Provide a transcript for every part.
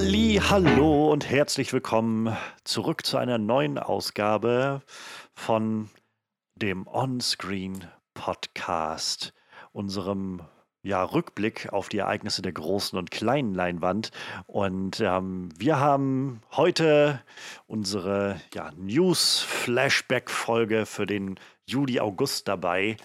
Halli, hallo und herzlich willkommen zurück zu einer neuen Ausgabe von dem On-Screen Podcast, unserem ja, Rückblick auf die Ereignisse der großen und kleinen Leinwand. Und ähm, wir haben heute unsere ja, News-Flashback-Folge für den Juli, August dabei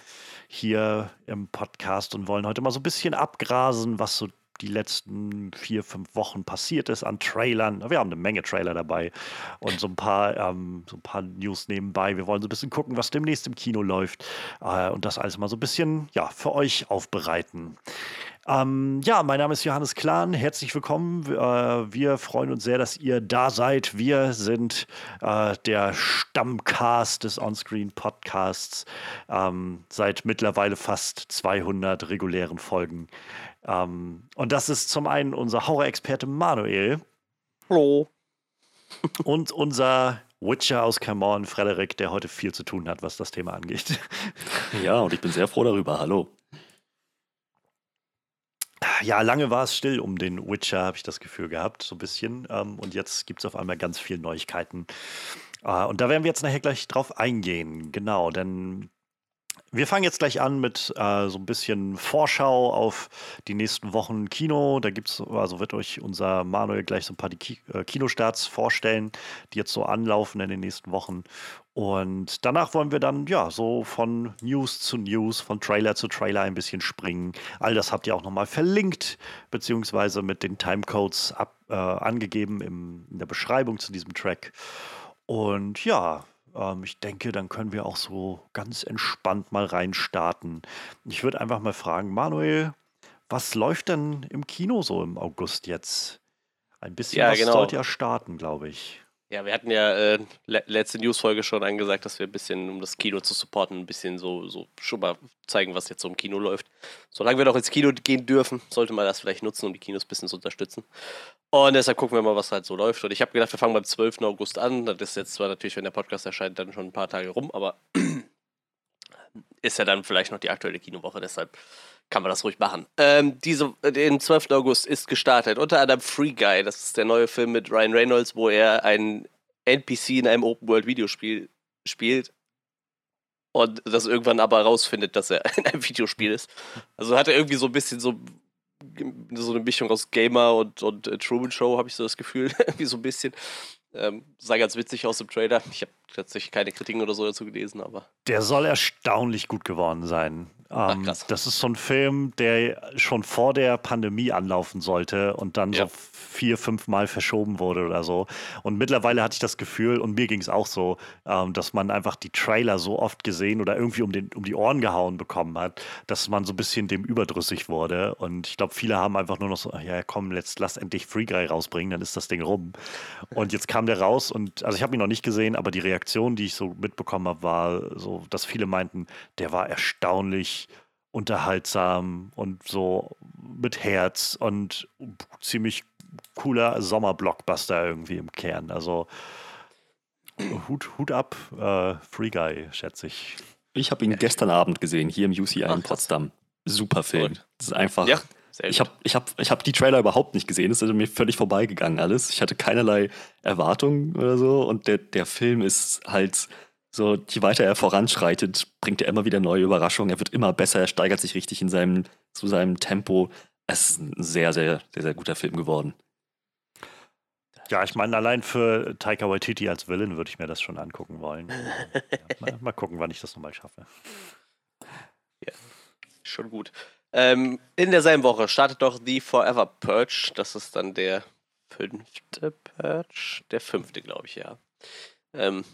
hier im Podcast und wollen heute mal so ein bisschen abgrasen, was so die letzten vier, fünf Wochen passiert ist an Trailern. Wir haben eine Menge Trailer dabei und so ein paar, ähm, so ein paar News nebenbei. Wir wollen so ein bisschen gucken, was demnächst im Kino läuft äh, und das alles mal so ein bisschen ja, für euch aufbereiten. Ähm, ja, mein Name ist Johannes Klahn. Herzlich willkommen. Äh, wir freuen uns sehr, dass ihr da seid. Wir sind äh, der Stammcast des Onscreen Podcasts ähm, seit mittlerweile fast 200 regulären Folgen. Ähm, und das ist zum einen unser Horror-Experte Manuel. Hallo. und unser Witcher aus Camon, Frederik, der heute viel zu tun hat, was das Thema angeht. Ja, und ich bin sehr froh darüber. Hallo. Ja, lange war es still um den Witcher, habe ich das Gefühl gehabt, so ein bisschen. Ähm, und jetzt gibt es auf einmal ganz viele Neuigkeiten. Äh, und da werden wir jetzt nachher gleich drauf eingehen. Genau, denn wir fangen jetzt gleich an mit äh, so ein bisschen Vorschau auf die nächsten Wochen Kino. Da gibt's, also wird euch unser Manuel gleich so ein paar die Ki äh, Kinostarts vorstellen, die jetzt so anlaufen in den nächsten Wochen. Und danach wollen wir dann ja so von News zu News, von Trailer zu Trailer ein bisschen springen. All das habt ihr auch nochmal verlinkt, beziehungsweise mit den Timecodes ab, äh, angegeben im, in der Beschreibung zu diesem Track. Und ja, ähm, ich denke, dann können wir auch so ganz entspannt mal reinstarten. Ich würde einfach mal fragen, Manuel, was läuft denn im Kino so im August jetzt? Ein bisschen Ja, was genau. sollte ja starten, glaube ich. Ja, wir hatten ja äh, le letzte Newsfolge schon angesagt, dass wir ein bisschen, um das Kino zu supporten, ein bisschen so, so schon mal zeigen, was jetzt so im Kino läuft. Solange wir noch ins Kino gehen dürfen, sollte man das vielleicht nutzen, um die Kinos ein bisschen zu unterstützen. Und deshalb gucken wir mal, was halt so läuft. Und ich habe gedacht, wir fangen beim 12. August an. Das ist jetzt zwar natürlich, wenn der Podcast erscheint, dann schon ein paar Tage rum, aber ist ja dann vielleicht noch die aktuelle Kinowoche, deshalb kann man das ruhig machen. Ähm, diese, den 12. August ist gestartet, unter anderem Free Guy, das ist der neue Film mit Ryan Reynolds, wo er einen NPC in einem Open-World-Videospiel spielt und das irgendwann aber rausfindet, dass er in einem Videospiel ist. Also hat er irgendwie so ein bisschen so, so eine Mischung aus Gamer und, und äh, Truman Show, habe ich so das Gefühl, irgendwie so ein bisschen. Ähm, sah ganz witzig aus im Trailer. Ich habe tatsächlich keine Kritiken oder so dazu gelesen, aber Der soll erstaunlich gut geworden sein. Ach, Ähm, krass. das ist so ein Film, der schon vor der Pandemie anlaufen sollte und dann Ja. so vier, fünf Mal verschoben wurde oder so. Und mittlerweile hatte ich das Gefühl, und mir ging es auch so, ähm, dass man einfach die Trailer so oft gesehen oder irgendwie um, den, um die Ohren gehauen bekommen hat, dass man so ein bisschen dem überdrüssig wurde. Und ich glaube, viele haben einfach nur noch so, "Ach ja, komm, let's, lass endlich Free Guy rausbringen, dann ist das Ding rum. Und jetzt kam der raus und, also ich habe ihn noch nicht gesehen, aber die Reaktion, die ich so mitbekommen habe, war so, dass viele meinten, der war erstaunlich unterhaltsam und so mit Herz und ziemlich cooler Sommerblockbuster irgendwie im Kern. Also Hut, Hut ab, äh, Free Guy, schätze ich. Ich habe ihn gestern Abend gesehen, hier im UCI Ach, in. Potsdam. Super Film. Verrückt. Das ist einfach. ja, Ich gut. habe ich hab, ich hab die Trailer überhaupt nicht gesehen. Das ist mir völlig vorbeigegangen alles. Ich hatte keinerlei Erwartungen oder so. Und der, der Film ist halt so, je weiter er voranschreitet, bringt er immer wieder neue Überraschungen. Er wird immer besser, er steigert sich richtig in seinem, zu seinem Tempo. Es ist ein sehr, sehr, sehr, sehr guter Film geworden. Ja, ich meine, allein für Taika Waititi als Villain würde ich mir das schon angucken wollen. ja, mal, mal gucken, wann ich das nochmal schaffe. Schon gut. Ähm, in derselben Woche startet doch The Forever Purge. Das ist dann der fünfte Purge. Der fünfte, glaube ich, ja. Ähm,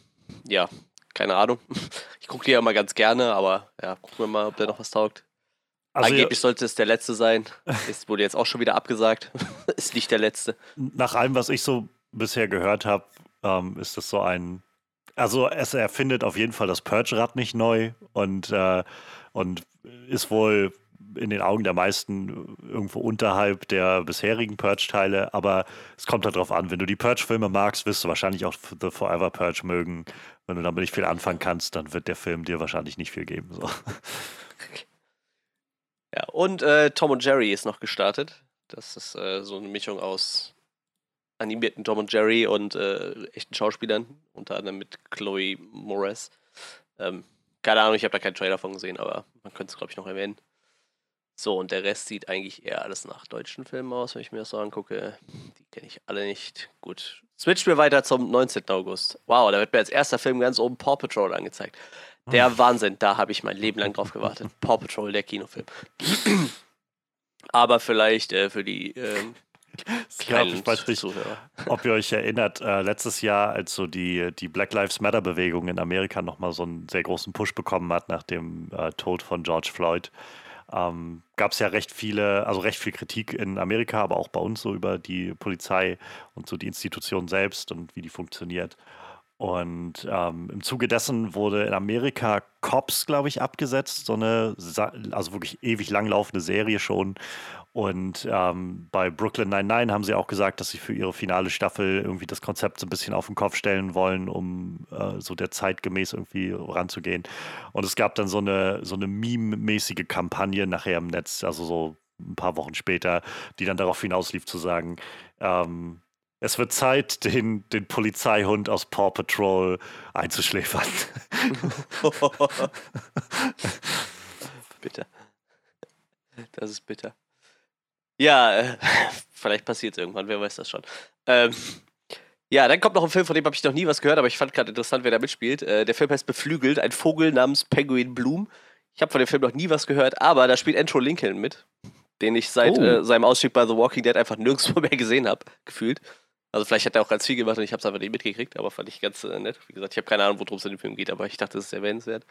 ja, keine Ahnung. Ich gucke die ja immer ganz gerne, aber ja, gucken wir mal, ob der noch was taugt. Also, Angeblich sollte es der letzte sein. Es wurde jetzt auch schon wieder abgesagt. ist nicht der letzte. nach allem, was ich so bisher gehört habe, ähm, ist das so ein. Also, es erfindet auf jeden Fall das Purge-Rad nicht neu und, äh, und ist wohl in den Augen der meisten irgendwo unterhalb der bisherigen Purge-Teile. Aber es kommt halt drauf an, wenn du die Purge-Filme magst, wirst du wahrscheinlich auch The Forever Purge mögen. Wenn du damit nicht viel anfangen kannst, dann wird der Film dir wahrscheinlich nicht viel geben. So. Ja, und äh, Tom und Jerry ist noch gestartet. Das ist äh, so eine Mischung aus animierten Tom und Jerry und äh, echten Schauspielern, unter anderem mit Chloe Moretz. Ähm, keine Ahnung, ich habe da keinen Trailer von gesehen, aber man könnte es, glaube ich, noch erwähnen. So, und der Rest sieht eigentlich eher alles nach deutschen Filmen aus, wenn ich mir das so angucke. Die kenne ich alle nicht. Gut. Switchen wir weiter zum 19. August. Wow, da wird mir als erster Film ganz oben Paw Patrol angezeigt. Der hm. Wahnsinn, da habe ich mein Leben lang drauf gewartet. Paw Patrol, der Kinofilm. Aber vielleicht äh, für die ähm, ich glaube, ich weiß nicht, Zuhörer. ob ihr euch erinnert, äh, letztes Jahr, als so die, die Black Lives Matter-Bewegung in Amerika nochmal so einen sehr großen Push bekommen hat nach dem äh, Tod von George Floyd, ähm, gab es ja recht viele, also recht viel Kritik in Amerika, aber auch bei uns so über die Polizei und so die Institution selbst und wie die funktioniert. Und ähm, im Zuge dessen wurde in Amerika Cops, glaube ich, abgesetzt, so eine, also wirklich ewig langlaufende Serie schon. Und ähm, bei Brooklyn 99 haben sie auch gesagt, dass sie für ihre finale Staffel irgendwie das Konzept so ein bisschen auf den Kopf stellen wollen, um äh, so der Zeit gemäß irgendwie ranzugehen. Und es gab dann so eine, so eine meme-mäßige Kampagne nachher im Netz, also so ein paar Wochen später, die dann darauf hinauslief zu sagen, ähm, es wird Zeit, den, den Polizeihund aus Paw Patrol einzuschläfern. bitter. Das ist bitter. Ja, äh, vielleicht passiert es irgendwann, wer weiß das schon. Ähm, ja, dann kommt noch ein Film, von dem habe ich noch nie was gehört, aber ich fand gerade interessant, wer da mitspielt. Äh, der Film heißt Beflügelt, ein Vogel namens Penguin Bloom. Ich habe von dem Film noch nie was gehört, aber da spielt Andrew Lincoln mit, den ich seit oh. äh, seinem Ausstieg bei The Walking Dead einfach nirgendwo mehr gesehen habe, gefühlt. Also vielleicht hat er auch ganz viel gemacht und ich habe es einfach nicht mitgekriegt, aber fand ich ganz äh, nett. Wie gesagt, ich habe keine Ahnung, worum es in dem Film geht, aber ich dachte, das ist erwähnenswert.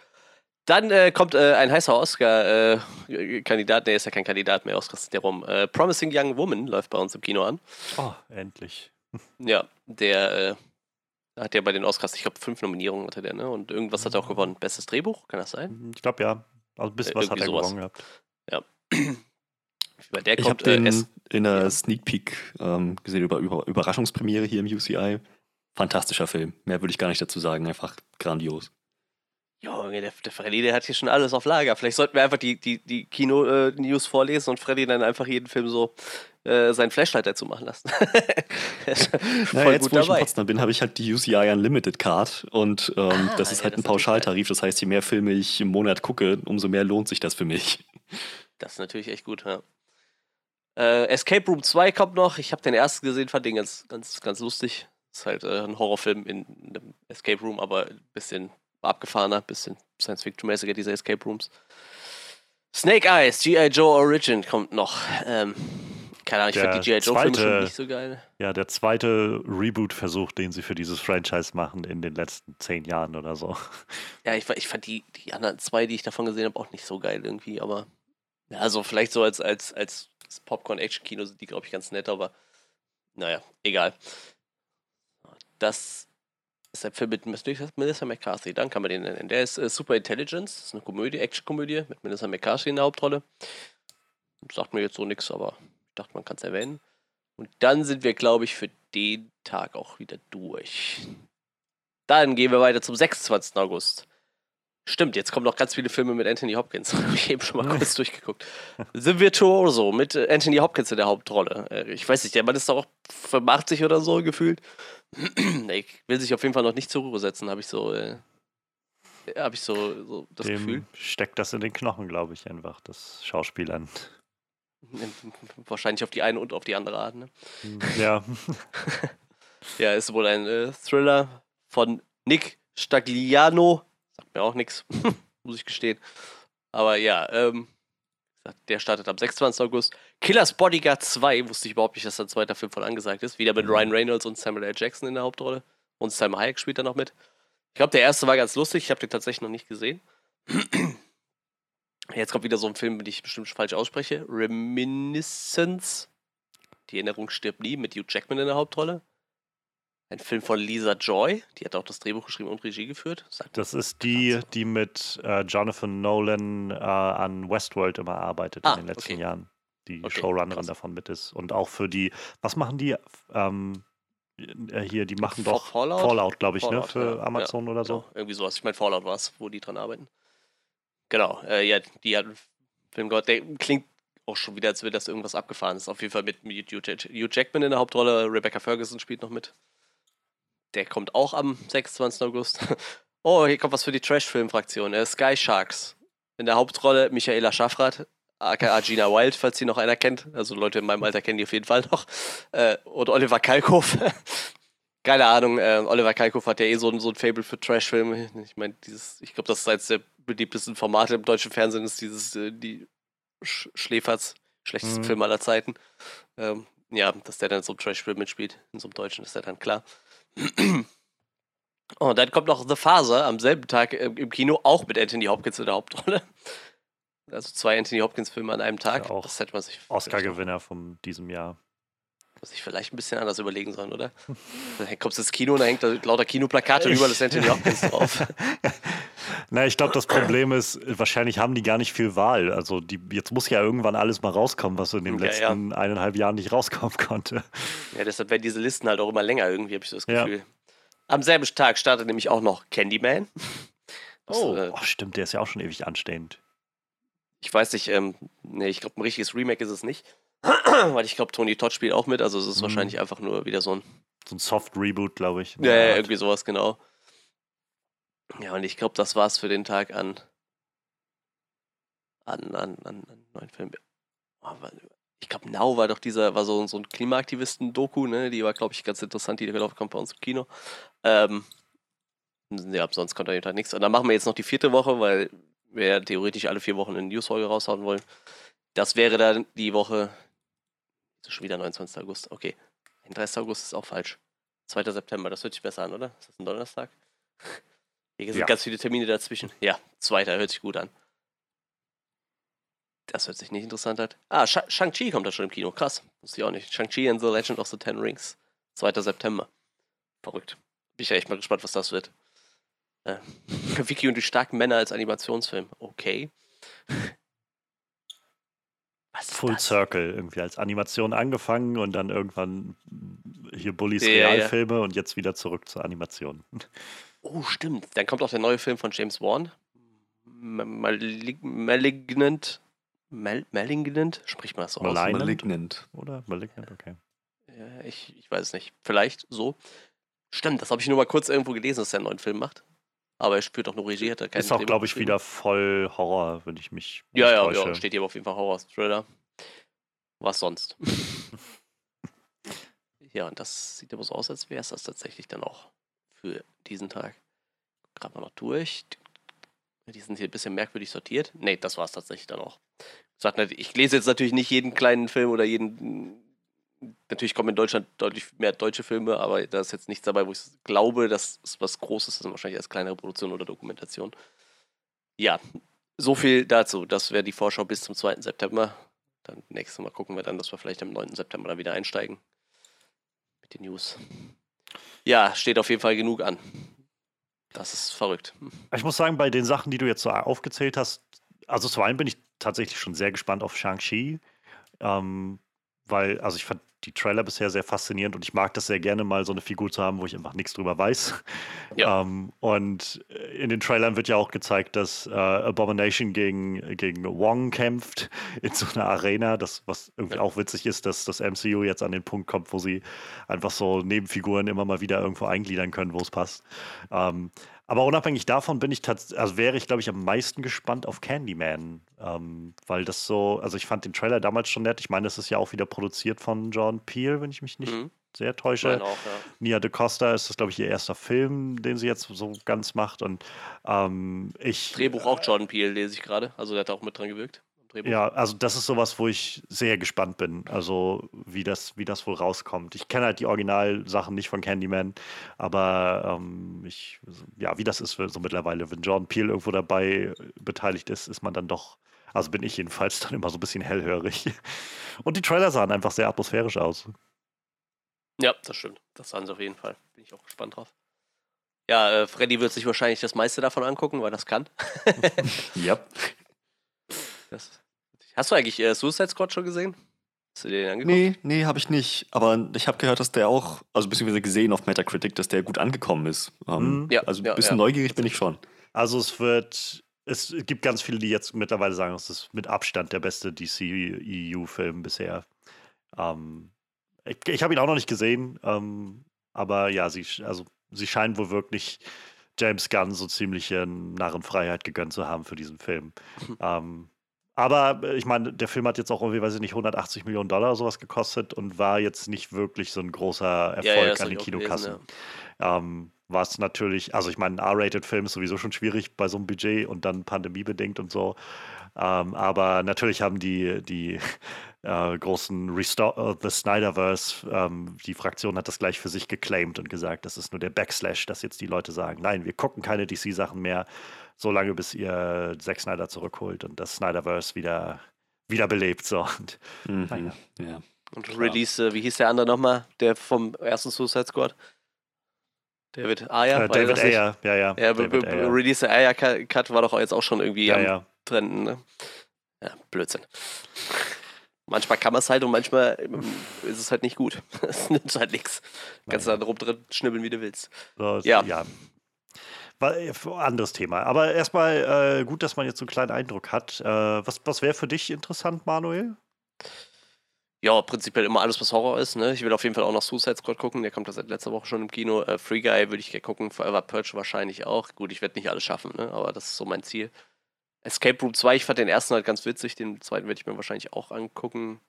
Dann äh, kommt äh, ein heißer Oscar-Kandidat, äh, der ist ja kein Kandidat mehr, Oscar ist der rum. Äh, Promising Young Woman läuft bei uns im Kino an. Oh, endlich. Ja, der äh, hat ja bei den Oscars, ich glaube, fünf Nominierungen hatte der, ne? Und irgendwas hat er auch mhm. gewonnen. Bestes Drehbuch, kann das sein? Mhm, ich glaube ja. Also bis was hat er sowas. gewonnen gehabt. Ja. Der ich habe den äh, in der Sneak Peek ähm, gesehen über, über Überraschungspremiere hier im UCI. Fantastischer Film. Mehr würde ich gar nicht dazu sagen. Einfach grandios. Junge, der, der Freddy, der hat hier schon alles auf Lager. Vielleicht sollten wir einfach die, die, die Kino-News vorlesen und Freddy dann einfach jeden Film so äh, seinen Flashlight dazu machen lassen. Voll naja, jetzt, gut wo dabei. ich in Potsdam bin, habe ich halt die UCI Unlimited Card und ähm, ah, das ist ja, halt das ein Pauschaltarif. Das heißt, je mehr Filme ich im Monat gucke, umso mehr lohnt sich das für mich. Das ist natürlich echt gut, ja. Äh, Escape Room 2 kommt noch. Ich habe den ersten gesehen, fand den ganz, ganz, ganz lustig. Ist halt äh, ein Horrorfilm in einem Escape Room, aber ein bisschen abgefahrener, bisschen Science-Fiction-mäßiger, diese Escape Rooms. Snake Eyes, G.I. Joe Origin kommt noch. Ähm, keine Ahnung, ich finde die G.I. Joe-Filme schon nicht so geil. Ja, der zweite Reboot-Versuch, den sie für dieses Franchise machen in den letzten zehn Jahren oder so. Ja, ich, ich fand die, die anderen zwei, die ich davon gesehen habe, auch nicht so geil irgendwie, aber. Ja, also vielleicht so als, als, als Popcorn-Action-Kino sind die, glaube ich, ganz nett, aber naja, egal. Das ist ein Film mit Melissa McCarthy, dann kann man den nennen. Der ist äh, Super Intelligence, das ist eine Komödie, Action-Komödie mit Melissa McCarthy in der Hauptrolle. Sagt mir jetzt so nichts, aber ich dachte, man kann es erwähnen. Und dann sind wir, glaube ich, für den Tag auch wieder durch. Dann gehen wir weiter zum 26. August. Stimmt, jetzt kommen noch ganz viele Filme mit Anthony Hopkins. Habe ich eben schon mal kurz durchgeguckt. The Virtuoso mit äh, Anthony Hopkins in der Hauptrolle. Äh, ich weiß nicht, der Mann ist doch auch 85 oder so gefühlt. Ich will sich auf jeden Fall noch nicht zur Ruhe setzen, habe ich so, äh, habe ich so, so das Dem Gefühl. Steckt das in den Knochen, glaube ich, einfach, das Schauspielern. Wahrscheinlich auf die eine und auf die andere Art, ne? Ja. ja, ist wohl ein äh, Thriller von Nick Stagliano. Sagt mir auch nichts, muss ich gestehen. Aber ja, ähm, der startet am 26. August. Killers Bodyguard 2, wusste ich überhaupt nicht, dass da ein zweiter Film von angesagt ist. Wieder mit mhm. Ryan Reynolds und Samuel L. Jackson in der Hauptrolle. Und Sam Hayek spielt da noch mit. Ich glaube, der erste war ganz lustig. Ich habe den tatsächlich noch nicht gesehen. Jetzt kommt wieder so ein Film, den ich bestimmt falsch ausspreche. Reminiscence. Die Erinnerung stirbt nie mit Hugh Jackman in der Hauptrolle. Ein Film von Lisa Joy, die hat auch das Drehbuch geschrieben und Regie geführt. Sagt das ist die, die mit äh, Jonathan Nolan äh, an Westworld immer arbeitet ah, in den letzten okay. Jahren. Die okay, Showrunnerin krass. davon mit ist. Und auch für die, was machen die? Ähm, äh, hier, die machen doch Fallout, Fallout glaube ich, ne, Fallout, ne? Für ja, Amazon ja, oder so. Genau. Irgendwie sowas. Ich meine, Fallout war es, wo die dran arbeiten. Genau, äh, ja, die hat Film gehört, der klingt auch schon wieder, als wäre das irgendwas abgefahren ist. Auf jeden Fall mit Hugh Jackman in der Hauptrolle, Rebecca Ferguson spielt noch mit. Der kommt auch am 26. August. Oh, hier kommt was für die Trash-Film-Fraktion. Äh, Sky Sharks. In der Hauptrolle Michaela Schaffrath, aka Gina Wild, falls sie noch einer kennt. Also Leute in meinem Alter kennen die auf jeden Fall noch. Äh, und Oliver Kalkow. Keine Ahnung, äh, Oliver Kalkow hat ja eh so ein, so ein Fable für Trash-Filme. Ich meine, dieses, ich glaube, das ist eines der beliebtesten Formate im deutschen Fernsehen, ist dieses, äh, die Sch Schläferz, schlechteste mhm. Film aller Zeiten. Ähm, ja, dass der dann so einem Trash-Film mitspielt, in so einem Deutschen, ist ja dann klar. Und dann kommt noch The Father am selben Tag im Kino, auch mit Anthony Hopkins in der Hauptrolle. Also zwei Anthony Hopkins-Filme an einem Tag. Ja auch das hätte man sich. Oscar-Gewinner von diesem Jahr. Muss ich vielleicht ein bisschen anders überlegen sollen, oder? Dann kommst du ins Kino und da hängt da lauter Kinoplakate überall ist Anthony Hopkins drauf. Na, ich glaube, das Problem ist, wahrscheinlich haben die gar nicht viel Wahl. Also die, jetzt muss ja irgendwann alles mal rauskommen, was in den ja, letzten ja. eineinhalb Jahren nicht rauskommen konnte. Ja, deshalb werden diese Listen halt auch immer länger irgendwie, habe ich so das Gefühl. Ja. Am selben Tag startet nämlich auch noch Candyman. oh, äh, oh, stimmt, der ist ja auch schon ewig anstehend. Ich weiß nicht, ähm, nee, ich glaube, ein richtiges Remake ist es nicht. Weil ich glaube, Tony Todd spielt auch mit, also es ist mhm. wahrscheinlich einfach nur wieder so ein. So ein Soft-Reboot, glaube ich. Ja, ja, irgendwie sowas, genau. Ja, und ich glaube, das war's für den Tag an. an, an, an, an neuen Filmen. Oh, ich glaube, Now war doch dieser, war so, so ein Klimaaktivisten-Doku, ne? Die war, glaube ich, ganz interessant, die kommt bei uns im Kino. Ähm, ja, sonst kommt da halt nichts. Und dann machen wir jetzt noch die vierte Woche, weil wir ja theoretisch alle vier Wochen eine News-Folge raushauen wollen. Das wäre dann die Woche. Das ist schon wieder 29. August. Okay. 31. August ist auch falsch. 2. September, das hört sich besser an, oder? Ist das ein Donnerstag? Hier sind ja. ganz viele Termine dazwischen. Ja, 2. hört sich gut an. Das hört sich nicht interessant an. Ah, Shang-Chi kommt da schon im Kino. Krass. Wusste ich auch nicht. Shang-Chi and the Legend of the Ten Rings. 2. September. Verrückt. Bin ich ja echt mal gespannt, was das wird. Äh, Vicky und die starken Männer als Animationsfilm. Okay. Full das? Circle irgendwie als Animation angefangen und dann irgendwann hier Bullies ja, Realfilme ja. und jetzt wieder zurück zur Animation. Oh, stimmt. Dann kommt auch der neue Film von James Wan. Malignant. Mal Malignant? Spricht man das so Malignant. aus? Malignant. Oder? Malignant, okay. Ja, ich, ich weiß es nicht. Vielleicht so. Stimmt, das habe ich nur mal kurz irgendwo gelesen, dass er einen neuen Film macht. Aber er spürt auch nur Regie, hat er Ist auch, glaube ich, wieder voll Horror, wenn ich mich. Ja, ja, täusche. ja, steht hier auf jeden Fall Horror-Thriller. Was sonst? ja, und das sieht aber so aus, als wäre es das tatsächlich dann auch für diesen Tag. Gerade mal noch durch. Die sind hier ein bisschen merkwürdig sortiert. Nee, das war es tatsächlich dann auch. Ich lese jetzt natürlich nicht jeden kleinen Film oder jeden. Natürlich kommen in Deutschland deutlich mehr deutsche Filme, aber da ist jetzt nichts dabei, wo ich glaube, dass es was Großes ist, wahrscheinlich als kleinere Produktion oder Dokumentation. Ja, so viel dazu. Das wäre die Vorschau bis zum 2. September. Dann nächstes Mal gucken wir dann, dass wir vielleicht am 9. September dann wieder einsteigen. Mit den News. Ja, steht auf jeden Fall genug an. Das ist verrückt. Ich muss sagen, bei den Sachen, die du jetzt so aufgezählt hast, also zum einen bin ich tatsächlich schon sehr gespannt auf Shang-Chi, ähm, weil, also ich fand die Trailer bisher sehr faszinierend und ich mag das sehr gerne mal, so eine Figur zu haben, wo ich einfach nichts drüber weiß. Ja. Ähm, und in den Trailern wird ja auch gezeigt, dass äh, Abomination gegen, gegen Wong kämpft in so einer Arena, das, was irgendwie ja. auch witzig ist, dass das MCU jetzt an den Punkt kommt, wo sie einfach so Nebenfiguren immer mal wieder irgendwo eingliedern können, wo es passt. Ähm, aber unabhängig davon bin ich tatsächlich, also wäre ich, glaube ich, am meisten gespannt auf Candyman. Ähm, weil das so, also ich fand den Trailer damals schon nett. Ich meine, das ist ja auch wieder produziert von John Peel, wenn ich mich nicht mhm. sehr täusche. Auch, ja. Nia de Costa ist das, glaube ich, ihr erster Film, den sie jetzt so ganz macht. Und ähm, ich. Drehbuch auch Jordan Peel, lese ich gerade. Also der hat auch mit dran gewirkt. Drehbuch. Ja, also das ist sowas, wo ich sehr gespannt bin, also wie das, wie das wohl rauskommt. Ich kenne halt die Originalsachen nicht von Candyman, aber ähm, ich, ja, wie das ist so mittlerweile, wenn Jordan Peele irgendwo dabei beteiligt ist, ist man dann doch, also bin ich jedenfalls dann immer so ein bisschen hellhörig. Und die Trailer sahen einfach sehr atmosphärisch aus. Ja, das stimmt. Das sahen sie auf jeden Fall. Bin ich auch gespannt drauf. Ja, äh, Freddy wird sich wahrscheinlich das meiste davon angucken, weil das kann. ja. Das Hast du eigentlich äh, Suicide Squad schon gesehen? Hast du den angeguckt? Nee, nee, habe ich nicht. Aber ich habe gehört, dass der auch, also beziehungsweise gesehen auf Metacritic, dass der gut angekommen ist. Ähm, mhm. ja, also ein ja, bisschen ja. neugierig bin ich schon. Also es wird es gibt ganz viele, die jetzt mittlerweile sagen, es ist mit Abstand der beste DC-EU-Film bisher. Ähm, ich, ich habe ihn auch noch nicht gesehen, ähm, aber ja, sie, also, sie scheinen wohl wirklich James Gunn so ziemliche Narrenfreiheit gegönnt zu haben für diesen Film. ähm, aber äh, ich meine, der Film hat jetzt auch irgendwie, weiß ich nicht, 180 Millionen Dollar sowas gekostet und war jetzt nicht wirklich so ein großer Erfolg ja, ja, an den Kinokassen. Ja. ähm, was natürlich, also ich meine, ein R-Rated-Film ist sowieso schon schwierig bei so einem Budget und dann pandemiebedingt und so. Ähm, aber natürlich haben die, die äh, großen Restore uh, The Snyderverse, ähm, die Fraktion hat das gleich für sich geclaimed und gesagt, das ist nur der Backslash, dass jetzt die Leute sagen, nein, wir gucken keine DC-Sachen mehr, solange bis ihr Zack Snyder zurückholt und das Snyderverse wieder, wieder belebt. So. Und, mhm. naja. ja. und Release, äh, wie hieß der andere nochmal, der vom ersten Suicide Squad? David Ayer? Äh, David Ayer, ja, ja. ja David Ayer. Release Ayer Cut war doch jetzt auch schon irgendwie ja, am ja. Trenden, ne? Ja, Blödsinn. Manchmal kann man es halt und manchmal ähm, ist es halt nicht gut. Es nimmt halt nichts. Kannst du da rum drin schnibbeln, wie du willst. Das, ja. ja. Äh, anderes Thema. Aber erstmal äh, gut, dass man jetzt so einen kleinen Eindruck hat. Äh, was was wäre für dich interessant, Manuel? Ja, prinzipiell immer alles, was Horror ist. Ne? Ich will auf jeden Fall auch noch Suicide Squad gucken. Der kommt ja seit letzter Woche schon im Kino. Äh, Free Guy würde ich gerne gucken. Forever Purge wahrscheinlich auch. Gut, ich werde nicht alles schaffen, ne? aber das ist so mein Ziel. Escape Room 2, ich fand den ersten halt ganz witzig. Den zweiten werde ich mir wahrscheinlich auch angucken.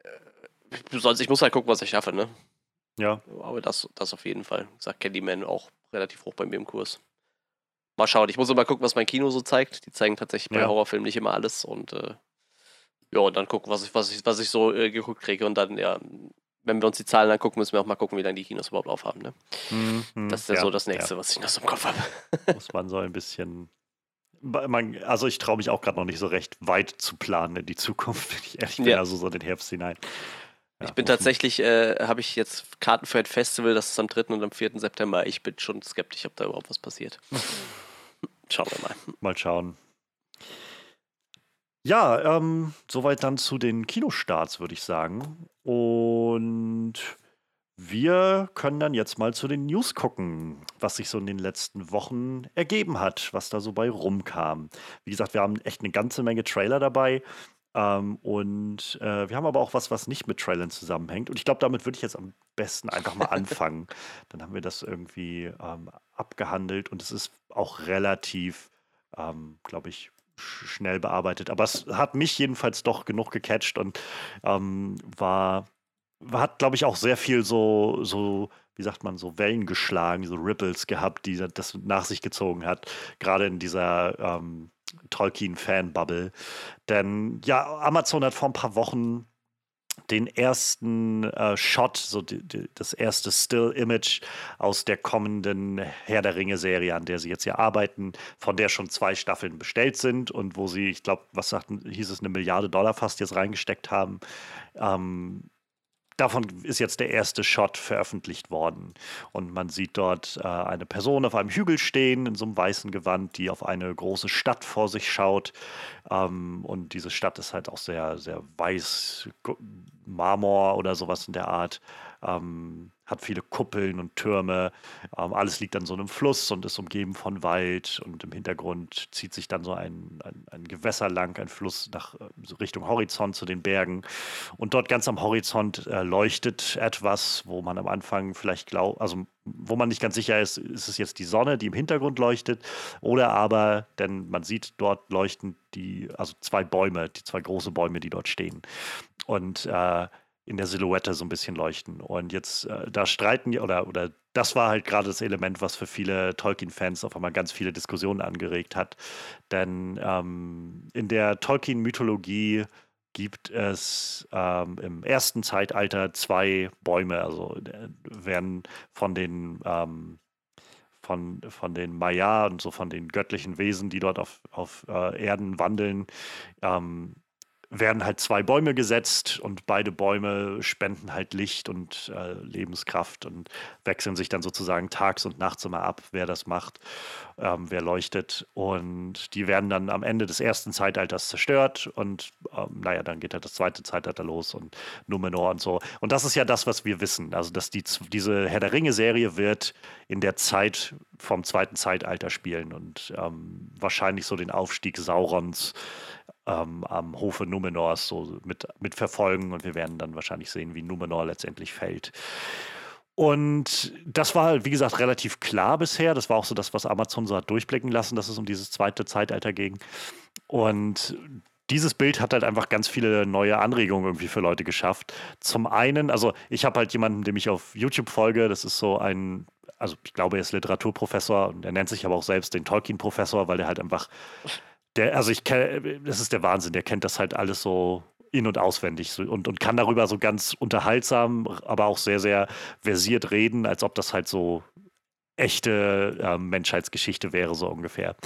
Äh, sonst, ich muss halt gucken, was ich schaffe, ne? Ja. Aber das, das auf jeden Fall. Ich sag Candyman auch relativ hoch bei mir im Kurs. Mal schauen. Ich muss immer gucken, was mein Kino so zeigt. Die zeigen tatsächlich bei ja. Horrorfilmen nicht immer alles und äh, ja, und dann gucken, was ich, was ich, was ich so äh, geguckt kriege. Und dann, ja, wenn wir uns die Zahlen angucken, müssen wir auch mal gucken, wie lange die Kinos überhaupt aufhaben. Ne? Mhm, mhm. das ist ja, ja, so das nächste, ja. was ich noch so im Kopf habe. Muss man so ein bisschen. Also ich traue mich auch gerade noch nicht so recht weit zu planen in die Zukunft, wenn ich ehrlich bin, also so den Herbst hinein. Ja, ich bin tatsächlich, äh, habe ich jetzt Karten für ein Festival, das ist am 3. und am 4. September. Ich bin schon skeptisch, ob da überhaupt was passiert. Schauen wir mal. Mal schauen. Ja, ähm, soweit dann zu den Kinostarts, würde ich sagen. Und wir können dann jetzt mal zu den News gucken, was sich so in den letzten Wochen ergeben hat, was da so bei rumkam. Wie gesagt, wir haben echt eine ganze Menge Trailer dabei. Ähm, und äh, wir haben aber auch was, was nicht mit Trailern zusammenhängt. Und ich glaube, damit würde ich jetzt am besten einfach mal anfangen. Dann haben wir das irgendwie ähm, abgehandelt und es ist auch relativ, ähm, glaube ich, schnell bearbeitet. Aber es hat mich jedenfalls doch genug gecatcht und ähm, war, hat, glaube ich, auch sehr viel so, so, wie sagt man, so Wellen geschlagen, so Ripples gehabt, die das nach sich gezogen hat, gerade in dieser ähm, Tolkien-Fan-Bubble. Denn ja, Amazon hat vor ein paar Wochen den ersten äh, Shot, so die, die, das erste Still-Image aus der kommenden Herr der Ringe-Serie, an der sie jetzt ja arbeiten, von der schon zwei Staffeln bestellt sind und wo sie, ich glaube, was sagten, hieß es, eine Milliarde Dollar fast jetzt reingesteckt haben. Ähm, davon ist jetzt der erste Shot veröffentlicht worden. Und man sieht dort äh, eine Person auf einem Hügel stehen, in so einem weißen Gewand, die auf eine große Stadt vor sich schaut. Ähm, und diese Stadt ist halt auch sehr, sehr weiß, Marmor oder sowas in der Art. Ähm, hat viele Kuppeln und Türme. Ähm, alles liegt an so einem Fluss und ist umgeben von Wald. Und im Hintergrund zieht sich dann so ein, ein, ein Gewässer lang, ein Fluss nach äh, so Richtung Horizont zu den Bergen. Und dort ganz am Horizont äh, leuchtet etwas, wo man am Anfang vielleicht glaubt, also wo man nicht ganz sicher ist, ist es jetzt die Sonne, die im Hintergrund leuchtet, oder aber, denn man sieht dort leuchten die, also zwei Bäume, die zwei große Bäume, die dort stehen. Und äh, in der Silhouette so ein bisschen leuchten. Und jetzt, äh, da streiten die, oder, oder das war halt gerade das Element, was für viele Tolkien-Fans auf einmal ganz viele Diskussionen angeregt hat. Denn ähm, in der Tolkien-Mythologie gibt es ähm, im ersten Zeitalter zwei Bäume, also äh, werden von den ähm, von, von den Maya und so von den göttlichen Wesen, die dort auf, auf äh, Erden wandeln, ähm, werden halt zwei Bäume gesetzt und beide Bäume spenden halt Licht und äh, Lebenskraft und wechseln sich dann sozusagen tags und nachts immer ab, wer das macht, ähm, wer leuchtet. Und die werden dann am Ende des ersten Zeitalters zerstört und ähm, naja, dann geht halt das zweite Zeitalter los und Numenor und so. Und das ist ja das, was wir wissen. Also, dass die, diese Herr der Ringe-Serie wird in der Zeit vom zweiten Zeitalter spielen und ähm, wahrscheinlich so den Aufstieg Saurons ähm, am Hofe Numenors so mit, mit verfolgen und wir werden dann wahrscheinlich sehen, wie Numenor letztendlich fällt. Und das war, wie gesagt, relativ klar bisher. Das war auch so das, was Amazon so hat durchblicken lassen, dass es um dieses zweite Zeitalter ging. Und dieses Bild hat halt einfach ganz viele neue Anregungen irgendwie für Leute geschafft. Zum einen, also ich habe halt jemanden, dem ich auf YouTube folge, das ist so ein, also ich glaube, er ist Literaturprofessor und er nennt sich aber auch selbst den Tolkien-Professor, weil der halt einfach, der, also ich kenne, das ist der Wahnsinn, der kennt das halt alles so in- und auswendig und, und kann darüber so ganz unterhaltsam, aber auch sehr, sehr versiert reden, als ob das halt so echte äh, Menschheitsgeschichte wäre, so ungefähr.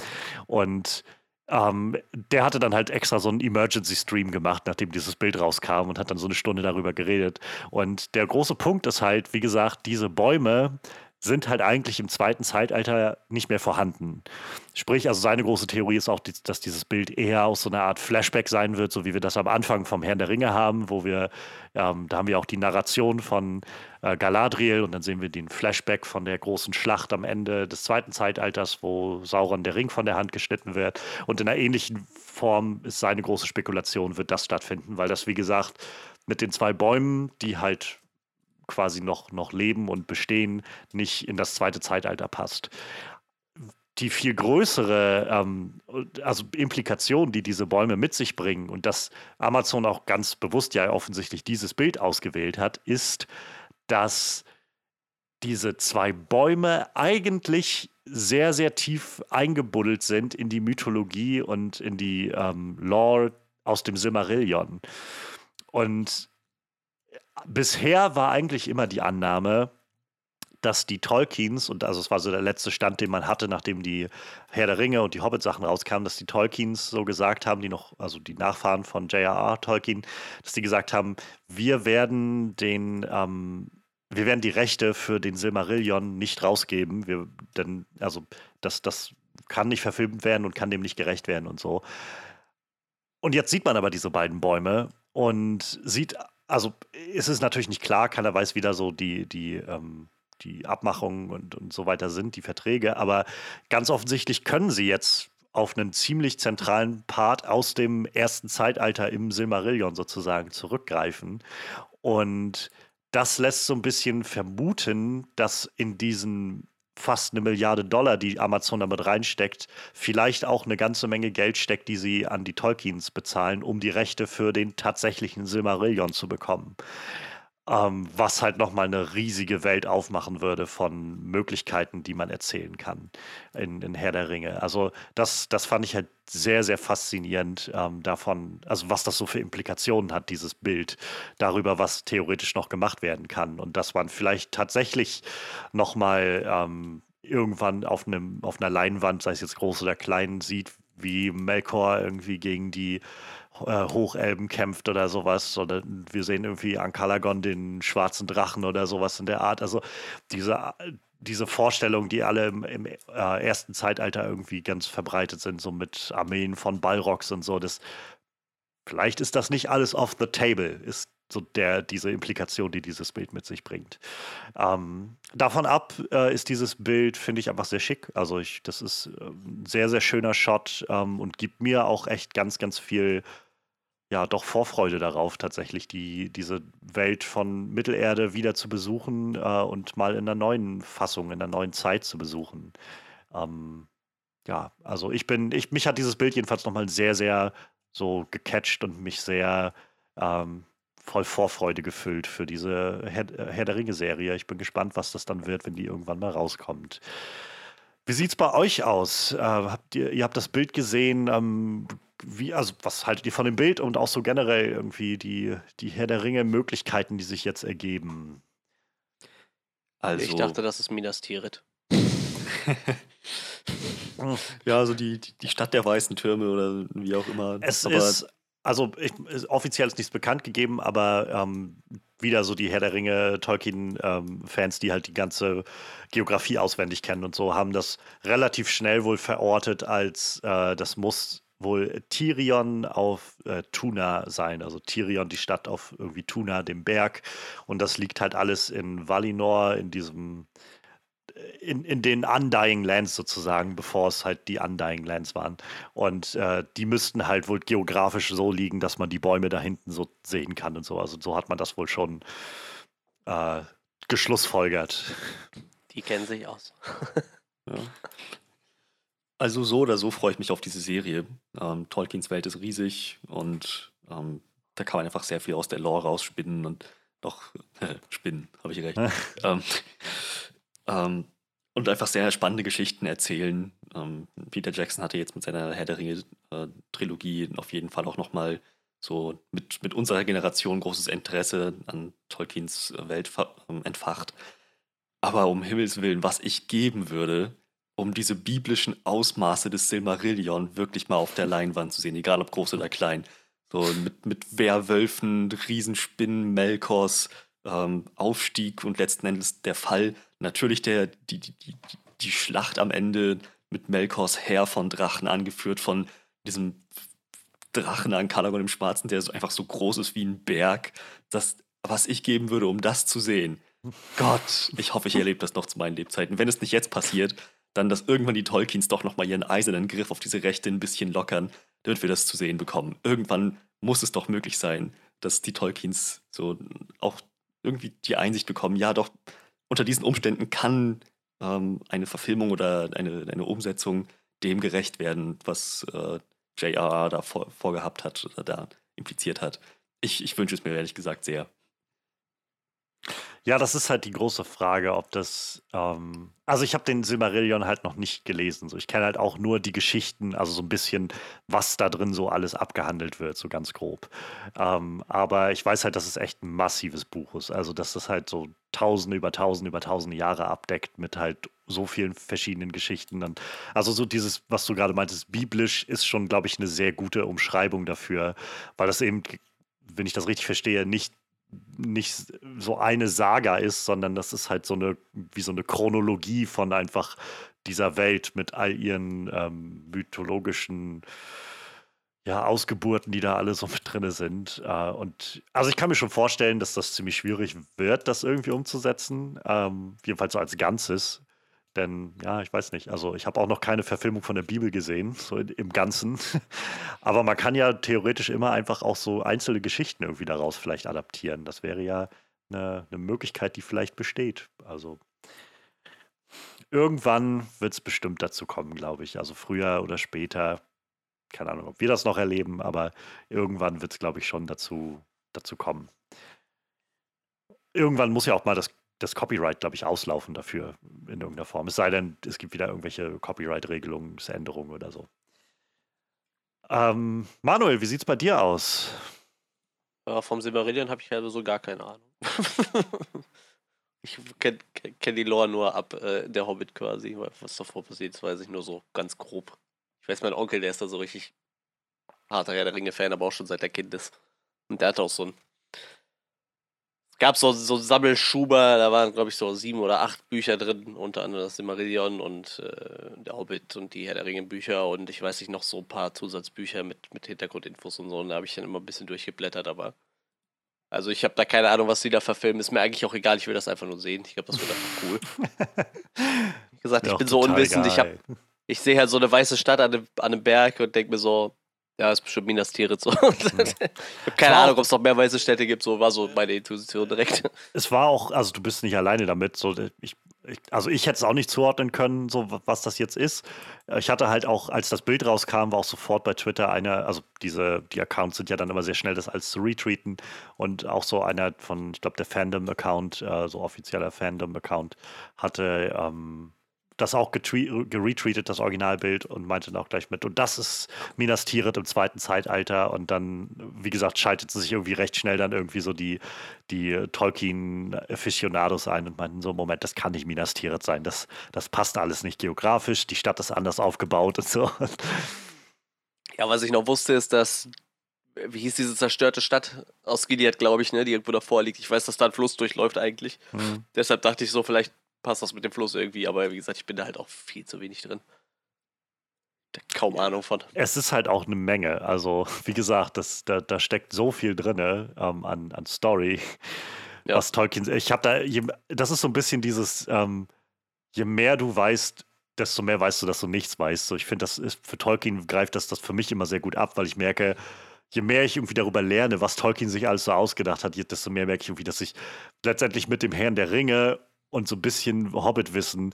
Und ähm, der hatte dann halt extra so einen Emergency-Stream gemacht, nachdem dieses Bild rauskam und hat dann so eine Stunde darüber geredet. Und der große Punkt ist halt, wie gesagt, diese Bäume sind halt eigentlich im zweiten Zeitalter nicht mehr vorhanden. Sprich, also seine große Theorie ist auch, dass dieses Bild eher aus so einer Art Flashback sein wird, so wie wir das am Anfang vom Herrn der Ringe haben, wo wir, ähm, da haben wir auch die Narration von äh, Galadriel und dann sehen wir den Flashback von der großen Schlacht am Ende des zweiten Zeitalters, wo Sauron der Ring von der Hand geschnitten wird. Und in einer ähnlichen Form ist seine große Spekulation, wird das stattfinden, weil das, wie gesagt, mit den zwei Bäumen, die halt quasi noch, noch leben und bestehen, nicht in das zweite Zeitalter passt. Die viel größere ähm, also Implikation, die diese Bäume mit sich bringen und dass Amazon auch ganz bewusst ja offensichtlich dieses Bild ausgewählt hat, ist, dass diese zwei Bäume eigentlich sehr, sehr tief eingebuddelt sind in die Mythologie und in die ähm, Lore aus dem Silmarillion. Und bisher war eigentlich immer die Annahme, dass die Tolkiens, und also es war so der letzte Stand, den man hatte, nachdem die Herr der Ringe und die Hobbit-Sachen rauskamen, dass die Tolkiens so gesagt haben, die noch, also die Nachfahren von J.R.R. Tolkien, dass die gesagt haben, wir werden den, ähm, wir werden die Rechte für den Silmarillion nicht rausgeben. Wir, denn, also das, das kann nicht verfilmt werden und kann dem nicht gerecht werden und so. Und jetzt sieht man aber diese beiden Bäume und sieht also ist es natürlich nicht klar, keiner weiß, wie da so die, die, ähm, die Abmachungen und, und so weiter sind, die Verträge, aber ganz offensichtlich können sie jetzt auf einen ziemlich zentralen Part aus dem ersten Zeitalter im Silmarillion sozusagen zurückgreifen. Und das lässt so ein bisschen vermuten, dass in diesen fast eine Milliarde Dollar, die Amazon damit reinsteckt, vielleicht auch eine ganze Menge Geld steckt, die sie an die Tolkiens bezahlen, um die Rechte für den tatsächlichen Silmarillion zu bekommen. Ähm, was halt nochmal eine riesige Welt aufmachen würde von Möglichkeiten, die man erzählen kann in, in Herr der Ringe. Also das, das fand ich halt sehr, sehr faszinierend ähm, davon, also was das so für Implikationen hat, dieses Bild, darüber, was theoretisch noch gemacht werden kann. Und dass man vielleicht tatsächlich nochmal ähm, irgendwann auf, einem, auf einer Leinwand, sei es jetzt groß oder klein, sieht, wie Melkor irgendwie gegen die äh, Hochelben kämpft oder sowas. Oder wir sehen irgendwie an Kalagon den schwarzen Drachen oder sowas in der Art. Also diese, diese Vorstellung, die alle im, im äh, ersten Zeitalter irgendwie ganz verbreitet sind, so mit Armeen von Balrogs und so, das vielleicht ist das nicht alles off the table, ist so der, diese Implikation, die dieses Bild mit sich bringt. Ähm, davon ab äh, ist dieses Bild, finde ich, einfach sehr schick. Also ich, das ist äh, ein sehr, sehr schöner Shot ähm, und gibt mir auch echt ganz, ganz viel ja, doch Vorfreude darauf, tatsächlich die, diese Welt von Mittelerde wieder zu besuchen äh, und mal in einer neuen Fassung, in einer neuen Zeit zu besuchen. Ähm, ja, also ich bin, ich, mich hat dieses Bild jedenfalls nochmal sehr, sehr so gecatcht und mich sehr ähm, voll Vorfreude gefüllt für diese Herr, Herr der Ringe-Serie. Ich bin gespannt, was das dann wird, wenn die irgendwann mal rauskommt. Wie sieht es bei euch aus? Äh, habt ihr, ihr habt das Bild gesehen. Ähm, wie, also was haltet ihr von dem Bild und auch so generell irgendwie die, die Herr der Ringe-Möglichkeiten, die sich jetzt ergeben? Also, ich dachte, das ist Minas Tirith. ja, also die, die Stadt der weißen Türme oder wie auch immer. Es aber ist, also ich, offiziell ist nichts bekannt gegeben, aber ähm, wieder so die Herr der Ringe, Tolkien-Fans, ähm, die halt die ganze Geografie auswendig kennen und so, haben das relativ schnell wohl verortet als äh, das muss wohl Tirion auf äh, Tuna sein. Also Tirion, die Stadt auf irgendwie Tuna, dem Berg. Und das liegt halt alles in Valinor, in diesem in, in den Undying Lands sozusagen, bevor es halt die Undying Lands waren. Und äh, die müssten halt wohl geografisch so liegen, dass man die Bäume da hinten so sehen kann und so. Also so hat man das wohl schon äh, geschlussfolgert. Die kennen sich aus. ja. Also so oder so freue ich mich auf diese Serie. Ähm, Tolkiens Welt ist riesig und ähm, da kann man einfach sehr viel aus der Lore rausspinnen und doch, äh, spinnen, habe ich recht. ähm, ähm, und einfach sehr spannende Geschichten erzählen. Ähm, Peter Jackson hatte jetzt mit seiner Herr der Ringe-Trilogie äh, auf jeden Fall auch nochmal so mit, mit unserer Generation großes Interesse an Tolkiens Welt ähm, entfacht. Aber um Himmels Willen, was ich geben würde, um diese biblischen Ausmaße des Silmarillion wirklich mal auf der Leinwand zu sehen, egal ob groß oder klein. So mit, mit Werwölfen, Riesenspinnen, Melkors, ähm, Aufstieg und letzten Endes der Fall. Natürlich der, die, die, die, die Schlacht am Ende mit Melkors Heer von Drachen, angeführt von diesem Drachen an Kalagon im Schwarzen, der so einfach so groß ist wie ein Berg. Das, was ich geben würde, um das zu sehen. Gott, ich hoffe, ich erlebe das noch zu meinen Lebzeiten. Wenn es nicht jetzt passiert, dann, dass irgendwann die Tolkiens doch nochmal ihren eisernen Griff auf diese Rechte ein bisschen lockern, damit wir das zu sehen bekommen. Irgendwann muss es doch möglich sein, dass die Tolkiens so auch irgendwie die Einsicht bekommen, ja doch, unter diesen Umständen kann ähm, eine Verfilmung oder eine, eine Umsetzung dem gerecht werden, was äh, J.R.R. da vor, vorgehabt hat oder da impliziert hat. Ich, ich wünsche es mir ehrlich gesagt sehr. Ja, das ist halt die große Frage, ob das. Ähm, also ich habe den Silmarillion halt noch nicht gelesen. So. Ich kenne halt auch nur die Geschichten, also so ein bisschen, was da drin so alles abgehandelt wird, so ganz grob. Ähm, aber ich weiß halt, dass es echt ein massives Buch ist. Also dass das halt so tausende über tausende über tausende Jahre abdeckt mit halt so vielen verschiedenen Geschichten. Und also so dieses, was du gerade meintest, biblisch ist schon, glaube ich, eine sehr gute Umschreibung dafür, weil das eben, wenn ich das richtig verstehe, nicht nicht so eine Saga ist, sondern das ist halt so eine, wie so eine Chronologie von einfach dieser Welt mit all ihren ähm, mythologischen ja, Ausgeburten, die da alle so mit drin sind. Äh, und also ich kann mir schon vorstellen, dass das ziemlich schwierig wird, das irgendwie umzusetzen. Ähm, jedenfalls so als Ganzes. Denn ja, ich weiß nicht, also ich habe auch noch keine Verfilmung von der Bibel gesehen, so im Ganzen. Aber man kann ja theoretisch immer einfach auch so einzelne Geschichten irgendwie daraus vielleicht adaptieren. Das wäre ja eine, eine Möglichkeit, die vielleicht besteht. Also irgendwann wird es bestimmt dazu kommen, glaube ich. Also früher oder später. Keine Ahnung, ob wir das noch erleben, aber irgendwann wird es, glaube ich, schon dazu, dazu kommen. Irgendwann muss ja auch mal das das Copyright, glaube ich, auslaufen dafür in irgendeiner Form. Es sei denn, es gibt wieder irgendwelche Copyright-Regelungsänderungen oder so. Ähm, Manuel, wie sieht es bei dir aus? Ja, vom Silmarillion habe ich also so gar keine Ahnung. ich kenne kenn die Lore nur ab äh, der Hobbit quasi. Was davor passiert, weiß ich nur so ganz grob. Ich weiß, mein Onkel, der ist da so richtig harter Herr der Ringe-Fan, aber auch schon seit er Kind ist. Und der hat auch so ein gab so, so Sammelschuber, da waren, glaube ich, so sieben oder acht Bücher drin, unter anderem das Silmarillion und äh, der Hobbit und die Herr der Ringe Bücher und ich weiß nicht, noch so ein paar Zusatzbücher mit, mit Hintergrundinfos und so. Und da habe ich dann immer ein bisschen durchgeblättert, aber. Also ich habe da keine Ahnung, was sie da verfilmen. Ist mir eigentlich auch egal, ich will das einfach nur sehen. Ich glaube, das wird einfach cool. Wie gesagt, ich bin so unwissend. Geil. Ich, ich sehe halt so eine weiße Stadt an einem, an einem Berg und denke mir so, ja, ist bestimmt Minas Tirith so. Ich habe keine Ahnung, ob es noch mehr weiße Städte gibt, so war so meine Intuition direkt. Es war auch, also du bist nicht alleine damit, so ich, ich, also ich hätte es auch nicht zuordnen können, so was das jetzt ist. Ich hatte halt auch, als das Bild rauskam, war auch sofort bei Twitter einer, also diese, die Accounts sind ja dann immer sehr schnell, das als zu retweeten und auch so einer von, ich glaube, der Fandom-Account, äh, so offizieller Fandom-Account, hatte ähm, das auch geretweetet, das Originalbild, und meinte dann auch gleich mit. Und das ist Minas Tirith im zweiten Zeitalter. Und dann, wie gesagt, schalteten sich irgendwie recht schnell dann irgendwie so die, die Tolkien-Aficionados ein und meinten so, Moment, das kann nicht Minas Tirith sein. Das, das passt alles nicht geografisch. Die Stadt ist anders aufgebaut und so. Ja, was ich noch wusste, ist, dass wie hieß diese zerstörte Stadt aus Gilead, glaube ich, ne, die irgendwo davor liegt. Ich weiß, dass da ein Fluss durchläuft eigentlich. Mhm. Deshalb dachte ich so, vielleicht passt das mit dem Fluss irgendwie, aber wie gesagt, ich bin da halt auch viel zu wenig drin. Kaum Ahnung von. Es ist halt auch eine Menge. Also, wie gesagt, das, da, da steckt so viel drin ähm, an, an Story. Ja. Was Tolkien. Ich habe da. Das ist so ein bisschen dieses. Ähm, je mehr du weißt, desto mehr weißt du, dass du nichts weißt. So, ich finde, das ist für Tolkien greift das, das für mich immer sehr gut ab, weil ich merke, je mehr ich irgendwie darüber lerne, was Tolkien sich alles so ausgedacht hat, desto mehr merke ich irgendwie, dass ich letztendlich mit dem Herrn der Ringe und so ein bisschen Hobbit-Wissen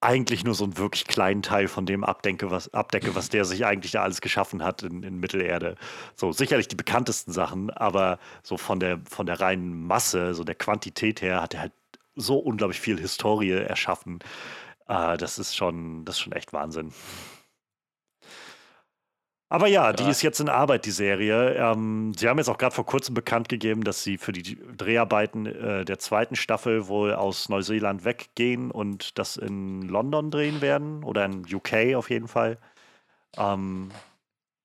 eigentlich nur so einen wirklich kleinen Teil von dem abdenke, was, abdecke, was der sich eigentlich da alles geschaffen hat in, in Mittelerde. So, sicherlich die bekanntesten Sachen, aber so von der, von der reinen Masse, so der Quantität her, hat er halt so unglaublich viel Historie erschaffen. Äh, das ist schon, das ist schon echt Wahnsinn. Aber ja, die ist jetzt in Arbeit, die Serie. Ähm, sie haben jetzt auch gerade vor kurzem bekannt gegeben, dass sie für die Dreharbeiten äh, der zweiten Staffel wohl aus Neuseeland weggehen und das in London drehen werden oder in UK auf jeden Fall. Ähm,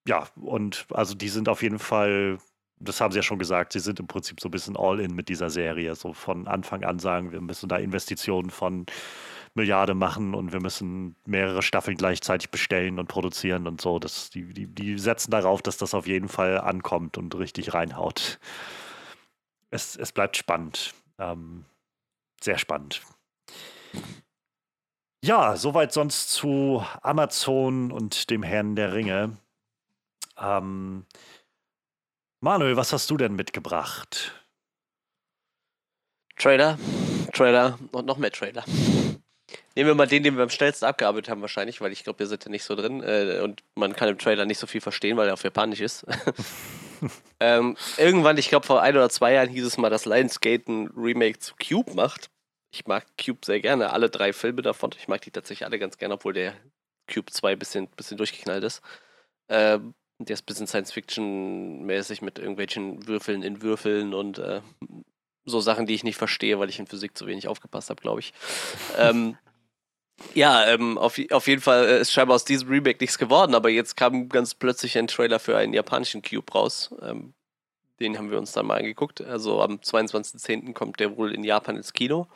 ja, und also die sind auf jeden Fall, das haben sie ja schon gesagt, sie sind im Prinzip so ein bisschen all in mit dieser Serie. So von Anfang an sagen, wir müssen da Investitionen von Milliarde machen und wir müssen mehrere Staffeln gleichzeitig bestellen und produzieren und so. Das, die, die, die setzen darauf, dass das auf jeden Fall ankommt und richtig reinhaut. Es, es bleibt spannend. Ähm, sehr spannend. Ja, soweit sonst zu Amazon und dem Herrn der Ringe. Ähm, Manuel, was hast du denn mitgebracht? Trailer, Trailer und noch mehr Trailer. Nehmen wir mal den, den wir am schnellsten abgearbeitet haben, wahrscheinlich, weil ich glaube, wir sind da nicht so drin äh, und man kann im Trailer nicht so viel verstehen, weil er auf Japanisch ist. ähm, irgendwann, ich glaube, vor ein oder zwei Jahren hieß es mal, dass Lionsgate ein Remake zu Cube macht. Ich mag Cube sehr gerne, alle drei Filme davon. Ich mag die tatsächlich alle ganz gerne, obwohl der Cube 2 ein bisschen, bisschen durchgeknallt ist. Ähm, der ist ein bisschen Science-Fiction-mäßig mit irgendwelchen Würfeln in Würfeln und äh, so Sachen, die ich nicht verstehe, weil ich in Physik zu wenig aufgepasst habe, glaube ich. ähm, ja, ähm, auf, auf jeden Fall ist scheinbar aus diesem Remake nichts geworden, aber jetzt kam ganz plötzlich ein Trailer für einen japanischen Cube raus. Ähm, den haben wir uns dann mal angeguckt. Also am 22.10. kommt der wohl in Japan ins Kino.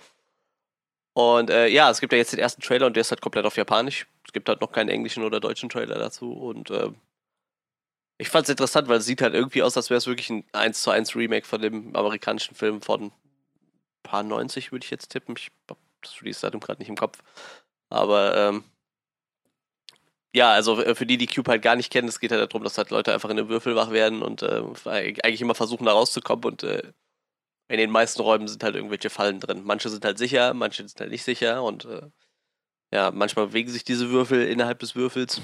Und äh, ja, es gibt ja jetzt den ersten Trailer und der ist halt komplett auf Japanisch. Es gibt halt noch keinen englischen oder deutschen Trailer dazu. Und äh, ich fand es interessant, weil es sieht halt irgendwie aus, als wäre es wirklich ein 1 zu 1 Remake von dem amerikanischen Film von paar 90, würde ich jetzt tippen. Ich habe das Release-Datum gerade nicht im Kopf. Aber ähm, ja, also äh, für die, die Cube halt gar nicht kennen, es geht halt darum, dass halt Leute einfach in einem Würfel wach werden und äh, eigentlich immer versuchen, da rauszukommen und äh, in den meisten Räumen sind halt irgendwelche Fallen drin. Manche sind halt sicher, manche sind halt nicht sicher und äh, ja, manchmal bewegen sich diese Würfel innerhalb des Würfels.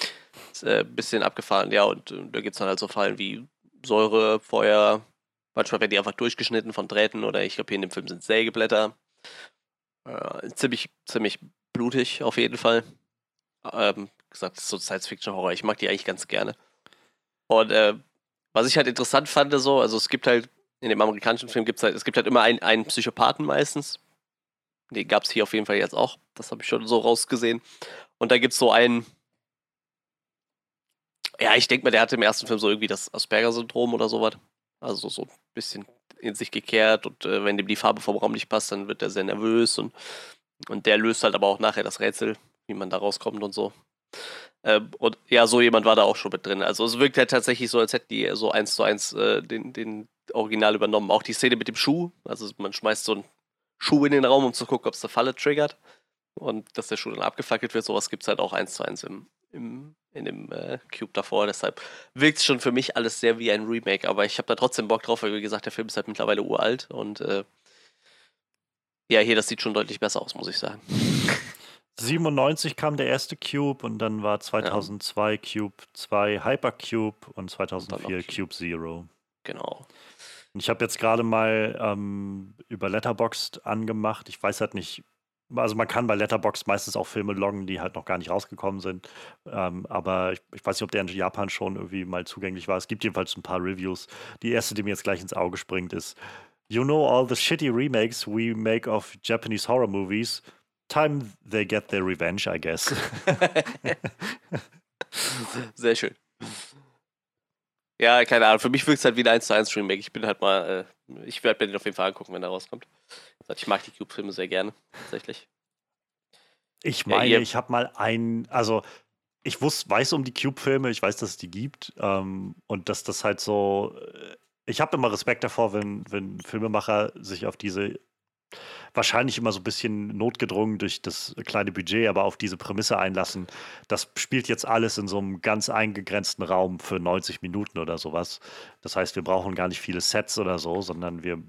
ist ein äh, bisschen abgefahren, ja, und äh, da gibt es dann halt so Fallen wie Säure, Feuer, manchmal werden die einfach durchgeschnitten von Drähten oder ich glaube hier in dem Film sind Sägeblätter. Ziemlich, ziemlich blutig auf jeden Fall. Ähm, gesagt, so Science-Fiction-Horror. Ich mag die eigentlich ganz gerne. Und äh, was ich halt interessant fand, so, also es gibt halt, in dem amerikanischen Film gibt es halt, es gibt halt immer einen, einen Psychopathen meistens. Den gab es hier auf jeden Fall jetzt auch. Das habe ich schon so rausgesehen. Und da gibt es so einen, ja, ich denke mal, der hatte im ersten Film so irgendwie das Asperger-Syndrom oder sowas. Also so ein bisschen in sich gekehrt und äh, wenn dem die Farbe vom Raum nicht passt, dann wird er sehr nervös und, und der löst halt aber auch nachher das Rätsel, wie man da rauskommt und so. Äh, und ja, so jemand war da auch schon mit drin. Also es wirkt halt tatsächlich so, als hätten die so eins zu eins äh, den, den Original übernommen. Auch die Szene mit dem Schuh, also man schmeißt so einen Schuh in den Raum, um zu gucken, ob es eine Falle triggert. Und dass der Schuh dann abgefackelt wird, sowas gibt es halt auch eins zu eins im, im, in dem äh, Cube davor. Deshalb wirkt es schon für mich alles sehr wie ein Remake, aber ich habe da trotzdem Bock drauf, weil wie gesagt, der Film ist halt mittlerweile uralt und äh, ja, hier, das sieht schon deutlich besser aus, muss ich sagen. 97 kam der erste Cube und dann war 2002 ja. Cube 2 Hypercube und 2004 und Cube Zero. Genau. Ich habe jetzt gerade mal ähm, über Letterboxd angemacht. Ich weiß halt nicht, also man kann bei Letterbox meistens auch Filme loggen, die halt noch gar nicht rausgekommen sind. Ähm, aber ich, ich, weiß nicht, ob der in Japan schon irgendwie mal zugänglich war. Es gibt jedenfalls ein paar Reviews. Die erste, die mir jetzt gleich ins Auge springt, ist You know all the shitty remakes we make of Japanese horror movies. Time they get their revenge, I guess. Sehr schön. Ja, keine Ahnung. Für mich wirkt es halt wie ein 1 zu 1 Remake. Ich bin halt mal, äh, ich werde mir den auf jeden Fall angucken, wenn er rauskommt. Ich mag die Cube-Filme sehr gerne, tatsächlich. Ich meine, ja, ich habe mal einen, also ich wusste, weiß um die Cube-Filme, ich weiß, dass es die gibt ähm, und dass das halt so, äh, ich habe immer Respekt davor, wenn, wenn Filmemacher sich auf diese wahrscheinlich immer so ein bisschen notgedrungen durch das kleine Budget, aber auf diese Prämisse einlassen. Das spielt jetzt alles in so einem ganz eingegrenzten Raum für 90 Minuten oder sowas. Das heißt, wir brauchen gar nicht viele Sets oder so, sondern wir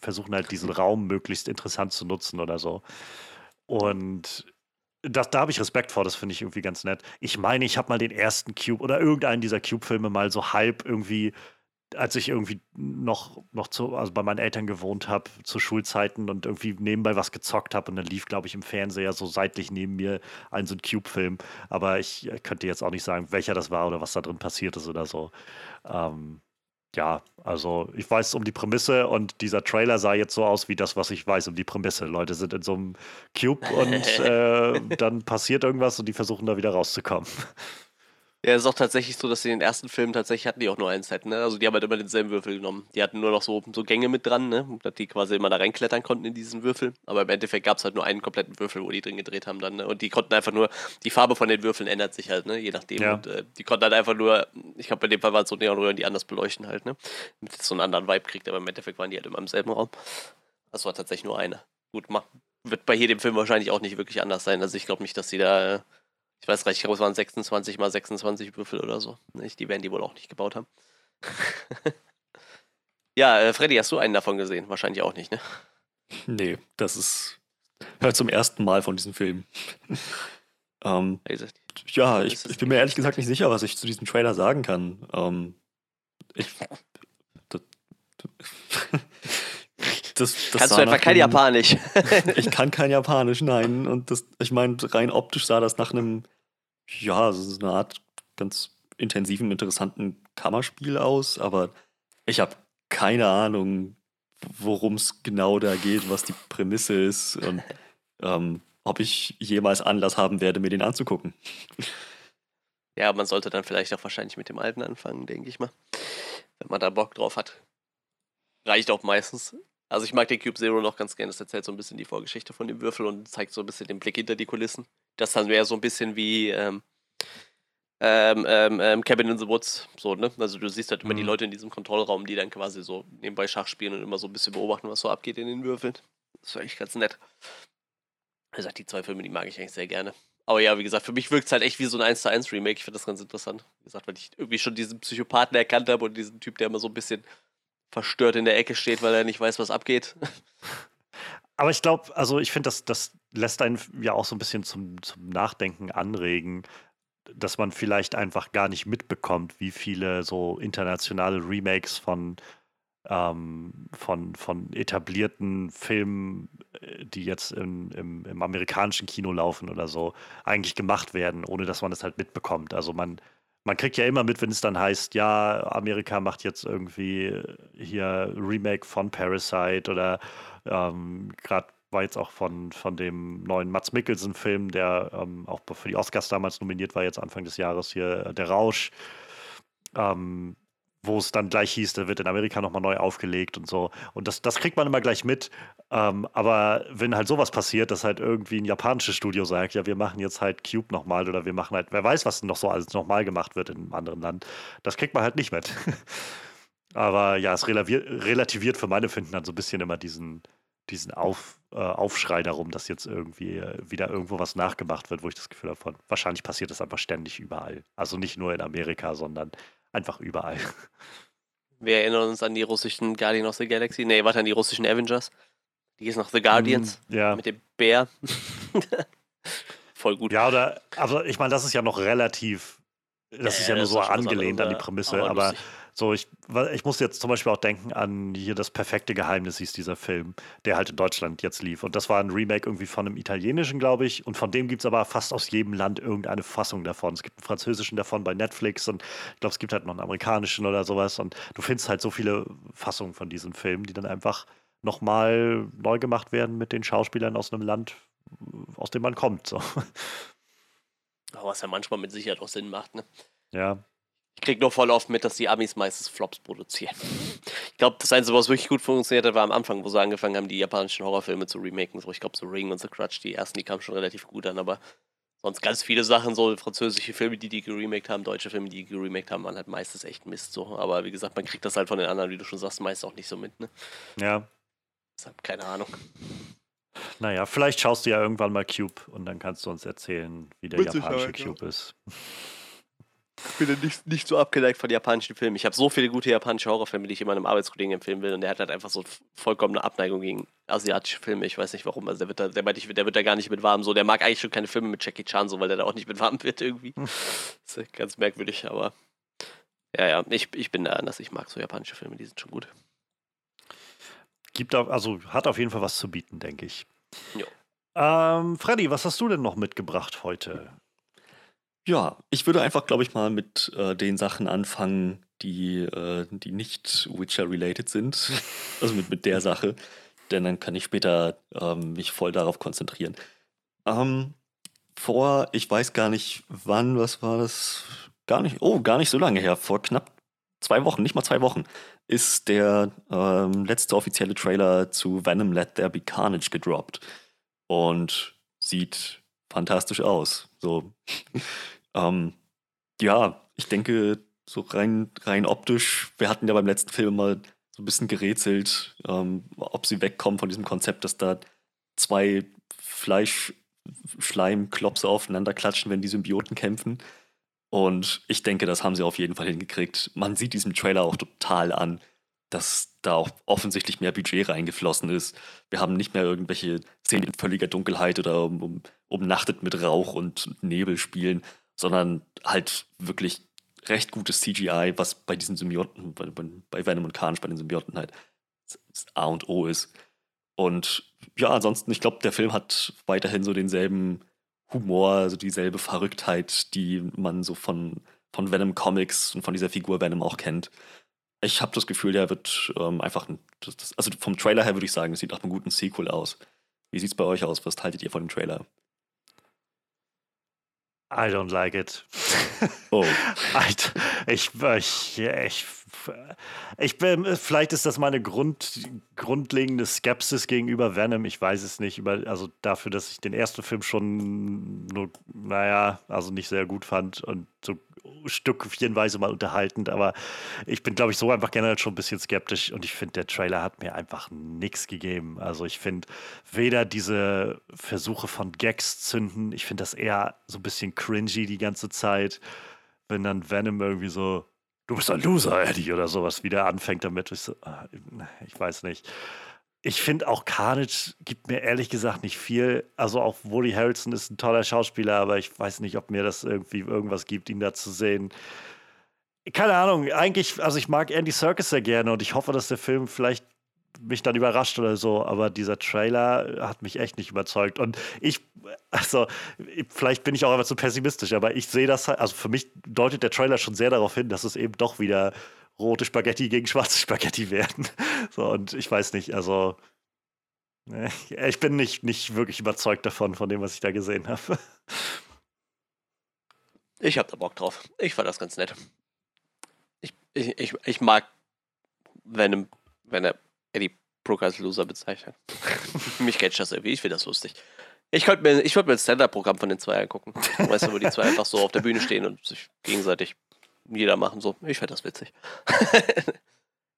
versuchen halt diesen Raum möglichst interessant zu nutzen oder so. Und das, da habe ich Respekt vor, das finde ich irgendwie ganz nett. Ich meine, ich habe mal den ersten Cube oder irgendeinen dieser Cube-Filme mal so halb irgendwie als ich irgendwie noch, noch zu, also bei meinen Eltern gewohnt habe, zu Schulzeiten und irgendwie nebenbei was gezockt habe und dann lief, glaube ich, im Fernseher so seitlich neben mir ein so ein Cube-Film. Aber ich könnte jetzt auch nicht sagen, welcher das war oder was da drin passiert ist oder so. Ähm, ja, also ich weiß um die Prämisse und dieser Trailer sah jetzt so aus wie das, was ich weiß um die Prämisse. Leute sind in so einem Cube und äh, dann passiert irgendwas und die versuchen da wieder rauszukommen. Ja, es ist auch tatsächlich so, dass sie in den ersten Filmen tatsächlich hatten die auch nur ein Set, ne? Also die haben halt immer denselben Würfel genommen. Die hatten nur noch so, so Gänge mit dran, ne? Dass die quasi immer da reinklettern konnten in diesen Würfel. Aber im Endeffekt gab es halt nur einen kompletten Würfel, wo die drin gedreht haben dann, ne? Und die konnten einfach nur, die Farbe von den Würfeln ändert sich halt, ne? Je nachdem. Ja. Und äh, die konnten halt einfach nur, ich glaube, bei dem Fall waren es so Neonröhren, die anders beleuchten halt, ne? Damit es so einen anderen Vibe kriegt, aber im Endeffekt waren die halt immer im selben Raum. Das war tatsächlich nur eine. Gut, wird bei jedem Film wahrscheinlich auch nicht wirklich anders sein. Also ich glaube nicht, dass sie da. Äh, ich weiß gar nicht, ich glaube, es waren 26 mal 26 Würfel oder so. Die werden die wohl auch nicht gebaut haben. ja, äh, Freddy, hast du einen davon gesehen? Wahrscheinlich auch nicht, ne? Nee, das ist. Hört zum ersten Mal von diesem Film. ähm, ja, ich, ich, bin mir ehrlich gesagt nicht sicher, was ich zu diesem Trailer sagen kann. Ähm, ich. Das, das, Kannst du einfach kein Japanisch? ich kann kein Japanisch, nein. Und das, ich meine, rein optisch sah das nach einem, ja, ist eine Art ganz intensiven, interessanten Kammerspiel aus, aber ich habe keine Ahnung, worum es genau da geht, was die Prämisse ist und ähm, ob ich jemals Anlass haben werde, mir den anzugucken. Ja, man sollte dann vielleicht auch wahrscheinlich mit dem alten anfangen, denke ich mal. Wenn man da Bock drauf hat. Reicht auch meistens. Also ich mag den Cube Zero noch ganz gerne. Das erzählt so ein bisschen die Vorgeschichte von dem Würfel und zeigt so ein bisschen den Blick hinter die Kulissen. Das dann wäre so ein bisschen wie ähm, ähm, ähm, ähm, Cabin in the Woods. So, ne? Also du siehst halt immer mhm. die Leute in diesem Kontrollraum, die dann quasi so nebenbei Schach spielen und immer so ein bisschen beobachten, was so abgeht in den Würfeln. Das war eigentlich ganz nett. Also die zwei Filme, die mag ich eigentlich sehr gerne. Aber ja, wie gesagt, für mich wirkt es halt echt wie so ein 1 zu 1 Remake. Ich finde das ganz interessant. Wie gesagt, weil ich irgendwie schon diesen Psychopathen erkannt habe und diesen Typ, der immer so ein bisschen verstört in der Ecke steht, weil er nicht weiß, was abgeht. Aber ich glaube, also ich finde, das, das lässt einen ja auch so ein bisschen zum, zum Nachdenken anregen, dass man vielleicht einfach gar nicht mitbekommt, wie viele so internationale Remakes von, ähm, von, von etablierten Filmen, äh, die jetzt in, im, im amerikanischen Kino laufen oder so, eigentlich gemacht werden, ohne dass man es das halt mitbekommt. Also man man kriegt ja immer mit, wenn es dann heißt, ja, Amerika macht jetzt irgendwie hier Remake von Parasite oder ähm, gerade war jetzt auch von, von dem neuen Mats Mikkelsen-Film, der ähm, auch für die Oscars damals nominiert war, jetzt Anfang des Jahres hier, äh, Der Rausch. Ähm, wo es dann gleich hieß, der wird in Amerika nochmal neu aufgelegt und so. Und das, das kriegt man immer gleich mit. Ähm, aber wenn halt sowas passiert, dass halt irgendwie ein japanisches Studio sagt, ja, wir machen jetzt halt Cube nochmal oder wir machen halt, wer weiß, was noch so alles nochmal gemacht wird in einem anderen Land, das kriegt man halt nicht mit. aber ja, es relativiert für meine Finden dann so ein bisschen immer diesen, diesen Auf, äh, Aufschrei darum, dass jetzt irgendwie äh, wieder irgendwo was nachgemacht wird, wo ich das Gefühl habe, von, wahrscheinlich passiert das einfach ständig überall. Also nicht nur in Amerika, sondern einfach überall. Wir erinnern uns an die russischen Guardians of the Galaxy. Nee, warte, an die russischen Avengers. Die ist noch The Guardians. Mm, ja. Mit dem Bär. Voll gut. Ja, oder, also ich meine, das ist ja noch relativ, das ja, ist ja, nur so angelehnt an die Prämisse, aber, aber so, ich, ich muss jetzt zum Beispiel auch denken an hier das perfekte Geheimnis hieß dieser Film, der halt in Deutschland jetzt lief. Und das war ein Remake irgendwie von einem italienischen, glaube ich. Und von dem gibt es aber fast aus jedem Land irgendeine Fassung davon. Es gibt einen französischen davon bei Netflix und ich glaube, es gibt halt noch einen amerikanischen oder sowas. Und du findest halt so viele Fassungen von diesen Filmen, die dann einfach nochmal neu gemacht werden mit den Schauspielern aus einem Land, aus dem man kommt. So. was ja manchmal mit Sicherheit auch Sinn macht, ne? Ja. Ich krieg nur voll oft mit, dass die Amis meistens Flops produzieren. Ich glaube, das Einzige, was wirklich gut funktioniert hat, war am Anfang, wo sie angefangen haben, die japanischen Horrorfilme zu remaken. So, ich glaube, so Ring und The Crutch, die ersten, die kamen schon relativ gut an, aber sonst ganz viele Sachen, so französische Filme, die die geremaked haben, deutsche Filme, die die geremaked haben, waren halt meistens echt Mist. So. Aber wie gesagt, man kriegt das halt von den anderen, wie du schon sagst, meist auch nicht so mit. Ne? Ja. Deshalb keine Ahnung. Naja, vielleicht schaust du ja irgendwann mal Cube und dann kannst du uns erzählen, wie der Mit japanische. Cube ist. Ich bin nicht, nicht so abgeneigt von japanischen Filmen. Ich habe so viele gute japanische Horrorfilme, die ich einem Arbeitskollegen empfehlen will. Und der hat halt einfach so vollkommene Abneigung gegen asiatische Filme. Ich weiß nicht warum. Also der wird da, der meint, der wird da gar nicht mit warm. So, der mag eigentlich schon keine Filme mit Jackie Chan, so, weil der da auch nicht mit warm wird irgendwie. Das ist ganz merkwürdig, aber. Ja, ja, ich, ich bin da anders. Ich mag so japanische Filme, die sind schon gut. Gibt auch, also hat auf jeden Fall was zu bieten, denke ich. Jo. Ähm, Freddy, was hast du denn noch mitgebracht heute? Ja, ich würde einfach, glaube ich, mal mit äh, den Sachen anfangen, die, äh, die nicht Witcher-related sind. also mit, mit der Sache. Denn dann kann ich später ähm, mich voll darauf konzentrieren. Ähm, vor, ich weiß gar nicht wann, was war das? Gar nicht, oh, gar nicht so lange her. Vor knapp zwei Wochen, nicht mal zwei Wochen, ist der ähm, letzte offizielle Trailer zu Venom Let There Be Carnage gedroppt. Und sieht fantastisch aus. So, ähm, ja, ich denke, so rein, rein optisch, wir hatten ja beim letzten Film mal so ein bisschen gerätselt, ähm, ob sie wegkommen von diesem Konzept, dass da zwei Fleisch-Schleim-Klopse aufeinander klatschen, wenn die Symbioten kämpfen. Und ich denke, das haben sie auf jeden Fall hingekriegt. Man sieht diesem Trailer auch total an, dass da auch offensichtlich mehr Budget reingeflossen ist. Wir haben nicht mehr irgendwelche Szenen in völliger Dunkelheit oder um, um, umnachtet mit Rauch und Nebel spielen, sondern halt wirklich recht gutes CGI, was bei diesen Symbionten, bei, bei Venom und Carnage, bei den Symbionten halt A und O ist. Und ja, ansonsten, ich glaube, der Film hat weiterhin so denselben Humor, also dieselbe Verrücktheit, die man so von, von Venom Comics und von dieser Figur Venom auch kennt. Ich habe das Gefühl, der wird ähm, einfach, ein, das, das, also vom Trailer her würde ich sagen, es sieht nach einem guten Sequel aus. Wie sieht's bei euch aus? Was haltet ihr von dem Trailer? I don't like it. Oh, ich, ich, ich, ich bin, vielleicht ist das meine Grund, grundlegende Skepsis gegenüber Venom. Ich weiß es nicht. Über, also dafür, dass ich den ersten Film schon nur, naja, also nicht sehr gut fand und so stückchenweise mal unterhaltend. Aber ich bin, glaube ich, so einfach generell schon ein bisschen skeptisch und ich finde, der Trailer hat mir einfach nichts gegeben. Also ich finde weder diese Versuche von Gags zünden, ich finde das eher so ein bisschen cringy die ganze Zeit wenn dann Venom irgendwie so, du bist ein Loser, Eddie, oder sowas wieder anfängt damit. Ich, so, ah, ich weiß nicht. Ich finde auch Carnage gibt mir ehrlich gesagt nicht viel. Also auch Woody Harrelson ist ein toller Schauspieler, aber ich weiß nicht, ob mir das irgendwie irgendwas gibt, ihn da zu sehen. Keine Ahnung, eigentlich, also ich mag Andy Serkis sehr gerne und ich hoffe, dass der Film vielleicht mich dann überrascht oder so, aber dieser Trailer hat mich echt nicht überzeugt. Und ich, also, vielleicht bin ich auch einfach zu pessimistisch, aber ich sehe das, halt, also für mich deutet der Trailer schon sehr darauf hin, dass es eben doch wieder rote Spaghetti gegen schwarze Spaghetti werden. So, und ich weiß nicht, also, ne, ich bin nicht, nicht wirklich überzeugt davon, von dem, was ich da gesehen habe. Ich hab da Bock drauf. Ich fand das ganz nett. Ich, ich, ich, ich mag Venom, wenn er Eddie Brooke als Loser bezeichnet. Mich catcht das irgendwie, ich finde das lustig. Ich mir, ich mir ein Stand-Up-Programm von den zwei angucken. Weißt du, wo die zwei einfach so auf der Bühne stehen und sich gegenseitig jeder machen. So, ich fände das witzig.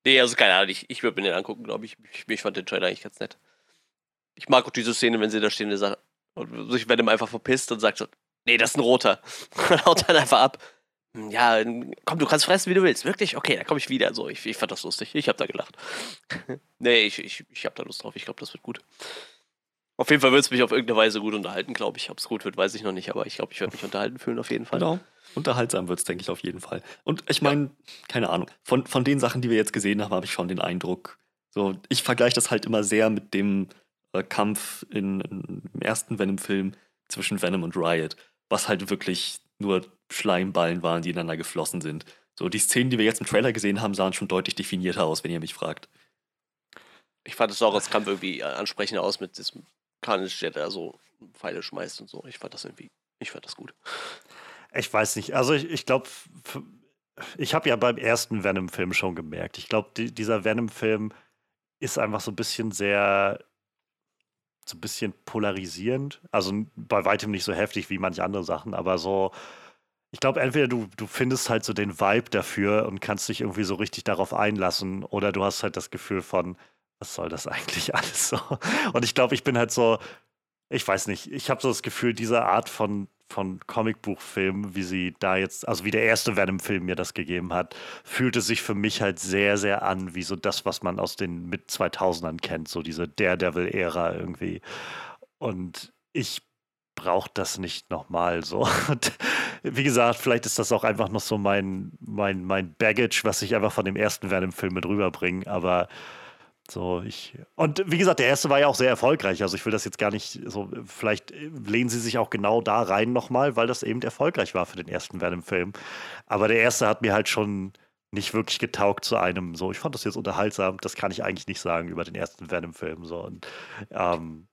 nee, also keine Ahnung, ich, ich würde mir den angucken, glaube ich. ich. Ich fand den Trailer eigentlich ganz nett. Ich mag auch diese Szene, wenn sie da stehen und sich Venom einfach verpisst und sagt so, nee, das ist ein roter. Und haut dann einfach ab. Ja, komm, du kannst fressen, wie du willst. Wirklich? Okay, dann komme ich wieder. So, ich, ich fand das lustig. Ich habe da gelacht. nee, ich, ich, ich habe da Lust drauf. Ich glaube, das wird gut. Auf jeden Fall wird es mich auf irgendeine Weise gut unterhalten, glaube ich. Ob es gut wird, weiß ich noch nicht, aber ich glaube, ich werde mich unterhalten fühlen auf jeden Fall. Genau. Unterhaltsam wird es, denke ich, auf jeden Fall. Und ich meine, keine Ahnung, von, von den Sachen, die wir jetzt gesehen haben, habe ich schon den Eindruck, so, ich vergleiche das halt immer sehr mit dem äh, Kampf in, in, im ersten Venom-Film zwischen Venom und Riot, was halt wirklich nur Schleimballen waren, die ineinander geflossen sind. So, die Szenen, die wir jetzt im Trailer gesehen haben, sahen schon deutlich definierter aus, wenn ihr mich fragt. Ich fand es auch als Kampf irgendwie ansprechender aus mit diesem Carnage, der da so Pfeile schmeißt und so. Ich fand das irgendwie, ich fand das gut. Ich weiß nicht. Also ich, ich glaube, ich habe ja beim ersten Venom-Film schon gemerkt. Ich glaube, die, dieser Venom-Film ist einfach so ein bisschen sehr, so ein bisschen polarisierend. Also bei weitem nicht so heftig wie manche andere Sachen, aber so, ich glaube, entweder du, du findest halt so den Vibe dafür und kannst dich irgendwie so richtig darauf einlassen, oder du hast halt das Gefühl von, was soll das eigentlich alles so? Und ich glaube, ich bin halt so, ich weiß nicht, ich habe so das Gefühl, diese Art von, von Comicbuchfilm, wie sie da jetzt, also wie der erste Venom-Film mir das gegeben hat, fühlte sich für mich halt sehr, sehr an, wie so das, was man aus den mit 2000ern kennt, so diese Daredevil-Ära irgendwie. Und ich brauche das nicht nochmal so. Und wie gesagt, vielleicht ist das auch einfach noch so mein, mein, mein Baggage, was ich einfach von dem ersten Venom-Film mit rüberbringe, aber so, ich. Und wie gesagt, der erste war ja auch sehr erfolgreich. Also ich will das jetzt gar nicht so. Vielleicht lehnen sie sich auch genau da rein nochmal, weil das eben erfolgreich war für den ersten Venom-Film. Aber der erste hat mir halt schon nicht wirklich getaugt zu einem. So, ich fand das jetzt unterhaltsam. Das kann ich eigentlich nicht sagen über den ersten Venom-Film. So. Und, ähm,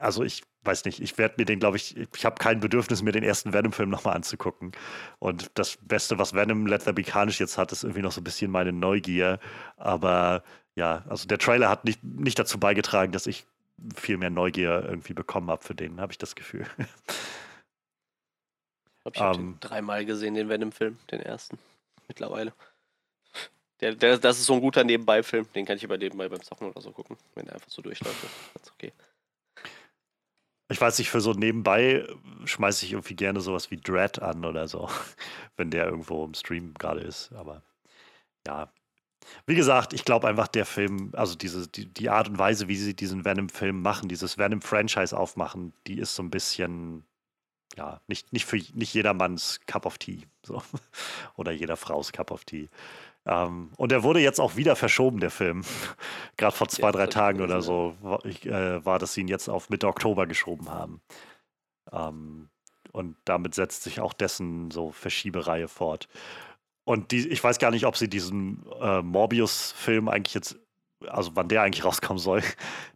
also ich weiß nicht, ich werde mir den, glaube ich, ich habe kein Bedürfnis, mir den ersten Venom-Film nochmal anzugucken. Und das Beste, was Venom Let There Be Carnage jetzt hat, ist irgendwie noch so ein bisschen meine Neugier. Aber ja, also der Trailer hat nicht, nicht dazu beigetragen, dass ich viel mehr Neugier irgendwie bekommen habe für den, habe ich das Gefühl. Ich habe um, ähm. dreimal gesehen, den Venom-Film, den ersten. Mittlerweile. Der, der, das ist so ein guter Nebenbei-Film, den kann ich über nebenbei beim Zocken oder so gucken, wenn er einfach so durchläuft. Ist okay. Ich weiß nicht, für so nebenbei schmeiße ich irgendwie gerne sowas wie Dread an oder so, wenn der irgendwo im Stream gerade ist. Aber ja, wie gesagt, ich glaube einfach, der Film, also diese, die, die Art und Weise, wie sie diesen Venom-Film machen, dieses Venom-Franchise aufmachen, die ist so ein bisschen, ja, nicht, nicht für nicht jedermanns Cup of Tea. So. Oder jeder Frau's Cup of Tea. Ähm, und er wurde jetzt auch wieder verschoben, der Film. Gerade vor zwei, drei Tagen oder so war, ich, äh, war, dass sie ihn jetzt auf Mitte Oktober geschoben haben. Ähm, und damit setzt sich auch dessen so Verschiebereihe fort. Und die, ich weiß gar nicht, ob sie diesen äh, Morbius-Film eigentlich jetzt, also wann der eigentlich rauskommen soll.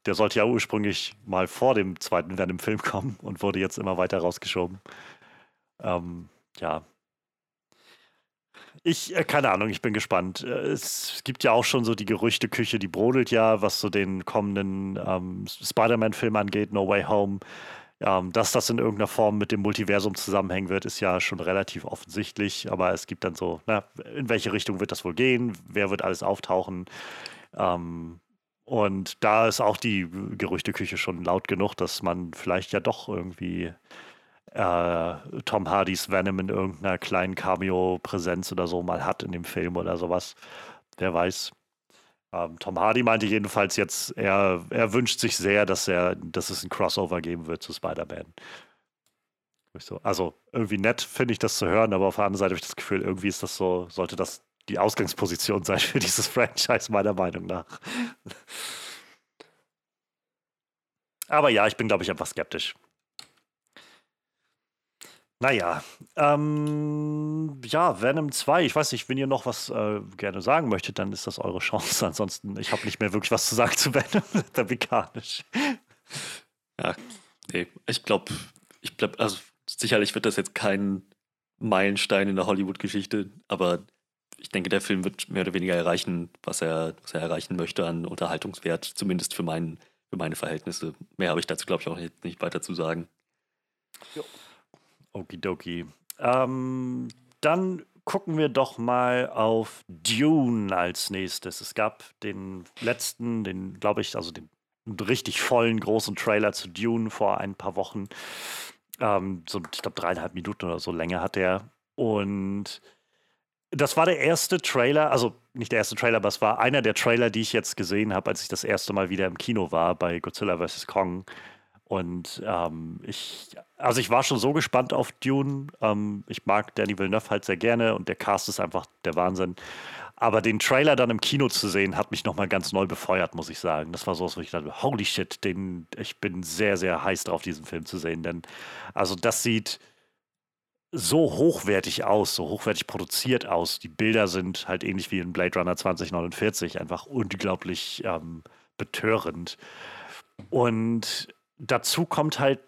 Der sollte ja ursprünglich mal vor dem zweiten Venom-Film kommen und wurde jetzt immer weiter rausgeschoben. Ähm, ja. Ich, äh, keine Ahnung, ich bin gespannt. Äh, es gibt ja auch schon so die Gerüchteküche, die brodelt ja, was so den kommenden ähm, Spider-Man-Film angeht, No Way Home. Ähm, dass das in irgendeiner Form mit dem Multiversum zusammenhängen wird, ist ja schon relativ offensichtlich. Aber es gibt dann so, na, in welche Richtung wird das wohl gehen? Wer wird alles auftauchen? Ähm, und da ist auch die Gerüchteküche schon laut genug, dass man vielleicht ja doch irgendwie äh, Tom Hardys Venom in irgendeiner kleinen Cameo-Präsenz oder so mal hat in dem Film oder sowas. Wer weiß. Ähm, Tom Hardy meinte jedenfalls jetzt, er, er wünscht sich sehr, dass, er, dass es ein Crossover geben wird zu Spider-Man. So, also irgendwie nett finde ich das zu hören, aber auf der anderen Seite habe ich das Gefühl, irgendwie ist das so, sollte das die Ausgangsposition sein für dieses Franchise, meiner Meinung nach. aber ja, ich bin, glaube ich, einfach skeptisch. Naja, ähm, ja, Venom 2, ich weiß nicht, wenn ihr noch was äh, gerne sagen möchtet, dann ist das eure Chance. Ansonsten, ich habe nicht mehr wirklich was zu sagen zu Venom, der Mechanisch. Ja, nee, ich glaube, ich glaube, also sicherlich wird das jetzt kein Meilenstein in der Hollywood-Geschichte, aber ich denke, der Film wird mehr oder weniger erreichen, was er, was er erreichen möchte an Unterhaltungswert, zumindest für, mein, für meine Verhältnisse. Mehr habe ich dazu, glaube ich, auch nicht, nicht weiter zu sagen. Jo. Okidoki. Ähm, dann gucken wir doch mal auf Dune als nächstes. Es gab den letzten, den glaube ich, also den richtig vollen großen Trailer zu Dune vor ein paar Wochen. Ähm, so, ich glaube, dreieinhalb Minuten oder so länger hat er. Und das war der erste Trailer, also nicht der erste Trailer, aber es war einer der Trailer, die ich jetzt gesehen habe, als ich das erste Mal wieder im Kino war bei Godzilla vs. Kong. Und ähm, ich, also ich war schon so gespannt auf Dune. Ähm, ich mag Danny Villeneuve halt sehr gerne und der Cast ist einfach der Wahnsinn. Aber den Trailer dann im Kino zu sehen, hat mich nochmal ganz neu befeuert, muss ich sagen. Das war so, wo ich dachte, holy shit, den, ich bin sehr, sehr heiß drauf, diesen Film zu sehen. Denn also das sieht so hochwertig aus, so hochwertig produziert aus. Die Bilder sind halt ähnlich wie in Blade Runner 2049, einfach unglaublich ähm, betörend. Und dazu kommt halt,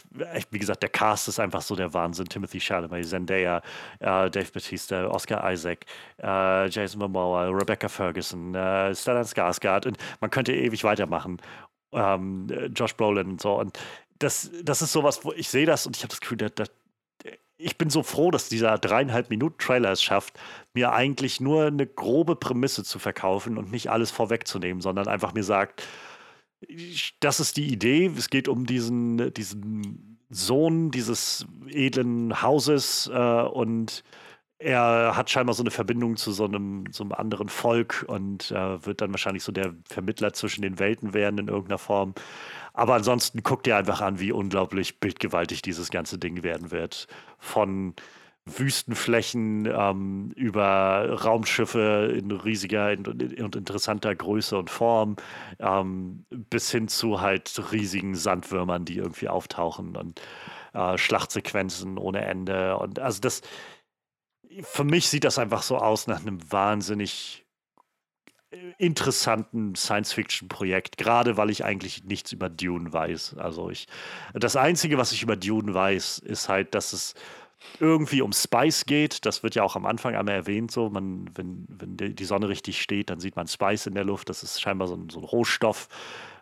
wie gesagt, der Cast ist einfach so der Wahnsinn. Timothy Chalamet, Zendaya, äh, Dave Bautista, Oscar Isaac, äh, Jason Momoa, Rebecca Ferguson, äh, Stellan Skarsgård und man könnte ewig weitermachen. Ähm, Josh Brolin und so. Und das, das ist sowas, wo ich sehe das und ich habe das Gefühl, da, da, ich bin so froh, dass dieser dreieinhalb Minuten Trailer es schafft, mir eigentlich nur eine grobe Prämisse zu verkaufen und nicht alles vorwegzunehmen, sondern einfach mir sagt, das ist die Idee. Es geht um diesen, diesen Sohn dieses edlen Hauses äh, und er hat scheinbar so eine Verbindung zu so einem, so einem anderen Volk und äh, wird dann wahrscheinlich so der Vermittler zwischen den Welten werden in irgendeiner Form. Aber ansonsten guckt ihr einfach an, wie unglaublich bildgewaltig dieses ganze Ding werden wird. Von Wüstenflächen ähm, über Raumschiffe in riesiger und interessanter Größe und Form ähm, bis hin zu halt riesigen Sandwürmern, die irgendwie auftauchen und äh, Schlachtsequenzen ohne Ende. Und also das, für mich sieht das einfach so aus nach einem wahnsinnig äh, interessanten Science-Fiction-Projekt, gerade weil ich eigentlich nichts über Dune weiß. Also ich, das Einzige, was ich über Dune weiß, ist halt, dass es irgendwie um Spice geht. Das wird ja auch am Anfang einmal erwähnt. So, man, wenn, wenn die Sonne richtig steht, dann sieht man Spice in der Luft. Das ist scheinbar so ein, so ein Rohstoff,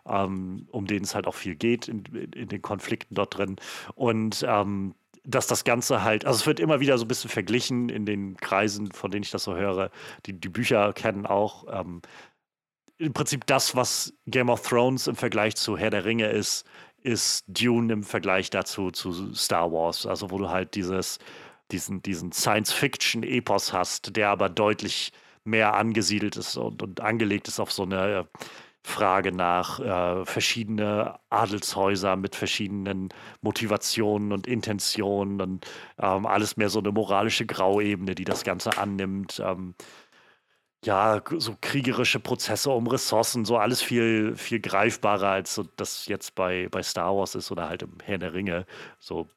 ähm, um den es halt auch viel geht in, in den Konflikten dort drin. Und ähm, dass das Ganze halt, also es wird immer wieder so ein bisschen verglichen in den Kreisen, von denen ich das so höre. Die, die Bücher kennen auch. Ähm, Im Prinzip das, was Game of Thrones im Vergleich zu Herr der Ringe ist, ist Dune im Vergleich dazu zu Star Wars. Also wo du halt dieses, diesen, diesen Science-Fiction-Epos hast, der aber deutlich mehr angesiedelt ist und, und angelegt ist auf so eine Frage nach äh, verschiedene Adelshäuser mit verschiedenen Motivationen und Intentionen und ähm, alles mehr so eine moralische Grauebene, die das Ganze annimmt. Ähm, ja, so kriegerische Prozesse um Ressourcen, so alles viel, viel greifbarer, als so das jetzt bei, bei Star Wars ist oder halt im Herr der Ringe, so,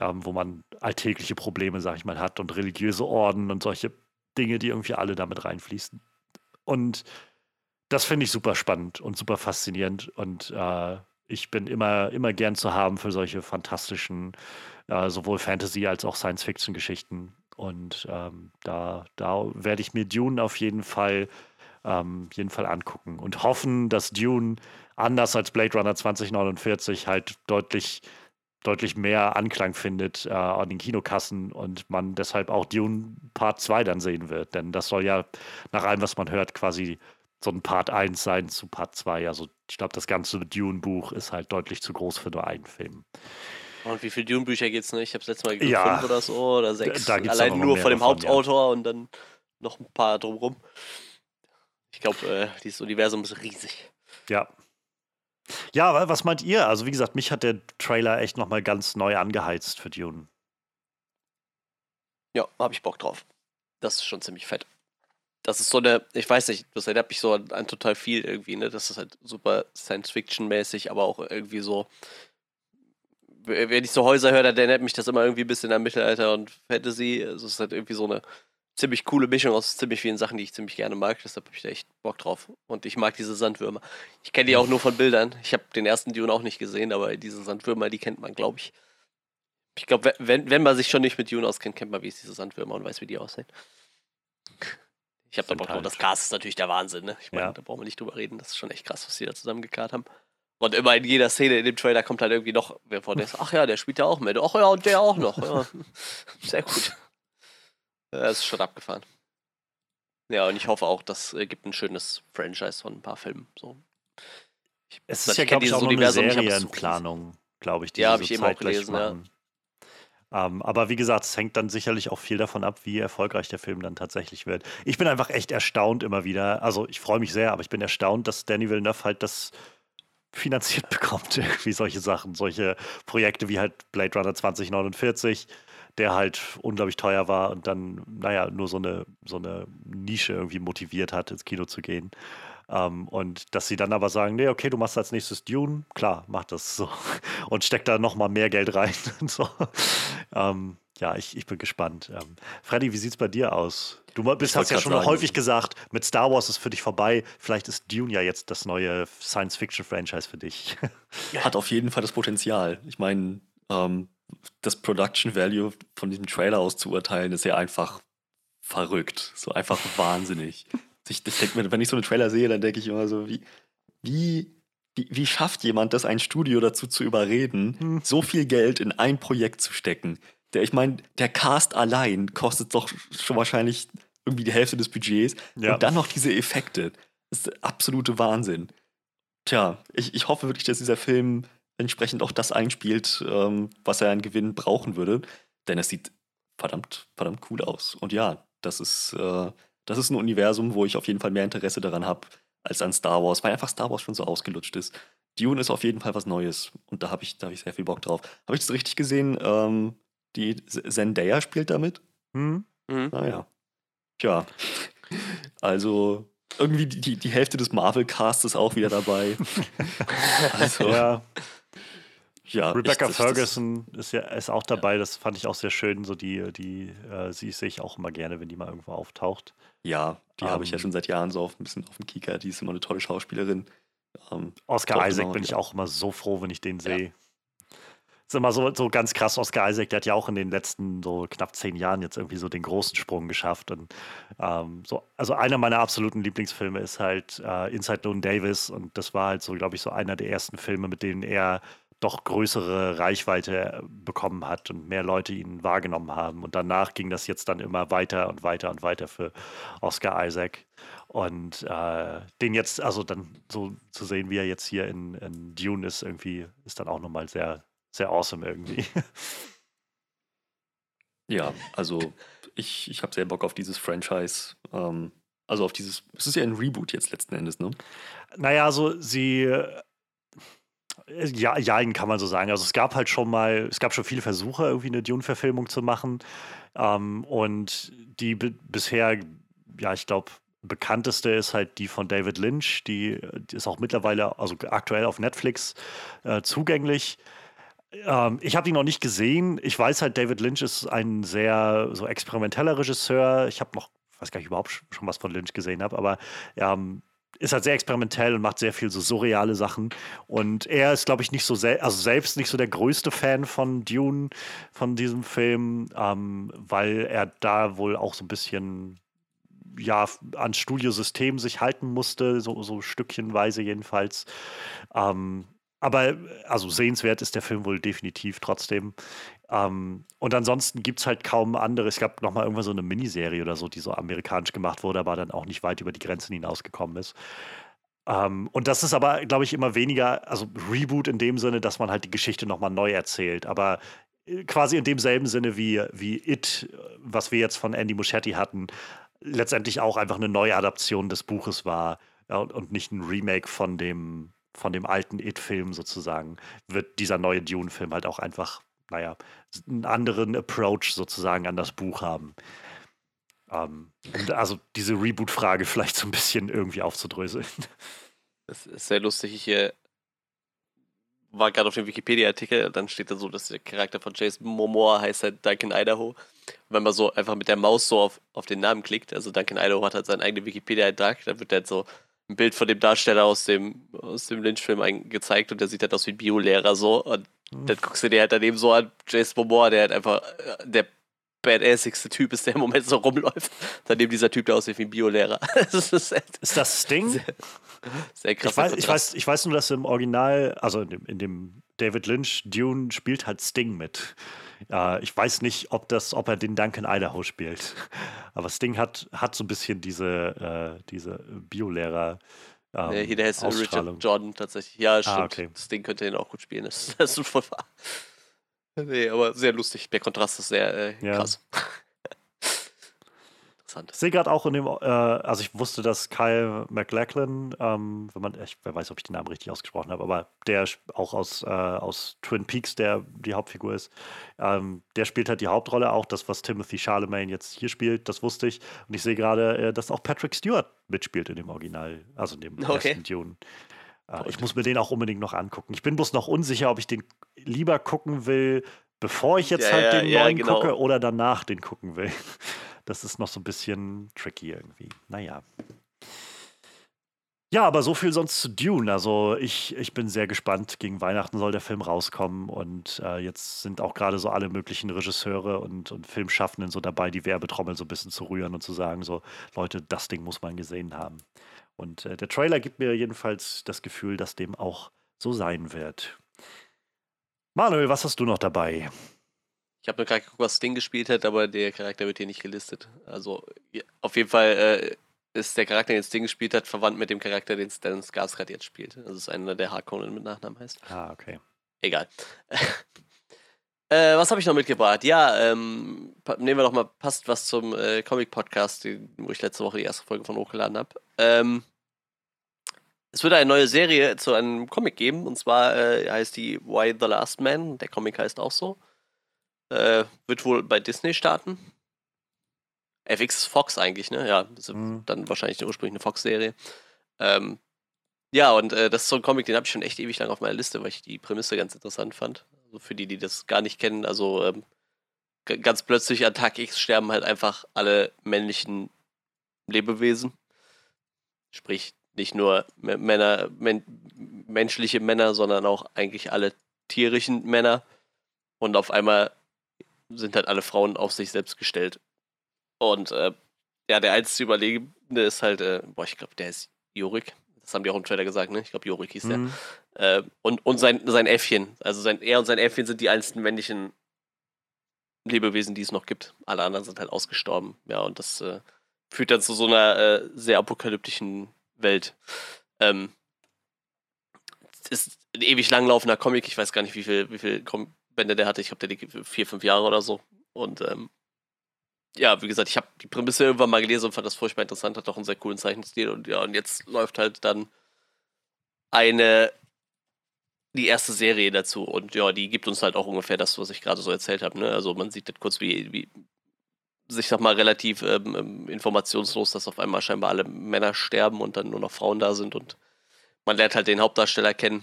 ähm, wo man alltägliche Probleme, sag ich mal, hat und religiöse Orden und solche Dinge, die irgendwie alle damit reinfließen. Und das finde ich super spannend und super faszinierend und äh, ich bin immer, immer gern zu haben für solche fantastischen, äh, sowohl Fantasy- als auch Science-Fiction-Geschichten. Und ähm, da, da werde ich mir Dune auf jeden Fall, ähm, jeden Fall angucken und hoffen, dass Dune anders als Blade Runner 2049 halt deutlich, deutlich mehr Anklang findet äh, an den Kinokassen und man deshalb auch Dune Part 2 dann sehen wird. Denn das soll ja nach allem, was man hört, quasi so ein Part 1 sein zu Part 2. Also ich glaube, das ganze Dune-Buch ist halt deutlich zu groß für nur einen Film. Und wie viele Dune-Bücher geht es nicht? Ich habe es letztes Mal geguckt, ja, fünf oder so oder sechs. Da Allein nur von dem davon, Hauptautor ja. und dann noch ein paar drumrum. Ich glaube, äh, dieses Universum ist riesig. Ja. Ja, was meint ihr? Also wie gesagt, mich hat der Trailer echt nochmal ganz neu angeheizt für Dune. Ja, habe ich Bock drauf. Das ist schon ziemlich fett. Das ist so eine, ich weiß nicht, das erinnert mich so an, an total viel irgendwie, ne? Das ist halt super Science-Fiction-mäßig, aber auch irgendwie so, wenn ich so Häuser höre, dann erinnert mich das immer irgendwie ein bisschen an Mittelalter und Fantasy. Also es ist halt irgendwie so eine ziemlich coole Mischung aus ziemlich vielen Sachen, die ich ziemlich gerne mag. Deshalb habe ich da echt Bock drauf. Und ich mag diese Sandwürmer. Ich kenne die auch nur von Bildern. Ich habe den ersten Dune auch nicht gesehen, aber diese Sandwürmer, die kennt man, glaube ich. Ich glaube, wenn, wenn man sich schon nicht mit Dune auskennt, kennt man, wie es diese Sandwürmer und weiß, wie die aussehen. Ich habe da Bock drauf. Das Gas ist natürlich der Wahnsinn, ne? Ich meine, ja. da brauchen wir nicht drüber reden. Das ist schon echt krass, was die da zusammengekarrt haben. Und immer in jeder Szene in dem Trailer kommt halt irgendwie noch wer vor der ach ja, der spielt ja auch mit. Ach ja, und der auch noch. Ja. Sehr gut. Das ist schon abgefahren. Ja, und ich hoffe auch, das gibt ein schönes Franchise von ein paar Filmen. So. Ich, es ist ja, glaube ich, auch noch eine Serienplanung, glaube ich, die Ja, habe ich eben auch gelesen, ja. Um, ähm, aber wie gesagt, es hängt dann sicherlich auch viel davon ab, wie erfolgreich der Film dann tatsächlich wird. Ich bin einfach echt erstaunt immer wieder. Also ich freue mich sehr, aber ich bin erstaunt, dass Danny Villeneuve halt das finanziert bekommt, irgendwie solche Sachen, solche Projekte wie halt Blade Runner 2049, der halt unglaublich teuer war und dann, naja, nur so eine, so eine Nische irgendwie motiviert hat, ins Kino zu gehen. Ähm, und dass sie dann aber sagen, nee, okay, du machst als nächstes Dune, klar, mach das so. Und steckt da nochmal mehr Geld rein und so. Ähm, ja, ich, ich bin gespannt. Ähm, Freddy, wie sieht es bei dir aus? Du bist, hast ja schon sagen, häufig gesagt, mit Star Wars ist für dich vorbei. Vielleicht ist Dune ja jetzt das neue Science-Fiction-Franchise für dich. Hat auf jeden Fall das Potenzial. Ich meine, ähm, das Production Value von diesem Trailer aus zu urteilen, ist ja einfach verrückt. So einfach wahnsinnig. Ich, ich denk mir, wenn ich so einen Trailer sehe, dann denke ich immer so, wie, wie, wie, wie schafft jemand das, ein Studio dazu zu überreden, hm. so viel Geld in ein Projekt zu stecken? Der, ich meine, der Cast allein kostet doch schon wahrscheinlich irgendwie die Hälfte des Budgets. Ja. Und dann noch diese Effekte. Das ist der absolute Wahnsinn. Tja, ich, ich hoffe wirklich, dass dieser Film entsprechend auch das einspielt, ähm, was er an Gewinn brauchen würde. Denn es sieht verdammt, verdammt cool aus. Und ja, das ist, äh, das ist ein Universum, wo ich auf jeden Fall mehr Interesse daran habe als an Star Wars, weil einfach Star Wars schon so ausgelutscht ist. Dune ist auf jeden Fall was Neues und da habe ich, da hab ich sehr viel Bock drauf. Habe ich das richtig gesehen? Ähm, die Zendaya spielt damit? Hm? Mhm. Naja. Tja. Also irgendwie die, die, Hälfte des Marvel-Casts ist auch wieder dabei. also, Ja, ja. Rebecca ich- das- Ferguson ist ja ist auch dabei. Das fand ich auch sehr schön. So die, die, äh, sie sehe ich auch immer gerne, wenn die mal irgendwo auftaucht. Ja, die habe ich ja Ähm, schon seit Jahren so auf, ein bisschen auf dem Kika. Die ist immer eine tolle Schauspielerin. Ähm, Oscar Isaac genau, bin ich ja. auch immer so froh, wenn ich den sehe. Ist immer so, so ganz krass, Oscar Isaac, der hat ja auch in den letzten so knapp zehn Jahren jetzt irgendwie so den großen Sprung geschafft. Und ähm, so, also einer meiner absoluten Lieblingsfilme ist halt äh, Inside Llewyn Davis und das war halt so, glaube ich, so einer der ersten Filme, mit denen er doch größere Reichweite äh, bekommen hat und mehr Leute ihn wahrgenommen haben. Und danach ging das jetzt dann immer weiter und weiter und weiter für Oscar Isaac. Und äh, den jetzt, also dann so zu sehen, wie er jetzt hier in, in Dune ist, irgendwie, ist dann auch nochmal sehr, sehr awesome irgendwie. ja, also ich, ich habe sehr Bock auf dieses Franchise. Ähm, also auf dieses, es ist ja ein Reboot jetzt letzten Endes, ne? Naja, also sie, äh, ja, ja, kann man so sagen. Also es gab halt schon mal, es gab schon viele Versuche, irgendwie eine Dune-Verfilmung zu machen. Ähm, und die bi- bisher, ja, ich glaube, bekannteste ist halt die von David Lynch. Die, die ist auch mittlerweile, also aktuell auf Netflix äh, zugänglich. Ähm, ich habe die noch nicht gesehen. Ich weiß halt, David Lynch ist ein sehr so experimenteller Regisseur. Ich habe noch, weiß gar nicht überhaupt sch- schon was von Lynch gesehen habe, aber ähm, ist halt sehr experimentell und macht sehr viel so surreale Sachen. Und er ist, glaube ich, nicht so sel also selbst nicht so der größte Fan von Dune, von diesem Film, ähm, weil er da wohl auch so ein bisschen ja, ans Studiosystem sich halten musste, so, so stückchenweise jedenfalls. Ähm, aber also sehenswert ist der Film wohl definitiv trotzdem. Ähm, und ansonsten gibt es halt kaum andere. Es gab noch mal irgendwann so eine Miniserie oder so, die so amerikanisch gemacht wurde, aber dann auch nicht weit über die Grenzen hinausgekommen ist. Ähm, und das ist aber, glaube ich, immer weniger, also Reboot in dem Sinne, dass man halt die Geschichte noch mal neu erzählt. Aber äh, quasi in demselben Sinne wie, wie It, was wir jetzt von Andy Muschietti hatten, letztendlich auch einfach eine Neuadaption des Buches war ja, und nicht ein Remake von dem, von dem alten It-Film sozusagen, wird dieser neue Dune-Film halt auch einfach, naja, einen anderen Approach sozusagen an das Buch haben. Ähm, also diese Reboot-Frage vielleicht so ein bisschen irgendwie aufzudröseln. Das ist sehr lustig. Ich äh, war gerade auf dem Wikipedia-Artikel, dann steht da so, dass der Charakter von Jason Momoa heißt halt Duncan Idaho. Wenn man so einfach mit der Maus so auf, auf den Namen klickt, also Duncan Idaho hat halt seinen eigenen Wikipedia-Eintrag, da wird halt so ein Bild von dem Darsteller aus dem, aus dem Lynch-Film gezeigt und der sieht halt aus wie ein Biolehrer so. Und dann guckst du dir halt daneben so an, Jason Momoa, der halt einfach äh, der badassigste Typ ist, der im Moment so rumläuft. Daneben dieser Typ, der aussieht wie ein Biolehrer. Das ist Ist das Sting? sehr krass. Ich weiß, ich, weiß, ich weiß nur, dass im Original, also in dem, in dem David Lynch Dune spielt halt Sting mit. Äh, ich weiß nicht, ob, das, ob er den Duncan Idaho spielt. Aber Sting hat, hat so ein bisschen diese, äh, diese Biolehrer. Ähm, Nee, hier der heißt. Richard Jordan tatsächlich. Ja, stimmt. Ah, okay. Das Ding könnte ihn auch gut spielen. Das, das ist voll wahr. Nee, aber sehr lustig. Der Kontrast ist sehr äh, Ja. krass. Interessant. Ich sehe gerade auch in dem, äh, also ich wusste, dass Kyle MacLachlan, ähm, wenn man, ich wer weiß, ob ich den Namen richtig ausgesprochen habe, aber der auch aus, äh, aus Twin Peaks, der die Hauptfigur ist, ähm, der spielt halt die Hauptrolle, auch das, was Timothy Charlemagne jetzt hier spielt, das wusste ich. Und ich sehe gerade, äh, dass auch Patrick Stewart mitspielt in dem Original, also in dem Okay. ersten Dune. Äh, ich muss mir den auch unbedingt noch angucken. Ich bin bloß noch unsicher, ob ich den lieber gucken will, bevor ich jetzt Ja, halt ja, den ja, neuen genau. gucke oder danach den gucken will. Das ist noch so ein bisschen tricky irgendwie. Naja. Ja, aber so viel sonst zu Dune. Also ich, ich bin sehr gespannt. Gegen Weihnachten soll der Film rauskommen und äh, jetzt sind auch gerade so alle möglichen Regisseure und, und Filmschaffenden so dabei, die Werbetrommel so ein bisschen zu rühren und zu sagen, so Leute, das Ding muss man gesehen haben. Und äh, der Trailer gibt mir jedenfalls das Gefühl, dass dem auch so sein wird. Manuel, was hast du noch dabei? Ich habe nur gerade geguckt, was Sting gespielt hat, aber der Charakter wird hier nicht gelistet. Also ja, auf jeden Fall äh, ist der Charakter, den Sting gespielt hat, verwandt mit dem Charakter, den Stan Skarsgård jetzt spielt. Also ist einer, der Harkonnen mit Nachnamen heißt. Ah, okay. Egal. äh, was habe ich noch mitgebracht? Ja, ähm, nehmen wir doch mal, passt was zum äh, Comic-Podcast, wo ich letzte Woche die erste Folge von hochgeladen habe. Ähm, es wird eine neue Serie zu einem Comic geben, und zwar äh, heißt die Why the Last Man. Der Comic heißt auch so. Äh, wird wohl bei Disney starten. FX ist Fox eigentlich, ne? Ja, ist Mhm. dann wahrscheinlich eine ursprüngliche Fox-Serie. Ähm, ja, und äh, das ist so ein Comic, den habe ich schon echt ewig lang auf meiner Liste, weil ich die Prämisse ganz interessant fand. Also für die, die das gar nicht kennen, also ähm, ganz plötzlich an Tag X sterben halt einfach alle männlichen Lebewesen. Sprich, nicht nur Männer, men menschliche Männer, sondern auch eigentlich alle tierischen Männer. Und auf einmal sind halt alle Frauen auf sich selbst gestellt. Und äh, ja, der einzige Überlebende ist halt, äh, boah, ich glaube, der ist Jorik. Das haben die auch im Trailer gesagt, ne? Ich glaube, Jorik hieß der. Mhm. Äh, und und sein, sein Äffchen. Also sein, er und sein Äffchen sind die einzigen männlichen Lebewesen, die es noch gibt. Alle anderen sind halt ausgestorben. Ja, und das äh, führt dann zu so einer äh, sehr apokalyptischen Welt. Ähm, es ist ein ewig langlaufender Comic. Ich weiß gar nicht, wie viel, wie viel Com Bände der hatte. Ich liegt für vier, fünf Jahre oder so. Und ähm, ja, wie gesagt, ich habe die Prämisse irgendwann mal gelesen und fand das furchtbar interessant. Hat auch einen sehr coolen Zeichenstil. Und ja, und jetzt läuft halt dann eine die erste Serie dazu und ja, die gibt uns halt auch ungefähr das, was ich gerade so erzählt habe. Ne? Also man sieht das kurz, wie, wie sich sag mal relativ ähm, ähm, informationslos, dass auf einmal scheinbar alle Männer sterben und dann nur noch Frauen da sind und man lernt halt den Hauptdarsteller kennen.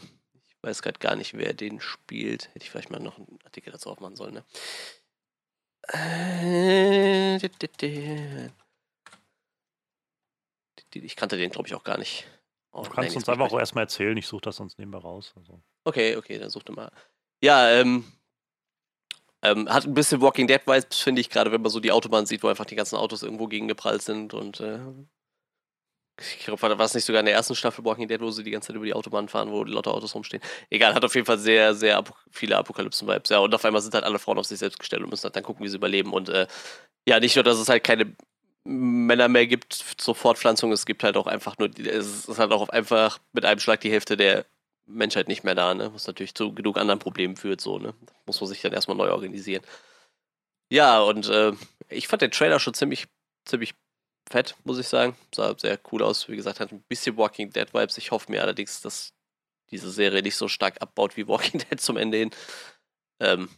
Weiß gerade gar nicht, wer den spielt. Hätte ich vielleicht mal noch einen Artikel dazu aufmachen sollen. Ne? Äh, Ich kannte den, glaube ich, auch gar nicht. Oh, Du nein, kannst jetzt uns einfach auch erstmal erzählen, ich suche das sonst nebenbei raus. Also. Okay, okay, dann such du mal. Ja, ähm, ähm, hat ein bisschen Walking Dead Vibes, finde ich, gerade wenn man so die Autobahn sieht, wo einfach die ganzen Autos irgendwo gegengeprallt sind und äh, ich glaube, war es nicht sogar in der ersten Staffel Walking Dead, wo sie die ganze Zeit über die Autobahn fahren, wo lauter Autos rumstehen. Egal, hat auf jeden Fall sehr, sehr ap viele Apokalypsen-Vibes. Ja, und auf einmal sind halt alle Frauen auf sich selbst gestellt und müssen halt dann gucken, wie sie überleben. Und äh, ja, nicht nur, dass es halt keine Männer mehr gibt zur Fortpflanzung, es gibt halt auch einfach nur, es ist halt auch einfach mit einem Schlag die Hälfte der Menschheit nicht mehr da, ne? Was natürlich zu genug anderen Problemen führt, so, ne? Muss man sich dann erstmal neu organisieren. Ja, und äh, ich fand den Trailer schon ziemlich, ziemlich fett, muss ich sagen. Sah sehr cool aus. Wie gesagt, hat ein bisschen Walking Dead Vibes. Ich hoffe mir allerdings, dass diese Serie nicht so stark abbaut wie Walking Dead zum Ende hin. Ähm,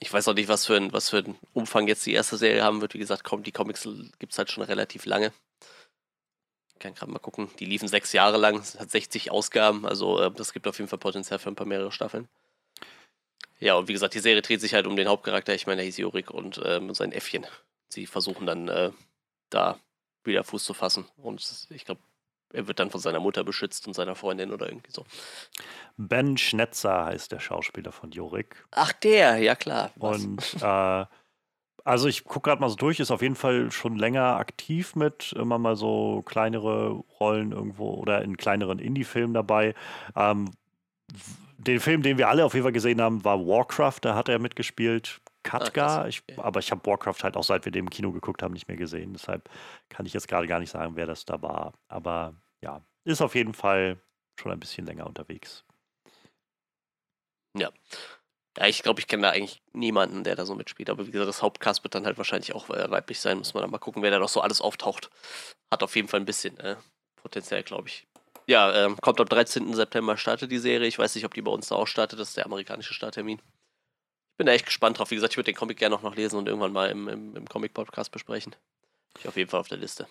ich weiß auch nicht, was für, ein, was für einen Umfang jetzt die erste Serie haben wird. Wie gesagt, kommt, die Comics gibt es halt schon relativ lange. Ich kann gerade mal gucken. Die liefen sechs Jahre lang, hat 60 Ausgaben. Also äh, das gibt auf jeden Fall Potenzial für ein paar mehrere Staffeln. Ja, und wie gesagt, die Serie dreht sich halt um den Hauptcharakter. Ich meine, der hieß Jorik und ähm, sein Äffchen. Sie versuchen dann äh, da wieder Fuß zu fassen. Und ich glaube, er wird dann von seiner Mutter beschützt und seiner Freundin oder irgendwie so. Ben Schnetzer heißt der Schauspieler von Jorik. Ach, der, ja klar. Was? Und äh, also ich gucke gerade mal so durch, ist auf jeden Fall schon länger aktiv mit immer mal so kleinere Rollen irgendwo oder in kleineren Indie-Filmen dabei. Ähm, den Film, den wir alle auf jeden Fall gesehen haben, war Warcraft, da hat er mitgespielt. Katka, krass, ich, okay. aber ich habe Warcraft halt auch seit wir den im Kino geguckt haben nicht mehr gesehen. Deshalb kann ich jetzt gerade gar nicht sagen, wer das da war. Aber ja, ist auf jeden Fall schon ein bisschen länger unterwegs. Ja, ich glaube, ich kenne da eigentlich niemanden, der da so mitspielt. Aber wie gesagt, das Hauptcast wird dann halt wahrscheinlich auch äh, weiblich sein. Muss man dann mal gucken, wer da noch so alles auftaucht. Hat auf jeden Fall ein bisschen äh, Potenzial, glaube ich. Ja, ähm, kommt am 13. September startet die Serie. Ich weiß nicht, ob die bei uns da auch startet. Das ist der amerikanische Starttermin. Bin da echt gespannt drauf. Wie gesagt, ich würde den Comic gerne auch noch lesen und irgendwann mal im, im, im Comic-Podcast besprechen. Ich auf jeden Fall auf der Liste.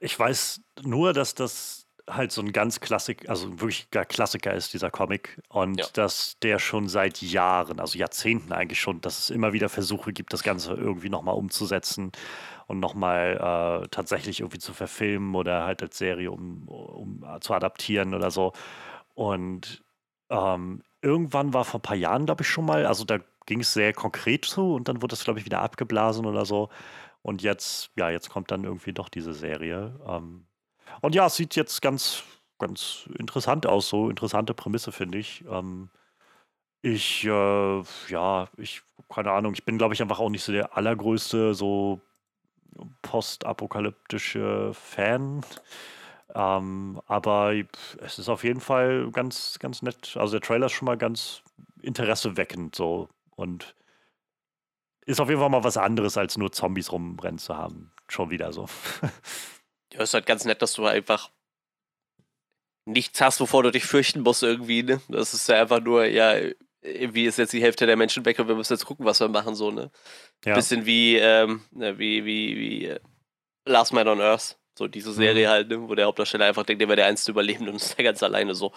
Ich weiß nur, dass das halt so ein ganz Klassik, also ein wirklicher Klassiker ist, dieser Comic. Und Ja. dass der schon seit Jahren, also Jahrzehnten eigentlich schon, dass es immer wieder Versuche gibt, das Ganze irgendwie nochmal umzusetzen und nochmal äh, tatsächlich irgendwie zu verfilmen oder halt als Serie um, um zu adaptieren oder so. Und ähm, irgendwann war vor ein paar Jahren, glaube ich, schon mal, also da ging es sehr konkret zu und dann wurde es, glaube ich, wieder abgeblasen oder so. Und jetzt, ja, jetzt kommt dann irgendwie doch diese Serie. Ähm, und ja, es sieht jetzt ganz, ganz interessant aus, so interessante Prämisse, finde ich. Ähm, Ich, äh, ja, ich, keine Ahnung, ich bin, glaube ich, einfach auch nicht so der allergrößte, so postapokalyptische Fan. Ähm, aber es ist auf jeden Fall ganz, ganz nett. Also der Trailer ist schon mal ganz interesseweckend so und ist auf jeden Fall mal was anderes, als nur Zombies rumrennen zu haben. Schon wieder so. Ja, ist halt ganz nett, dass du einfach nichts hast, wovor du dich fürchten musst irgendwie, ne? Das ist ja einfach nur, ja, irgendwie ist jetzt die Hälfte der Menschen weg und wir müssen jetzt gucken, was wir machen, so, ne? Ja. Bisschen wie, ähm, ne, wie, wie, wie äh, Last Man on Earth. So diese Serie mhm. halt, ne? wo der Hauptdarsteller einfach denkt, der wäre der Einzige Überlebende und ist der ganz alleine so.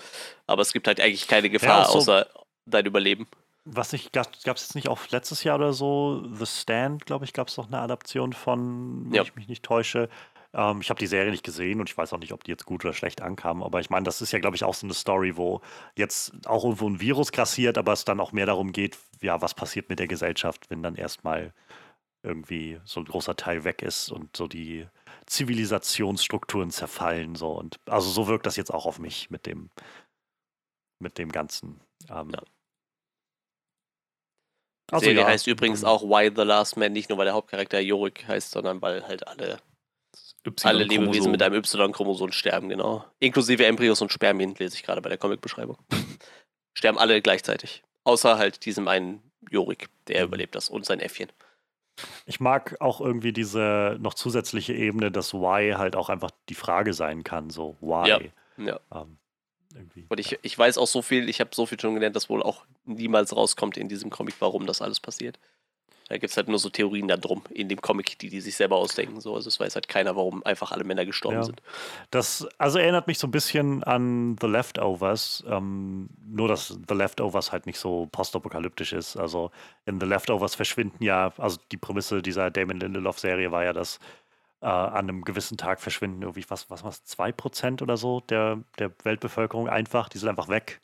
Aber es gibt halt eigentlich keine Gefahr, ja, so außer dein Überleben. Was ich, gab es jetzt nicht auch letztes Jahr oder so, The Stand, glaube ich, gab es noch eine Adaption von, wenn ja. ich mich nicht täusche. Ähm, ich habe die Serie nicht gesehen und ich weiß auch nicht, ob die jetzt gut oder schlecht ankam. Aber ich meine, das ist ja, glaube ich, auch so eine Story, wo jetzt auch irgendwo ein Virus grassiert, aber es dann auch mehr darum geht, ja, was passiert mit der Gesellschaft, wenn dann erstmal irgendwie so ein großer Teil weg ist und so die Zivilisationsstrukturen zerfallen. So. Und also so wirkt das jetzt auch auf mich mit dem, mit dem Ganzen. Ähm, ja. Also, Serie ja, heißt übrigens auch Why the Last Man, nicht nur weil der Hauptcharakter Jorik heißt, sondern weil halt alle alle Lebewesen mit einem Y-Chromosom sterben, genau. Inklusive Embryos und Spermien, lese ich gerade bei der Comic-Beschreibung. sterben alle gleichzeitig. Außer halt diesem einen Jorik, der mhm. überlebt das und sein Äffchen. Ich mag auch irgendwie diese noch zusätzliche Ebene, dass Why halt auch einfach die Frage sein kann, so Why. Ja. ja. Ähm, und ich, ich weiß auch so viel, ich habe so viel schon gelernt, dass wohl auch niemals rauskommt in diesem Comic, warum das alles passiert. Da gibt es halt nur so Theorien da drum in dem Comic, die die sich selber ausdenken. So. Also es weiß halt keiner, warum einfach alle Männer gestorben ja. sind. Das also erinnert mich so ein bisschen an The Leftovers. Ähm, nur, dass The Leftovers halt nicht so postapokalyptisch ist. Also in The Leftovers verschwinden ja, also die Prämisse dieser Damon Lindelof-Serie war ja, dass äh, an einem gewissen Tag verschwinden irgendwie, was, was was, zwei Prozent oder so der, der Weltbevölkerung einfach. Die sind einfach weg.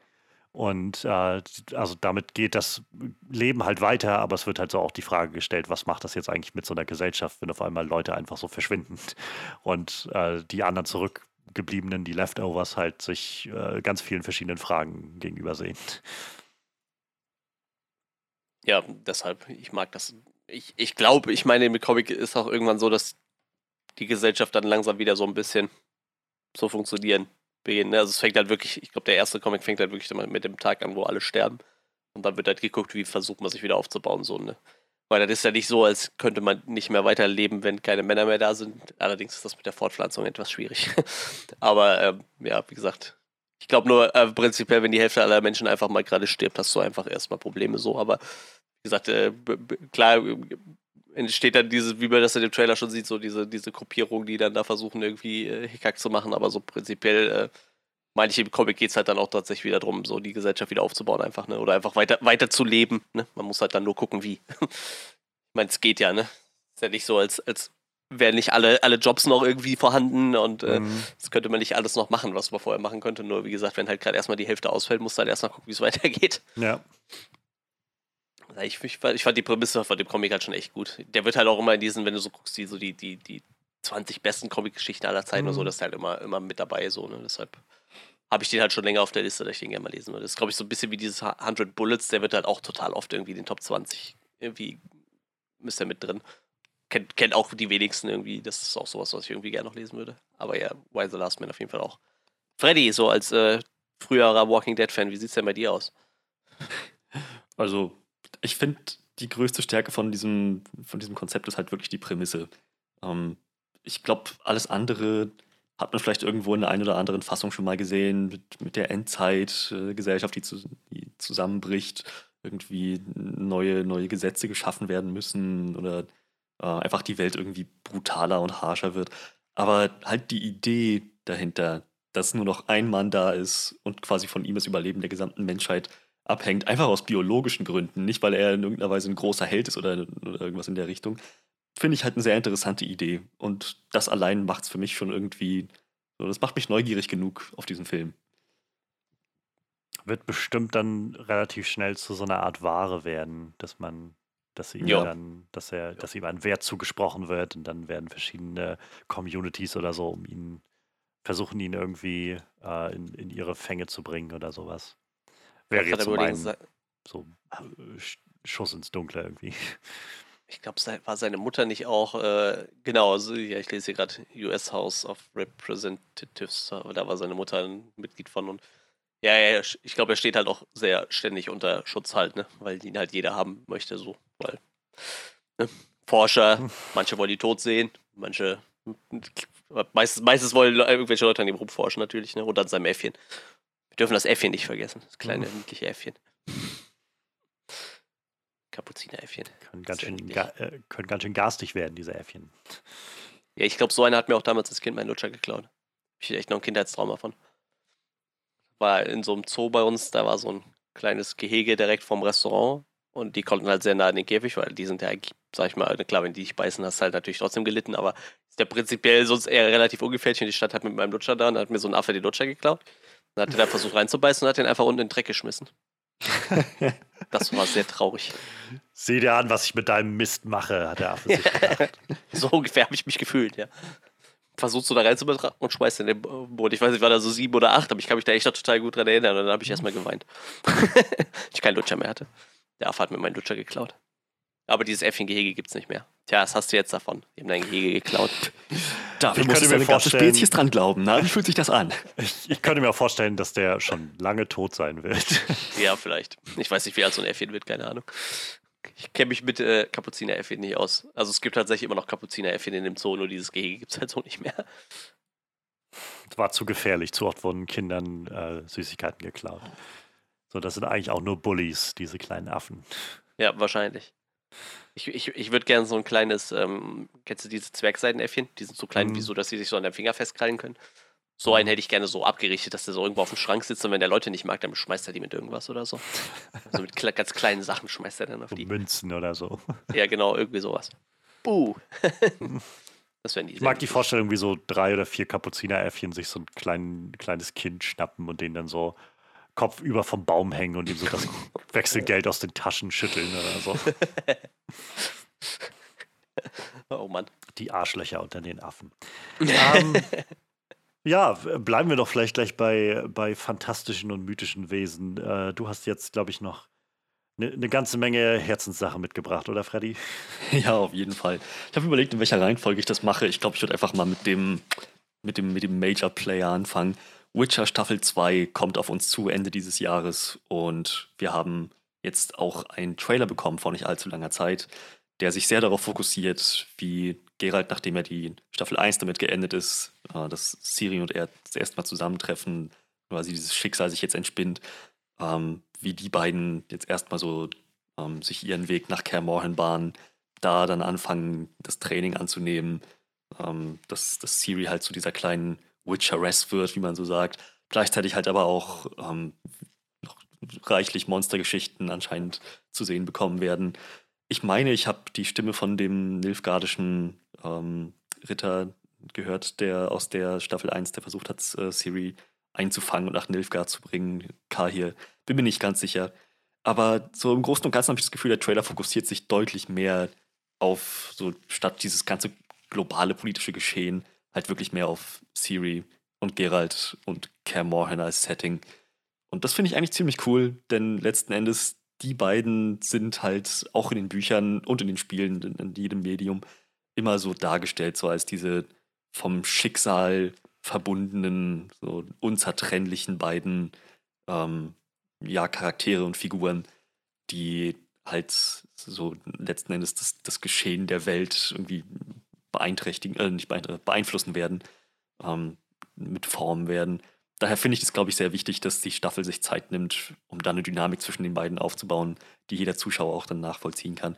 Und äh, also damit geht das Leben halt weiter, aber es wird halt so auch die Frage gestellt, was macht das jetzt eigentlich mit so einer Gesellschaft, wenn auf einmal Leute einfach so verschwinden und äh, die anderen zurückgebliebenen, die Leftovers, halt sich äh, ganz vielen verschiedenen Fragen gegenüber sehen. Ja, deshalb, ich mag das. Ich, ich glaube, ich meine, im Comic ist auch irgendwann so, dass die Gesellschaft dann langsam wieder so ein bisschen so funktionieren beginnen. Ne? Also es fängt halt wirklich, ich glaube, der erste Comic fängt halt wirklich mit dem Tag an, wo alle sterben. Und dann wird halt geguckt, wie versucht man sich wieder aufzubauen, so, ne? Weil das ist ja nicht so, als könnte man nicht mehr weiterleben, wenn keine Männer mehr da sind. Allerdings ist das mit der Fortpflanzung etwas schwierig. Aber ähm, ja, wie gesagt, ich glaube nur äh, prinzipiell, wenn die Hälfte aller Menschen einfach mal gerade stirbt, hast du einfach erstmal Probleme so. Aber wie gesagt, äh, klar entsteht dann diese, wie man das in dem Trailer schon sieht, so diese, diese Gruppierung, die dann da versuchen, irgendwie äh, Hickhack zu machen, aber so prinzipiell, äh, meine ich, im Comic geht es halt dann auch tatsächlich wieder darum, so die Gesellschaft wieder aufzubauen, einfach, ne? Oder einfach weiter, weiter zu leben, ne? Man muss halt dann nur gucken, wie. ich meine, es geht ja, ne? Ist ja nicht so, als, als wären nicht alle, alle Jobs noch irgendwie vorhanden und äh, mhm. das könnte man nicht alles noch machen, was man vorher machen könnte. Nur wie gesagt, wenn halt gerade erstmal die Hälfte ausfällt, muss dann erstmal gucken, wie es weitergeht. Ja. Ich, ich, ich, fand die Prämisse von dem Comic halt schon echt gut. Der wird halt auch immer in diesen, wenn du so guckst, die, so die, die, die 20 besten Comic-Geschichten aller Zeiten mhm. und so, das ist halt immer, immer mit dabei, so, ne? Deshalb habe ich den halt schon länger auf der Liste, dass ich den gerne mal lesen würde. Das ist, glaube ich, so ein bisschen wie dieses 100 Bullets, der wird halt auch total oft irgendwie in den Top 20 irgendwie ist der mit drin. Kennt, kennt auch die wenigsten irgendwie, das ist auch sowas, was ich irgendwie gerne noch lesen würde. Aber ja, Why the Last Man auf jeden Fall auch. Freddy, so als äh, früherer Walking Dead-Fan, wie sieht es denn bei dir aus? Also, ich finde, die größte Stärke von diesem, von diesem Konzept ist halt wirklich die Prämisse. Ähm, ich glaube, alles andere hat man vielleicht irgendwo in der einen oder anderen Fassung schon mal gesehen, mit, mit der Endzeitgesellschaft, äh, die, zu, die zusammenbricht, irgendwie neue, neue Gesetze geschaffen werden müssen oder äh, einfach die Welt irgendwie brutaler und harscher wird. Aber halt die Idee dahinter, dass nur noch ein Mann da ist und quasi von ihm das Überleben der gesamten Menschheit abhängt, einfach aus biologischen Gründen, nicht weil er in irgendeiner Weise ein großer Held ist oder, oder irgendwas in der Richtung, finde ich halt eine sehr interessante Idee. Und das allein macht es für mich schon irgendwie, so, das macht mich neugierig genug auf diesen Film. Wird bestimmt dann relativ schnell zu so einer Art Ware werden, dass man, dass ihm ja. dann, dass er, dass ihm ein Wert zugesprochen wird und dann werden verschiedene Communities oder so um ihn versuchen, ihn irgendwie äh, in, in ihre Fänge zu bringen oder sowas. Wäre jetzt so mein so äh, Schuss ins Dunkle irgendwie. Ich glaube, war seine Mutter nicht auch, äh, genau, also, ja, ich lese hier gerade US House of Representatives, da war seine Mutter ein Mitglied von und ja, ja, ich glaube, er steht halt auch sehr ständig unter Schutz halt, ne? Weil ihn halt jeder haben möchte, so. Weil ne? Forscher, hm. manche wollen die tot sehen, manche meistens, meistens wollen irgendwelche Leute an ihm rumforschen natürlich, ne? Und an seinem Äffchen. Wir dürfen das Äffchen nicht vergessen, das kleine, niedliche Äffchen. Kapuzineräffchen. Können ganz, schön, äh, können ganz schön garstig werden, diese Äffchen. Ja, ich glaube, so einer hat mir auch damals als Kind meinen Lutscher geklaut. Ich echt noch ein Kindheitstrauma von war in so einem Zoo bei uns, da war so ein kleines Gehege direkt vom Restaurant und die konnten halt sehr nah an den Käfig, weil die sind ja, sag ich mal, klar, wenn die dich beißen, hast du halt natürlich trotzdem gelitten, aber ist ja prinzipiell sonst eher relativ ungefährlich und die Stadt hat mit meinem Lutscher da und hat mir so ein Affe den Lutscher geklaut. Dann hat er da versucht reinzubeißen und hat den einfach unten in den Dreck geschmissen. das war sehr traurig. Sieh dir an, was ich mit deinem Mist mache, hat der Affe sich gedacht. so ungefähr habe ich mich gefühlt, ja versuchst du da rein zu betrachten und schmeißt in den Boot. Ich weiß nicht, war da so sieben oder acht, aber ich kann mich da echt noch total gut dran erinnern. Und dann habe ich erstmal geweint. ich keinen Lutscher mehr hatte. Der Affe hat mir meinen Lutscher geklaut. Aber dieses Äffchengehege gibt es nicht mehr. Tja, was hast du jetzt davon? Die haben dein Gehege geklaut. Dafür ich könnte mir ganze Spezies dran glauben. Na, wie fühlt sich das an? Ich, ich könnte mir auch vorstellen, dass der schon lange tot sein wird. ja, vielleicht. Ich weiß nicht, wie alt so ein Äffchen wird, keine Ahnung. Ich kenne mich mit äh, Kapuzineräffchen nicht aus. Also es gibt tatsächlich immer noch Kapuzineräffchen in dem Zoo, nur dieses Gehege gibt es halt so nicht mehr. Es war zu gefährlich. Zu oft wurden Kindern äh, Süßigkeiten geklaut. So, das sind eigentlich auch nur Bullies, diese kleinen Affen. Ja, wahrscheinlich. Ich, ich, ich würde gerne so ein kleines, ähm, kennst du diese Zwergseidenäffchen? Die sind so klein, mhm. wie so, dass sie sich so an deinem Finger festkrallen können. So einen hätte ich gerne so abgerichtet, dass der so irgendwo auf dem Schrank sitzt und wenn der Leute nicht mag, dann schmeißt er die mit irgendwas oder so. Also mit ganz kleinen Sachen schmeißt er dann auf so die. Münzen oder so. Ja, genau, irgendwie sowas. Buh. das wären die Ich mag die Vorstellung, wie so drei oder vier Kapuzineräffchen sich so ein klein, kleines Kind schnappen und den dann so kopfüber vom Baum hängen und ihm so das Wechselgeld aus den Taschen schütteln oder so. Oh Mann. Die Arschlöcher unter den Affen. ähm, ja, bleiben wir doch vielleicht gleich bei, bei fantastischen und mythischen Wesen. Äh, du hast jetzt, glaube ich, noch eine ne ganze Menge Herzenssachen mitgebracht, oder Freddy? Ja, auf jeden Fall. Ich habe überlegt, in welcher Reihenfolge ich das mache. Ich glaube, ich würde einfach mal mit dem, mit dem, mit dem Major Player anfangen. Witcher Staffel 2 kommt auf uns zu Ende dieses Jahres und wir haben jetzt auch einen Trailer bekommen vor nicht allzu langer Zeit, der sich sehr darauf fokussiert, wie Geralt, nachdem er die Staffel 1 damit geendet ist, äh, dass Siri und er das Mal zusammentreffen, quasi dieses Schicksal sich jetzt entspinnt, ähm, wie die beiden jetzt erstmal so ähm, sich ihren Weg nach Kaer bahnen, da dann anfangen, das Training anzunehmen, ähm, dass, dass Siri halt zu dieser kleinen Witcheress wird, wie man so sagt. Gleichzeitig halt aber auch ähm, reichlich Monstergeschichten anscheinend zu sehen bekommen werden. Ich meine, ich habe die Stimme von dem Nilfgaardischen ähm, Ritter gehört, der aus der Staffel 1, der versucht hat, äh, Siri einzufangen und nach Nilfgaard zu bringen. Karl hier. Bin mir nicht ganz sicher. Aber so im Großen und Ganzen habe ich das Gefühl, der Trailer fokussiert sich deutlich mehr auf, so statt dieses ganze globale politische Geschehen, halt wirklich mehr auf Siri und Geralt und Kaer Morhen als Setting. Und das finde ich eigentlich ziemlich cool, denn letzten Endes, die beiden sind halt auch in den Büchern und in den Spielen, in, in jedem Medium, immer so dargestellt, so als diese vom Schicksal verbundenen, so unzertrennlichen beiden ähm, ja, Charaktere und Figuren, die halt so letzten Endes das, das Geschehen der Welt irgendwie beeinträchtigen, äh, nicht beeinflussen werden, ähm, mit Formen werden. Daher finde ich es, glaube ich, sehr wichtig, dass die Staffel sich Zeit nimmt, um da eine Dynamik zwischen den beiden aufzubauen, die jeder Zuschauer auch dann nachvollziehen kann.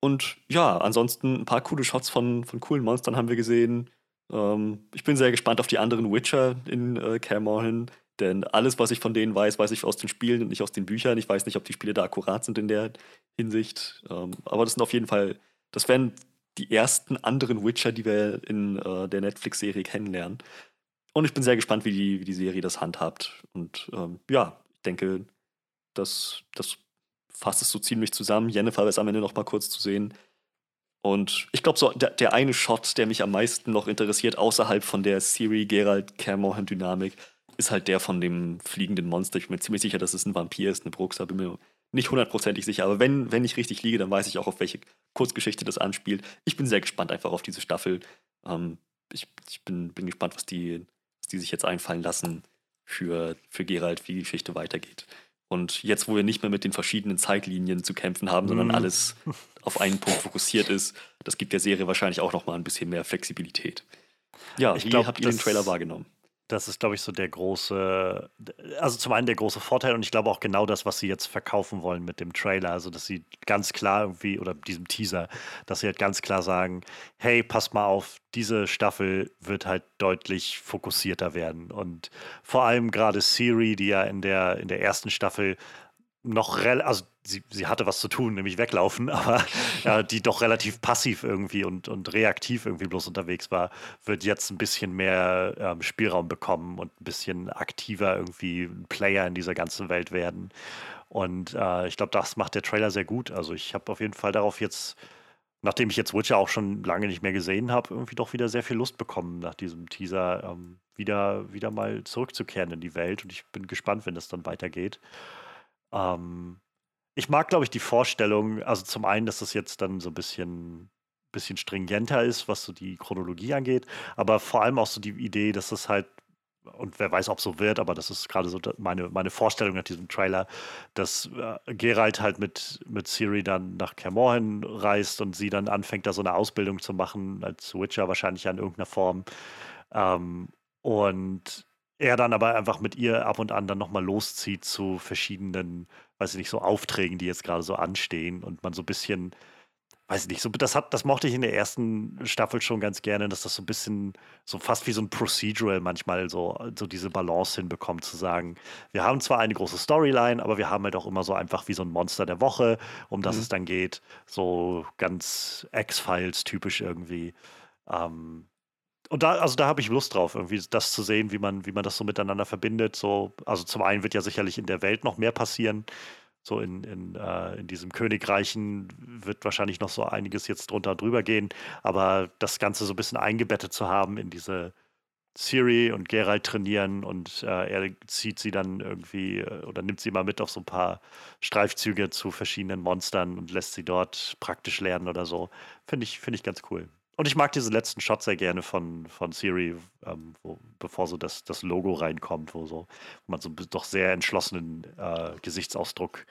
Und ja, ansonsten ein paar coole Shots von, von coolen Monstern haben wir gesehen. Ähm, ich bin sehr gespannt auf die anderen Witcher in äh, Caermorhen, denn alles, was ich von denen weiß, weiß ich aus den Spielen und nicht aus den Büchern. Ich weiß nicht, ob die Spiele da akkurat sind in der Hinsicht. Ähm, aber das sind auf jeden Fall, das werden die ersten anderen Witcher, die wir in äh, der Netflix-Serie kennenlernen. Und ich bin sehr gespannt, wie die, wie die Serie das handhabt. Und ähm, ja, ich denke, das, das fasst es so ziemlich zusammen. Jennifer ist am Ende noch mal kurz zu sehen. Und ich glaube, so der, der, eine Shot, der mich am meisten noch interessiert, außerhalb von der Siri Gerald Cameron Dynamik, ist halt der von dem fliegenden Monster. Ich bin mir ziemlich sicher, dass es ein Vampir ist, eine Bruxa, bin mir nicht hundertprozentig sicher, aber wenn, wenn ich richtig liege, dann weiß ich auch, auf welche Kurzgeschichte das anspielt. Ich bin sehr gespannt einfach auf diese Staffel. Ähm, ich ich bin, bin gespannt, was die, was die sich jetzt einfallen lassen für, für Gerald, wie die Geschichte weitergeht. Und jetzt, wo wir nicht mehr mit den verschiedenen Zeitlinien zu kämpfen haben, sondern Mm. alles auf einen Punkt fokussiert ist, das gibt der Serie wahrscheinlich auch noch mal ein bisschen mehr Flexibilität. Ja, Ich wie glaub, habt ihr den Trailer wahrgenommen? Das ist, glaube ich, so der große, also zum einen der große Vorteil und ich glaube auch genau das, was sie jetzt verkaufen wollen mit dem Trailer. Also, dass sie ganz klar irgendwie, oder diesem Teaser, dass sie halt ganz klar sagen, hey, pass mal auf, diese Staffel wird halt deutlich fokussierter werden. Und vor allem gerade Siri, die ja in der, in der ersten Staffel noch rel also sie, sie hatte was zu tun, nämlich weglaufen, aber ja, die doch relativ passiv irgendwie und, und reaktiv irgendwie bloß unterwegs war, wird jetzt ein bisschen mehr ähm, Spielraum bekommen und ein bisschen aktiver irgendwie ein Player in dieser ganzen Welt werden. Und äh, ich glaube, das macht der Trailer sehr gut. Also ich habe auf jeden Fall darauf jetzt, nachdem ich jetzt Witcher auch schon lange nicht mehr gesehen habe, irgendwie doch wieder sehr viel Lust bekommen, nach diesem Teaser ähm, wieder, wieder mal zurückzukehren in die Welt. Und ich bin gespannt, wenn das dann weitergeht. Ähm, ich mag, glaube ich, die Vorstellung, also zum einen, dass das jetzt dann so ein bisschen, bisschen stringenter ist, was so die Chronologie angeht, aber vor allem auch so die Idee, dass das halt, und wer weiß, ob so wird, aber das ist gerade so meine, meine Vorstellung nach diesem Trailer, dass äh, Geralt halt mit, mit Ciri dann nach Kermorhen reist und sie dann anfängt, da so eine Ausbildung zu machen, als Witcher wahrscheinlich ja in irgendeiner Form. Ähm, und er dann aber einfach mit ihr ab und an dann nochmal loszieht zu verschiedenen, weiß ich nicht, so Aufträgen, die jetzt gerade so anstehen und man so ein bisschen, weiß ich nicht, so, das hat, das mochte ich in der ersten Staffel schon ganz gerne, dass das so ein bisschen, so fast wie so ein Procedural manchmal so, so diese Balance hinbekommt, zu sagen, wir haben zwar eine große Storyline, aber wir haben halt auch immer so einfach wie so ein Monster der Woche, um das Mhm. es dann geht, so ganz X-Files typisch irgendwie. Ähm, und da, also da habe ich Lust drauf, irgendwie das zu sehen, wie man, wie man das so miteinander verbindet. So, also zum einen wird ja sicherlich in der Welt noch mehr passieren. So in, in, äh, in diesem Königreichen wird wahrscheinlich noch so einiges jetzt drunter und drüber gehen. Aber das Ganze so ein bisschen eingebettet zu haben in diese Siri und Geralt trainieren und äh, er zieht sie dann irgendwie äh, oder nimmt sie mal mit auf so ein paar Streifzüge zu verschiedenen Monstern und lässt sie dort praktisch lernen oder so. Finde ich, finde ich ganz cool. Und ich mag diese letzten Shots sehr gerne von, von Siri, ähm, wo, bevor so das, das Logo reinkommt, wo, so, wo man so einen doch sehr entschlossenen äh, Gesichtsausdruck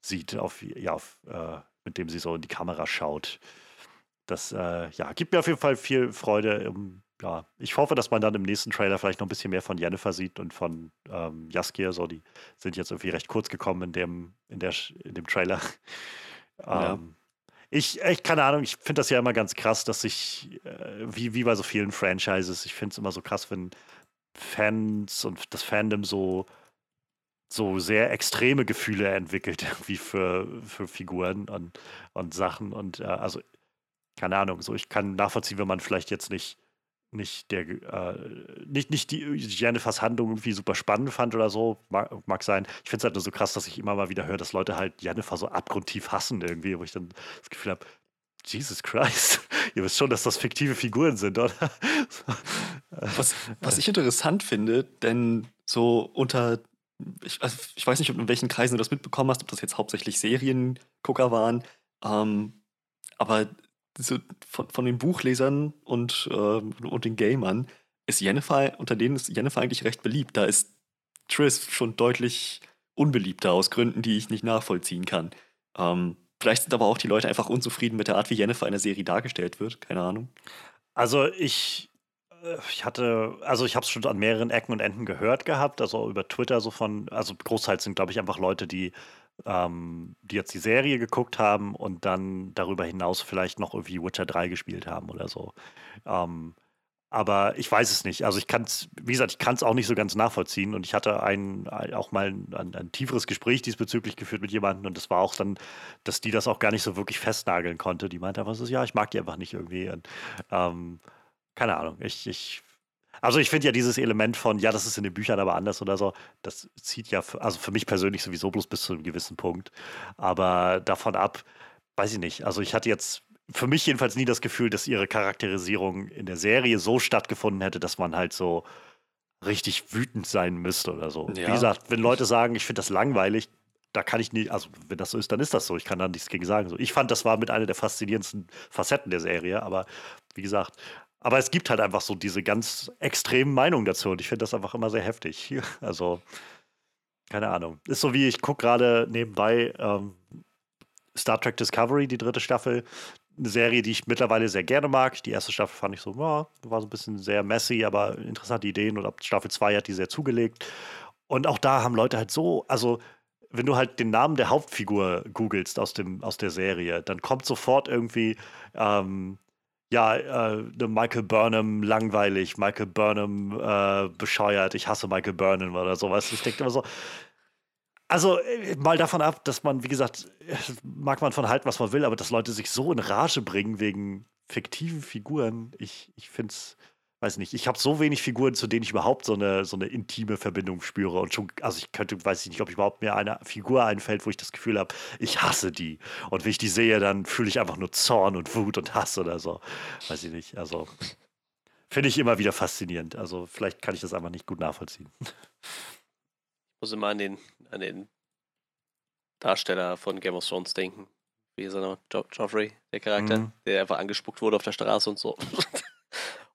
sieht, auf, ja, auf, äh, mit dem sie so in die Kamera schaut. Das äh, ja, gibt mir auf jeden Fall viel Freude. Ähm, ja, ich hoffe, dass man dann im nächsten Trailer vielleicht noch ein bisschen mehr von Jennifer sieht und von ähm, Jaskier. So, die sind jetzt irgendwie recht kurz gekommen in dem, in der, in dem Trailer. Ja. Ähm, ich, ich, keine Ahnung, ich finde das ja immer ganz krass, dass ich, äh, wie, wie bei so vielen Franchises, ich finde es immer so krass, wenn Fans und das Fandom so, so sehr extreme Gefühle entwickelt, irgendwie für, für Figuren und, und Sachen. Und äh, also, keine Ahnung, so ich kann nachvollziehen, wenn man vielleicht jetzt nicht, nicht der äh, nicht, nicht die Jennifers Handlung irgendwie super spannend fand oder so, mag, mag sein. Ich finde es halt nur so krass, dass ich immer mal wieder höre, dass Leute halt Jennifer so abgrundtief hassen irgendwie, wo ich dann das Gefühl habe, Jesus Christ, ihr wisst schon, dass das fiktive Figuren sind, oder? Was, was ich interessant finde, denn so unter, ich, also ich weiß nicht, in welchen Kreisen du das mitbekommen hast, ob das jetzt hauptsächlich Seriengucker waren, ähm, aber so von, von den Buchlesern und, ähm, und den Gamern ist Jennifer, unter denen ist Jennifer eigentlich recht beliebt. Da ist Triss schon deutlich unbeliebter aus Gründen, die ich nicht nachvollziehen kann. Ähm, vielleicht sind aber auch die Leute einfach unzufrieden mit der Art, wie Jennifer in der Serie dargestellt wird. Keine Ahnung. Also ich, äh, ich hatte, also ich habe es schon an mehreren Ecken und Enden gehört gehabt, also über Twitter so von, also Großteils sind, glaube ich, einfach Leute, die, ähm, die jetzt die Serie geguckt haben und dann darüber hinaus vielleicht noch irgendwie Witcher 3 gespielt haben oder so. Ähm, aber ich weiß es nicht. Also ich kann es, wie gesagt, ich kann es auch nicht so ganz nachvollziehen. Und ich hatte ein, ein auch mal ein, ein, ein tieferes Gespräch diesbezüglich geführt mit jemandem und das war auch dann, dass die das auch gar nicht so wirklich festnageln konnte. Die meinte einfach so, ja, ich mag die einfach nicht irgendwie. Und, ähm, keine Ahnung. Ich, ich, also ich finde ja dieses Element von, ja, das ist in den Büchern aber anders oder so, das zieht ja, für, also für mich persönlich sowieso bloß bis zu einem gewissen Punkt. Aber davon ab, weiß ich nicht. Also ich hatte jetzt für mich jedenfalls nie das Gefühl, dass ihre Charakterisierung in der Serie so stattgefunden hätte, dass man halt so richtig wütend sein müsste oder so. Ja. Wie gesagt, wenn Leute sagen, ich finde das langweilig, da kann ich nicht, also wenn das so ist, dann ist das so. Ich kann da nichts gegen sagen. So, ich fand, das war mit einer der faszinierendsten Facetten der Serie, aber wie gesagt, aber es gibt halt einfach so diese ganz extremen Meinungen dazu und ich finde das einfach immer sehr heftig. Also, keine Ahnung. Ist so wie, ich gucke gerade nebenbei ähm, Star Trek Discovery, die dritte Staffel. Eine Serie, die ich mittlerweile sehr gerne mag. Die erste Staffel fand ich so, ja, war so ein bisschen sehr messy, aber interessante Ideen. Und ab Staffel 2 hat die sehr zugelegt. Und auch da haben Leute halt so, also wenn du halt den Namen der Hauptfigur googelst aus, dem, aus der Serie, dann kommt sofort irgendwie, ähm, ja, äh, Michael Burnham langweilig, Michael Burnham äh, bescheuert, ich hasse Michael Burnham oder sowas. Ich denke immer so, also äh, mal davon ab, dass man, wie gesagt, mag man von halten, was man will, aber dass Leute sich so in Rage bringen wegen fiktiven Figuren, ich, ich finde es weiß nicht, ich habe so wenig Figuren, zu denen ich überhaupt so eine, so eine intime Verbindung spüre. Und schon, also ich könnte, weiß ich nicht, ob ich überhaupt mir eine Figur einfällt, wo ich das Gefühl habe, ich hasse die. Und wenn ich die sehe, dann fühle ich einfach nur Zorn und Wut und Hass oder so. Weiß ich nicht. Also finde ich immer wieder faszinierend. Also vielleicht kann ich das einfach nicht gut nachvollziehen. Ich muss immer an den, an den Darsteller von Game of Thrones denken. Wie ist er noch? Jo Joffrey, der Charakter, mhm. der einfach angespuckt wurde auf der Straße und so.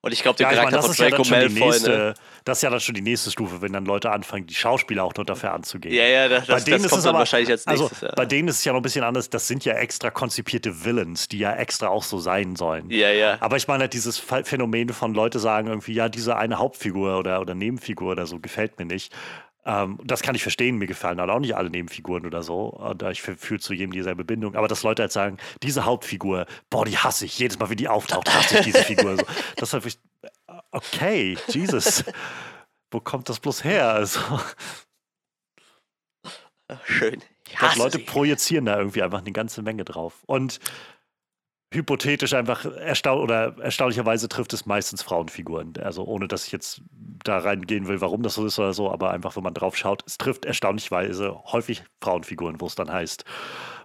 Und ich glaube, der ja, Charakter ich mein, von Draco ja Malfoy, nächste, ne? Das ist ja dann schon die nächste Stufe, wenn dann Leute anfangen, die Schauspieler auch nur dafür anzugehen. Ja, ja, das, bei denen das ist kommt es dann aber, wahrscheinlich als also nächstes. Also, ja. Bei denen ist es ja noch ein bisschen anders. Das sind ja extra konzipierte Villains, die ja extra auch so sein sollen. Ja, ja. Aber ich meine, dieses Phänomen von Leute sagen irgendwie, ja, diese eine Hauptfigur oder, oder Nebenfigur oder so gefällt mir nicht. Ähm, das kann ich verstehen, mir gefallen halt auch nicht alle Nebenfiguren oder so. Und ich fühle zu jedem dieselbe Bindung. Aber dass Leute halt sagen, diese Hauptfigur, boah, die hasse ich. Jedes Mal, wenn die auftaucht, hasse ich diese Figur. So. Das ist halt, okay, Jesus. Wo kommt das bloß her? Also. Schön. Ich glaube, Leute sie. projizieren da irgendwie einfach eine ganze Menge drauf. Und hypothetisch einfach erstau oder erstaunlicherweise trifft es meistens Frauenfiguren. Also ohne dass ich jetzt da reingehen will, warum das so ist oder so, aber einfach, wenn man drauf schaut, es trifft erstaunlicherweise häufig Frauenfiguren, wo es dann heißt,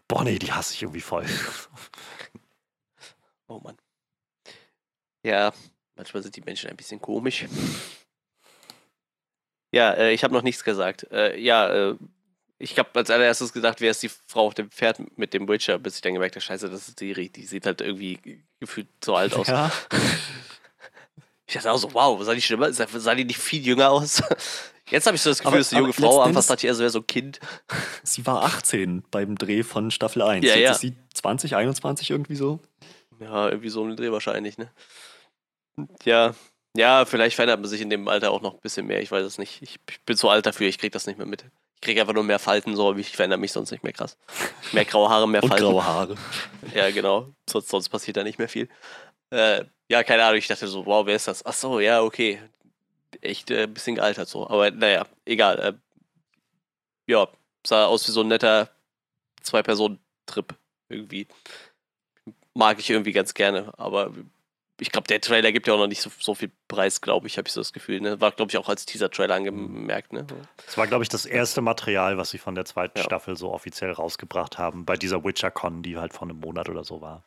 boah, nee, die hasse ich irgendwie voll. Oh Mann. Ja, manchmal sind die Menschen ein bisschen komisch. Ja, äh, ich habe noch nichts gesagt. Äh, ja, äh, ich habe als allererstes gesagt, wer ist die Frau auf dem Pferd mit dem Witcher, bis ich dann gemerkt habe, scheiße, das ist Siri. Die sieht halt irgendwie gefühlt so alt aus. Ja. Ich dachte auch so, wow, sah die schlimmer? Sah die nicht viel jünger aus? Jetzt habe ich so das Gefühl, dass die junge Frau anfangs dachte ich eher so, wäre so ein Kind. Sie war 18 beim Dreh von Staffel 1. Ja, Jetzt ja. ist sie 20, 21 irgendwie so. Ja, irgendwie so ein Dreh wahrscheinlich, ne? Ja, ja, vielleicht verändert man sich in dem Alter auch noch ein bisschen mehr. Ich weiß es nicht. Ich, bin zu alt dafür, ich kriege das nicht mehr mit. Ich kriege einfach nur mehr Falten, so ich verändere mich sonst nicht mehr krass. Mehr graue Haare, mehr Und Falten. graue Haare. Ja, genau. Sonst, sonst passiert da nicht mehr viel. Äh, ja, keine Ahnung. Ich dachte so, wow, wer ist das? Ach so, ja, okay. Echt äh, ein bisschen gealtert so. Aber naja, egal. Äh, ja, sah aus wie so ein netter Zwei-Personen-Trip irgendwie. Mag ich irgendwie ganz gerne. Aber ich glaube, der Trailer gibt ja auch noch nicht so, so viel Preis, glaube ich, habe ich so das Gefühl. Ne? War, glaube ich, auch als Teaser-Trailer angemerkt. Ne? Das war, glaube ich, das erste Material, was sie von der zweiten ja. Staffel so offiziell rausgebracht haben, bei dieser WitcherCon, die halt vor einem Monat oder so war.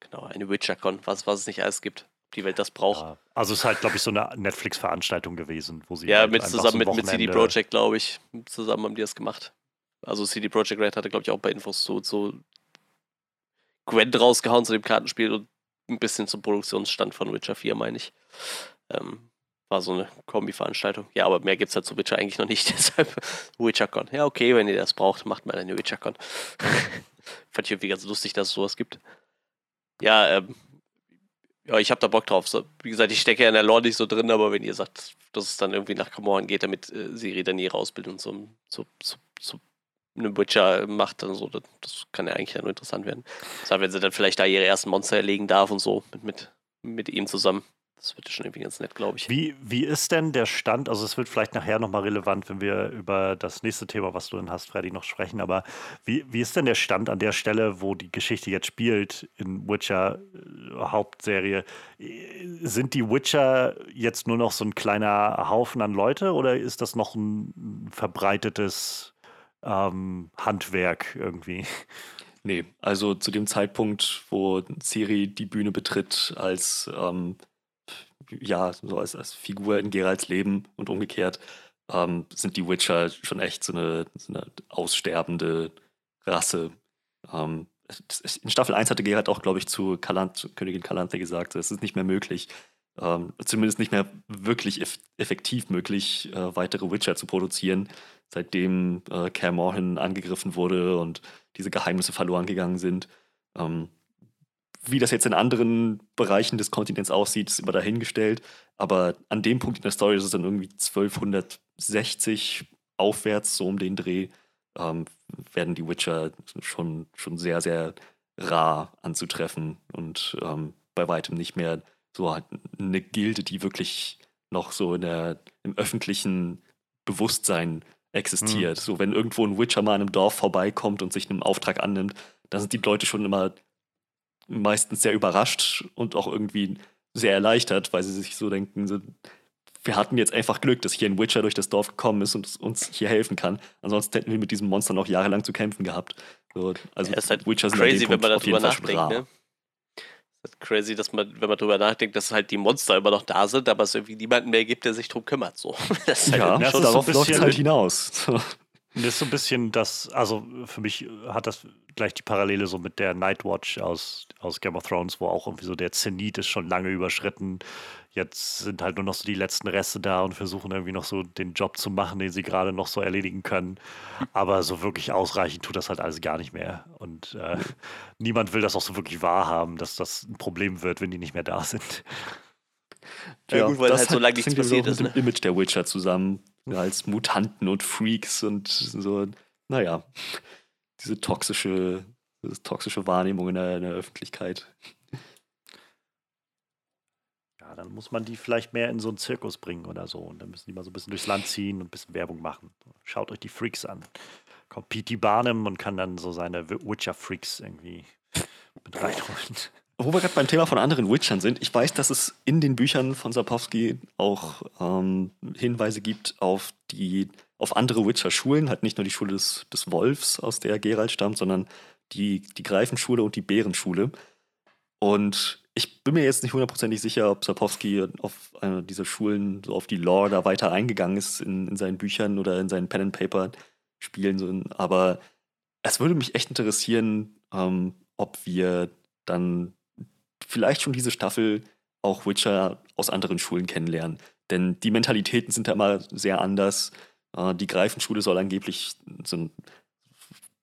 Genau, eine WitcherCon, was, was es nicht alles gibt. Die Welt das braucht. Ja. Also es ist halt, glaube ich, so eine Netflix-Veranstaltung gewesen, wo sie. Ja, halt mit, zusammen mit, mit CD Projekt, glaube ich. Zusammen haben die das gemacht. Also CD Projekt Red hatte, glaube ich, auch bei Infos so, so Gwent rausgehauen zu dem Kartenspiel und ein bisschen zum Produktionsstand von Witcher 4, meine ich. Ähm, war so eine Kombi-Veranstaltung. Ja, aber mehr gibt es halt zu Witcher eigentlich noch nicht. Deshalb WitcherCon. Ja, okay, wenn ihr das braucht, macht mal eine WitcherCon. Fand ich irgendwie ganz lustig, dass es sowas gibt. Ja, ähm, ja, ich habe da Bock drauf. So, wie gesagt, ich stecke ja in der Lore nicht so drin, aber wenn ihr sagt, dass es dann irgendwie nach Come geht, damit äh, Siri dann ihre Ausbildung zum, zu, zu, zu einen Witcher macht, dann so, das, das kann ja eigentlich nur interessant werden. Das wenn sie dann vielleicht da ihre ersten Monster erlegen darf und so mit, mit, mit ihm zusammen. Das wird schon irgendwie ganz nett, glaube ich. Wie, wie ist denn der Stand? Also, es wird vielleicht nachher nochmal relevant, wenn wir über das nächste Thema, was du dann hast, Freddy, noch sprechen. Aber wie, wie ist denn der Stand an der Stelle, wo die Geschichte jetzt spielt in Witcher äh, Hauptserie? Sind die Witcher jetzt nur noch so ein kleiner Haufen an Leute oder ist das noch ein verbreitetes ähm, Handwerk irgendwie. Nee, also zu dem Zeitpunkt, wo Ciri die Bühne betritt als ähm, ja, so als, als Figur in Geralds Leben und umgekehrt, ähm, sind die Witcher schon echt so eine, so eine aussterbende Rasse. Ähm, in Staffel 1 hatte Gerard auch, glaube ich, zu, Kalant, Königin Kalanthe gesagt, es ist nicht mehr möglich, ähm, zumindest nicht mehr wirklich eff effektiv möglich, äh, weitere Witcher zu produzieren, seitdem äh, Kaer Morhen angegriffen wurde und diese Geheimnisse verloren gegangen sind. Ähm, wie das jetzt in anderen Bereichen des Kontinents aussieht, ist immer dahingestellt. Aber an dem Punkt in der Story ist es dann irgendwie 1260 aufwärts, so um den Dreh, ähm, werden die Witcher schon, schon sehr, sehr rar anzutreffen und ähm, bei weitem nicht mehr so eine Gilde, die wirklich noch so der, im öffentlichen Bewusstsein existiert. Mhm. So, wenn irgendwo ein Witcher mal in einem Dorf vorbeikommt und sich einem Auftrag annimmt, dann sind die Leute schon immer meistens sehr überrascht und auch irgendwie sehr erleichtert, weil sie sich so denken, so, wir hatten jetzt einfach Glück, dass hier ein Witcher durch das Dorf gekommen ist und uns hier helfen kann. Ansonsten hätten wir mit diesem Monster noch jahrelang zu kämpfen gehabt. So, also ja, ist halt Witcher sind crazy, wenn man darüber nachdenkt. Ne? Crazy, dass man, wenn man darüber nachdenkt, dass halt die Monster immer noch da sind, aber es irgendwie niemanden mehr gibt, der sich drum kümmert. So. Das halt ja, schon darauf läuft es halt hinaus. Das ist so ein bisschen das, also für mich hat das gleich die Parallele so mit der Nightwatch aus, aus Game of Thrones, wo auch irgendwie so der Zenit ist schon lange überschritten. Jetzt sind halt nur noch so die letzten Reste da und versuchen irgendwie noch so den Job zu machen, den sie gerade noch so erledigen können. Aber so wirklich ausreichend tut das halt alles gar nicht mehr. Und äh, niemand will das auch so wirklich wahrhaben, dass das ein Problem wird, wenn die nicht mehr da sind. Ja, ja gut, weil das halt so lange nichts passiert ist. Mit ne? dem Image der Witcher zusammen als Mutanten und Freaks und so, naja, diese toxische, diese toxische Wahrnehmung in der, in der Öffentlichkeit. Ja, dann muss man die vielleicht mehr in so einen Zirkus bringen oder so. Und dann müssen die mal so ein bisschen durchs Land ziehen und ein bisschen Werbung machen. Schaut euch die Freaks an. Kommt P.T. Barnum und kann dann so seine Witcher-Freaks irgendwie mit reinholen. Wo wir gerade beim Thema von anderen Witchern sind, ich weiß, dass es in den Büchern von Sapowski auch ähm, Hinweise gibt auf die auf andere Witcher-Schulen, halt nicht nur die Schule des, des Wolfs, aus der Geralt stammt, sondern die, die Greifenschule und die Bärenschule. Und ich bin mir jetzt nicht hundertprozentig sicher, ob Sapowski auf eine dieser Schulen, so auf die Lore da weiter eingegangen ist in, in seinen Büchern oder in seinen Pen-and-Paper-Spielen. Aber es würde mich echt interessieren, ähm, ob wir dann vielleicht schon diese Staffel auch Witcher aus anderen Schulen kennenlernen. Denn die Mentalitäten sind da immer sehr anders. Äh, die Greifenschule soll angeblich so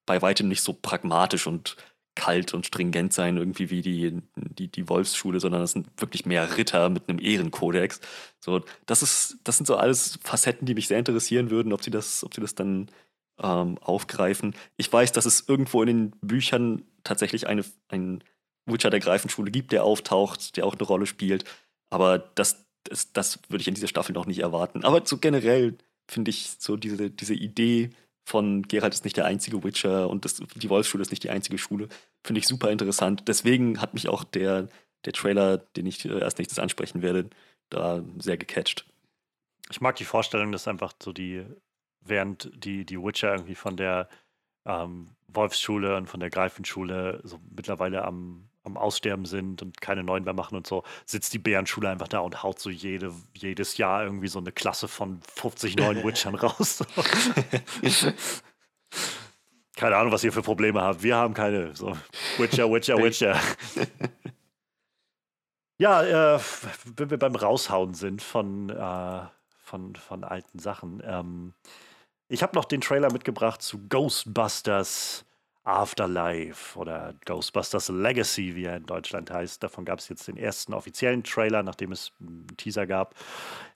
bei weitem nicht so pragmatisch und kalt und stringent sein, irgendwie wie die, die, die Wolfsschule, sondern das sind wirklich mehr Ritter mit einem Ehrenkodex. So, das ist, das sind so alles Facetten, die mich sehr interessieren würden, ob sie das, ob sie das dann ähm, aufgreifen. Ich weiß, dass es irgendwo in den Büchern tatsächlich eine, ein Witcher der Greifenschule gibt, der auftaucht, der auch eine Rolle spielt. Aber das, das, das würde ich in dieser Staffel noch nicht erwarten. Aber so generell finde ich so diese, diese Idee von Geralt ist nicht der einzige Witcher und das, die Wolfsschule ist nicht die einzige Schule, finde ich super interessant. Deswegen hat mich auch der, der Trailer, den ich äh, erst nächstes ansprechen werde, da sehr gecatcht. Ich mag die Vorstellung, dass einfach so die, während die, die Witcher irgendwie von der ähm, Wolfsschule und von der Greifenschule so mittlerweile am am Aussterben sind und keine neuen mehr machen und so, sitzt die Bärenschule einfach da und haut so jede, jedes Jahr irgendwie so eine Klasse von 50 neuen Witchern raus. keine Ahnung, was ihr für Probleme habt. Wir haben keine. So, Witcher, Witcher, Witcher. ja, äh, wenn wir beim Raushauen sind von, äh, von, von alten Sachen. Ähm, ich habe noch den Trailer mitgebracht zu Ghostbusters Afterlife oder Ghostbusters Legacy, wie er in Deutschland heißt. Davon gab es jetzt den ersten offiziellen Trailer, nachdem es einen Teaser gab,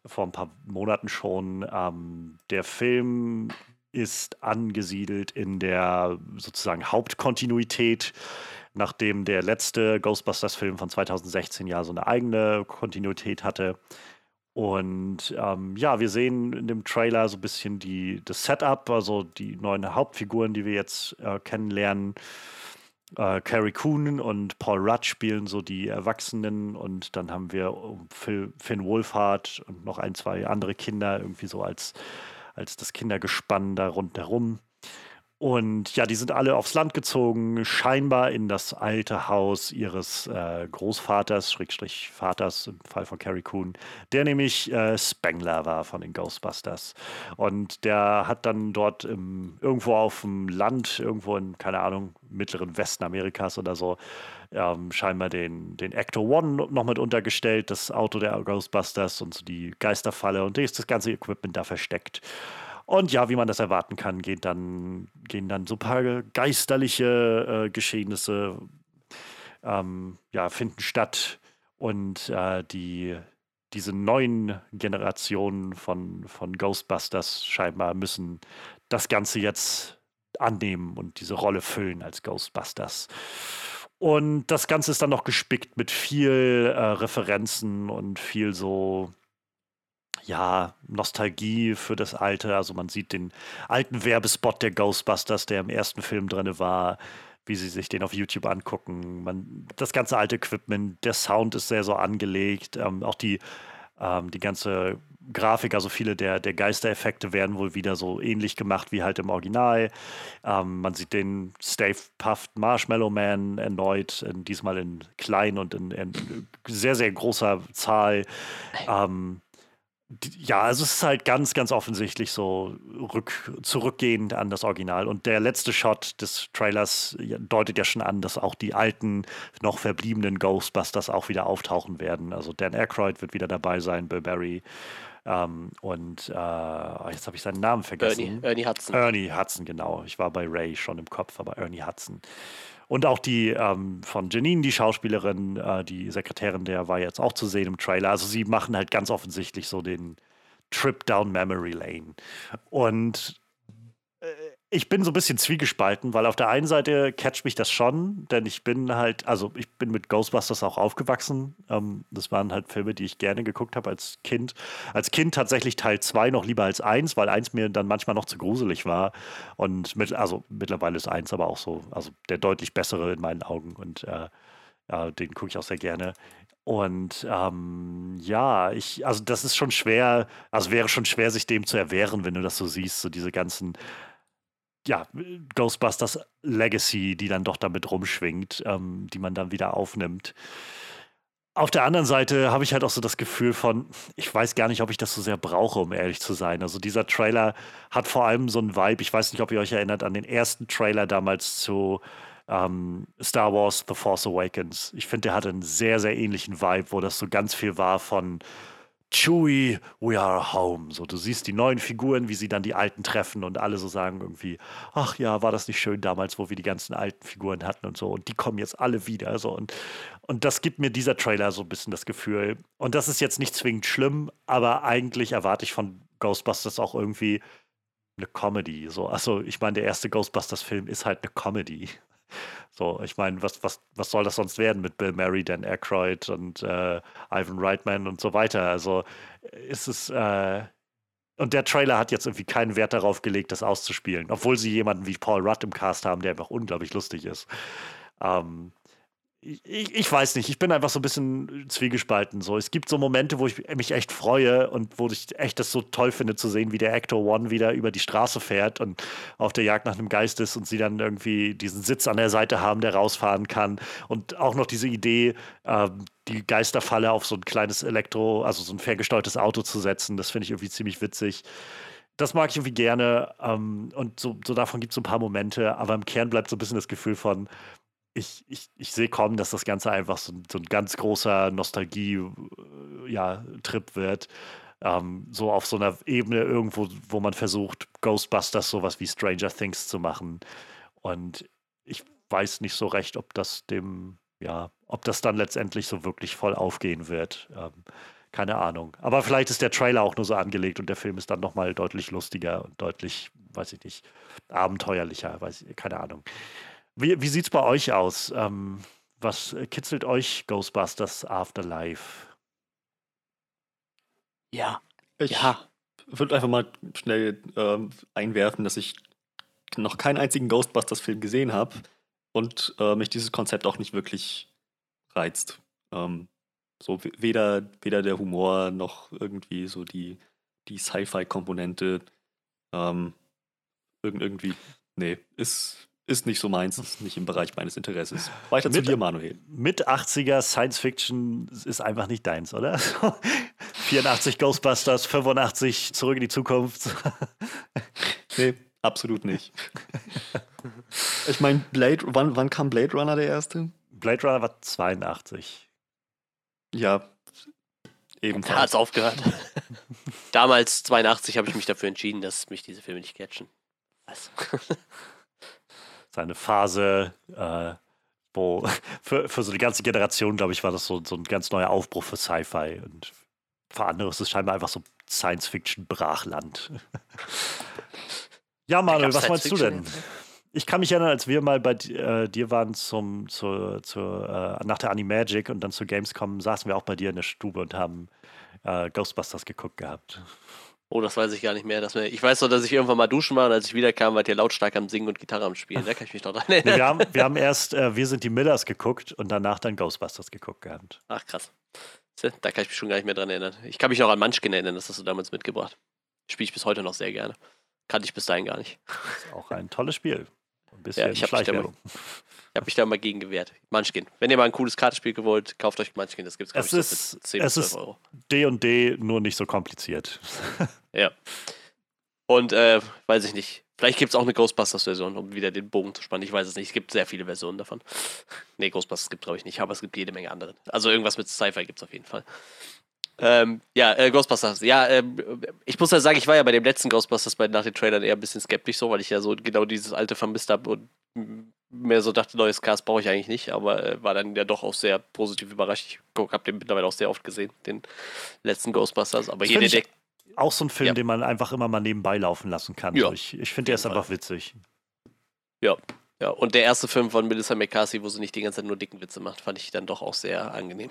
vor ein paar Monaten schon. Ähm, der Film ist angesiedelt in der sozusagen Hauptkontinuität, nachdem der letzte Ghostbusters-Film von 2016 ja so eine eigene Kontinuität hatte. Und ähm, ja, wir sehen in dem Trailer so ein bisschen die, das Setup, also die neuen Hauptfiguren, die wir jetzt äh, kennenlernen. Äh, Carrie Coon und Paul Rudd spielen so die Erwachsenen und dann haben wir Phil, Finn Wolfhard und noch ein, zwei andere Kinder irgendwie so als, als das Kindergespann da rundherum. Und ja, die sind alle aufs Land gezogen, scheinbar in das alte Haus ihres äh, Großvaters, Schrägstrich Vaters im Fall von Carrie Coon, der nämlich äh, Spengler war von den Ghostbusters. Und der hat dann dort im, irgendwo auf dem Land, irgendwo in, keine Ahnung, mittleren Westen Amerikas oder so, ähm, scheinbar den, den Ecto One noch mit untergestellt, das Auto der Ghostbusters und so die Geisterfalle und ist das ganze Equipment da versteckt. Und ja, wie man das erwarten kann, gehen dann, gehen dann so ein paar geisterliche äh, Geschehnisse ähm, ja, finden statt. Und äh, die, diese neuen Generationen von, von Ghostbusters scheinbar müssen das Ganze jetzt annehmen und diese Rolle füllen als Ghostbusters. Und das Ganze ist dann noch gespickt mit viel äh, Referenzen und viel so ja, Nostalgie für das Alte. Also man sieht den alten Werbespot der Ghostbusters, der im ersten Film drin war, wie sie sich den auf YouTube angucken. Man, das ganze alte Equipment, der Sound ist sehr so angelegt. Ähm, auch die, ähm, die ganze Grafik, also viele der, der Geistereffekte werden wohl wieder so ähnlich gemacht wie halt im Original. Ähm, man sieht den Stave Puffed Marshmallow Man erneut, in, diesmal in klein und in, in sehr, sehr großer Zahl. Ähm, ja, also es ist halt ganz, ganz offensichtlich so rück, zurückgehend an das Original. Und der letzte Shot des Trailers deutet ja schon an, dass auch die alten, noch verbliebenen Ghostbusters auch wieder auftauchen werden. Also Dan Aykroyd wird wieder dabei sein, Bill Berry. Ähm, und äh, jetzt habe ich seinen Namen vergessen. Ernie, Ernie Hudson. Ernie Hudson, genau. Ich war bei Ray schon im Kopf, aber Ernie Hudson. Und auch die ähm, von Janine, die Schauspielerin, äh, die Sekretärin, der war jetzt auch zu sehen im Trailer. Also sie machen halt ganz offensichtlich so den Trip down Memory Lane. Und ich bin so ein bisschen zwiegespalten, weil auf der einen Seite catcht mich das schon, denn ich bin halt, also ich bin mit Ghostbusters auch aufgewachsen. Ähm, das waren halt Filme, die ich gerne geguckt habe als Kind. Als Kind tatsächlich Teil 2 noch lieber als 1, weil 1 mir dann manchmal noch zu gruselig war. Und mit, also mittlerweile ist 1 aber auch so, also der deutlich bessere in meinen Augen. Und äh, ja, den gucke ich auch sehr gerne. Und ähm, ja, ich, also das ist schon schwer, also wäre schon schwer, sich dem zu erwehren, wenn du das so siehst, so diese ganzen ja, Ghostbusters Legacy, die dann doch damit rumschwingt, ähm, die man dann wieder aufnimmt. Auf der anderen Seite habe ich halt auch so das Gefühl von, ich weiß gar nicht, ob ich das so sehr brauche, um ehrlich zu sein. Also dieser Trailer hat vor allem so einen Vibe. Ich weiß nicht, ob ihr euch erinnert an den ersten Trailer damals zu ähm, Star Wars The Force Awakens. Ich finde, der hatte einen sehr, sehr ähnlichen Vibe, wo das so ganz viel war von Chewie, we are home. So, du siehst die neuen Figuren, wie sie dann die alten treffen und alle so sagen irgendwie, ach ja, war das nicht schön damals, wo wir die ganzen alten Figuren hatten und so. Und die kommen jetzt alle wieder. So. Und, und das gibt mir dieser Trailer so ein bisschen das Gefühl. Und das ist jetzt nicht zwingend schlimm, aber eigentlich erwarte ich von Ghostbusters auch irgendwie eine Comedy. So, also ich meine, der erste Ghostbusters-Film ist halt eine Comedy. So, ich meine, was, was, was soll das sonst werden mit Bill Murray, Dan Aykroyd und äh, Ivan Reitman und so weiter? Also ist es. Äh, und der Trailer hat jetzt irgendwie keinen Wert darauf gelegt, das auszuspielen, obwohl sie jemanden wie Paul Rudd im Cast haben, der einfach unglaublich lustig ist. Ähm, ich, ich, weiß nicht, ich bin einfach so ein bisschen zwiegespalten. So. Es gibt so Momente, wo ich mich echt freue und wo ich echt das so toll finde zu sehen, wie der Actor One wieder über die Straße fährt und auf der Jagd nach einem Geist ist und sie dann irgendwie diesen Sitz an der Seite haben, der rausfahren kann. Und auch noch diese Idee, ähm, die Geisterfalle auf so ein kleines Elektro, also so ein ferngesteuertes Auto zu setzen, das finde ich irgendwie ziemlich witzig das mag ich irgendwie gerne. Ähm, und so, so davon gibt es so ein paar Momente, aber im Kern bleibt so ein bisschen das Gefühl von, ich, ich, ich sehe kommen, dass das Ganze einfach so, so ein ganz großer Nostalgie-Trip ja, wird. Ähm, so auf so einer Ebene irgendwo, wo man versucht, Ghostbusters sowas wie Stranger Things zu machen. Und ich weiß nicht so recht, ob das dem, ja, ob das dann letztendlich so wirklich voll aufgehen wird. Ähm, keine Ahnung. Aber vielleicht ist der Trailer auch nur so angelegt und der Film ist dann nochmal deutlich lustiger und deutlich, weiß ich nicht, abenteuerlicher, weiß ich, keine Ahnung. Wie, wie sieht es bei euch aus? Ähm, was kitzelt euch Ghostbusters Afterlife? Ja. Ich ja. würde einfach mal schnell ähm, einwerfen, dass ich noch keinen einzigen Ghostbusters-Film gesehen habe und äh, mich dieses Konzept auch nicht wirklich reizt. Ähm, so weder, weder der Humor noch irgendwie so die, die Sci-Fi-Komponente ähm, irgendwie Nee, ist, ist nicht so meins, ist nicht im Bereich meines Interesses. Weiter zu Mit- dir, Manuel. Mit 80er Science Fiction ist einfach nicht deins, oder? 84 Ghostbusters, 85 Zurück in die Zukunft. Nee, absolut nicht. ich meine, Blade, wann, wann kam Blade Runner der erste? Blade Runner war 82. Ja, Da hat ebenfalls. es aufgehört. Damals, 82, habe ich mich dafür entschieden, dass mich diese Filme nicht catchen. Was? Seine Phase, äh, wo für, für so eine ganze Generation, glaube ich, war das so, so ein ganz neuer Aufbruch für Sci-Fi. Und für andere ist es scheinbar einfach so Science-Fiction-Brachland. ja, Manuel, was meinst du denn? Ich kann mich erinnern, als wir mal bei äh, dir waren zum, zur, zur, äh, nach der Animagic und dann zur Gamescom, saßen wir auch bei dir in der Stube und haben äh, Ghostbusters geguckt gehabt. Oh, das weiß ich gar nicht mehr. Dass mir, ich weiß noch, dass ich irgendwann mal duschen war und als ich wiederkam, war ihr lautstark am Singen und Gitarre am Spielen. Da kann ich mich noch dran erinnern. wir, haben, wir haben erst äh, Wir sind die Millers geguckt und danach dann Ghostbusters geguckt gehabt. Ach, krass. Da kann ich mich schon gar nicht mehr dran erinnern. Ich kann mich noch an Munchkin erinnern, das hast du damals mitgebracht. Spiele ich bis heute noch sehr gerne. Kannte ich bis dahin gar nicht. Ist auch ein tolles Spiel. Ein bisschen Ja, ich mich habe mich da mal gegen gewehrt. Munchkin. Wenn ihr mal ein cooles Kartenspiel gewollt, kauft euch Munchkin. Das gibt Es es, ist- für 10 es 12 ist- Euro. D und D, nur nicht so kompliziert. Ja. Und, äh, weiß ich nicht. Vielleicht gibt es auch eine Ghostbusters-Version, um wieder den Bogen zu spannen. Ich weiß es nicht. Es gibt sehr viele Versionen davon. Nee, Ghostbusters gibt glaube ich nicht, aber es gibt jede Menge andere. Also irgendwas mit Sci-Fi gibt es auf jeden Fall. Ähm, ja, äh, Ghostbusters. Ja, ähm, ich muss ja sagen, ich war ja bei dem letzten Ghostbusters bei, nach den Trailern eher ein bisschen skeptisch so, weil ich ja so genau dieses alte vermisst habe und mir so dachte, neues Cast brauche ich eigentlich nicht, aber äh, war dann ja doch auch sehr positiv überrascht. Ich habe den mittlerweile auch sehr oft gesehen, den letzten Ghostbusters. Aber find der, Auch so ein Film, Ja. den man einfach immer mal nebenbei laufen lassen kann. Ja, So, ich ich finde, der ist Fall. einfach witzig. Ja, und der erste Film von Melissa McCarthy, wo sie nicht die ganze Zeit nur dicken Witze macht, fand ich dann doch auch sehr angenehm.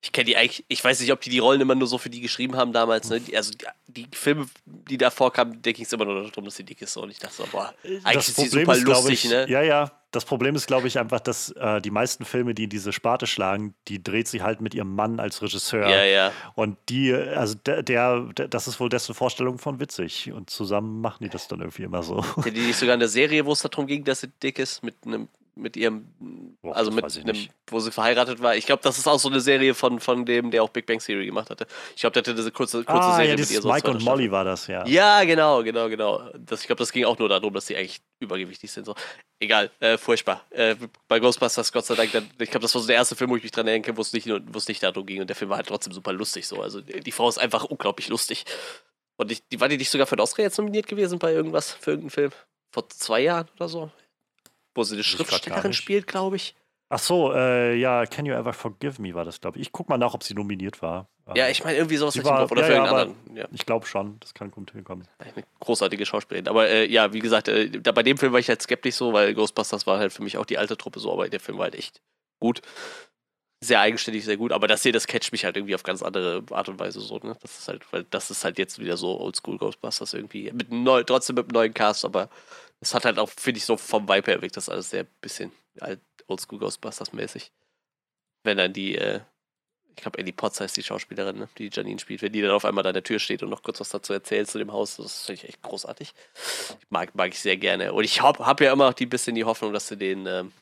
Ich kenne die eigentlich, ich weiß nicht, ob die die Rollen immer nur so für die geschrieben haben damals. Ne? Die, also die, die Filme, die davor kamen, da ging es immer nur darum, dass sie dick ist. Und ich dachte so, boah, eigentlich ist die super lustig, ich, ne? Ja, ja. Das Problem ist, glaube ich, einfach, dass äh, die meisten Filme, die in diese Sparte schlagen, die dreht sie halt mit ihrem Mann als Regisseur. Ja, ja. Und die, also der, der, der, das ist wohl dessen Vorstellung von witzig. Und zusammen machen die das dann irgendwie immer so. Ihr nicht sogar eine Serie, wo es darum ging, dass sie dick ist, mit einem, mit ihrem, Boah, also mit einem, wo sie verheiratet war. Ich glaube, das ist auch so eine Serie von, von dem, der auch Big Bang Theory gemacht hatte. Ich glaube, der hatte diese kurze, kurze ah, Serie ja, mit ihr. so Mike und Staffel. Molly war das, ja. Ja, genau, genau, genau. Das, ich glaube, das ging auch nur darum, dass die eigentlich übergewichtig sind. So. Egal, äh, furchtbar. Äh, bei Ghostbusters, Gott sei Dank, dann, ich glaube, das war so der erste Film, wo ich mich dran erinnere, wo es nicht, wo es nicht darum ging. Und der Film war halt trotzdem super lustig. So. Also die die Frau ist einfach unglaublich lustig. Und ich, die, war die nicht sogar für den Oscar jetzt nominiert gewesen bei irgendwas, für irgendeinen Film? Vor zwei Jahren oder so? Wo sie eine Schriftstellerin spielt, glaube ich. Ach so, äh, ja, Can You Ever Forgive Me war das, glaube ich. Ich guck mal nach, ob sie nominiert war. Ja, Ähm, ich meine, irgendwie sowas im war- oder ja, für ja, anderen. Ja. Ich glaube schon, das kann gut hinkommen. eine großartige Schauspielerin. Aber äh, ja, wie gesagt, äh, da, bei dem Film war ich halt skeptisch so, weil Ghostbusters war halt für mich auch die alte Truppe so, aber der Film war halt echt gut. Sehr eigenständig, sehr gut. Aber das hier, das catcht mich halt irgendwie auf ganz andere Art und Weise so. Ne? Das ist halt, weil das ist halt jetzt wieder so Oldschool Ghostbusters irgendwie. Mit neu, trotzdem mit einem neuen Cast, aber es hat halt auch, finde ich, so vom Vibe her wirkt das alles sehr bisschen alt, Oldschool Ghostbusters mäßig. Wenn dann die, äh, ich glaube, Ellie Potts heißt die Schauspielerin, ne? die Janine spielt, wenn die dann auf einmal da an der Tür steht und noch kurz was dazu erzählt zu dem Haus, das finde ich echt großartig. Mag, mag ich sehr gerne. Und ich habe hab ja immer die bisschen die Hoffnung, dass sie den, ähm,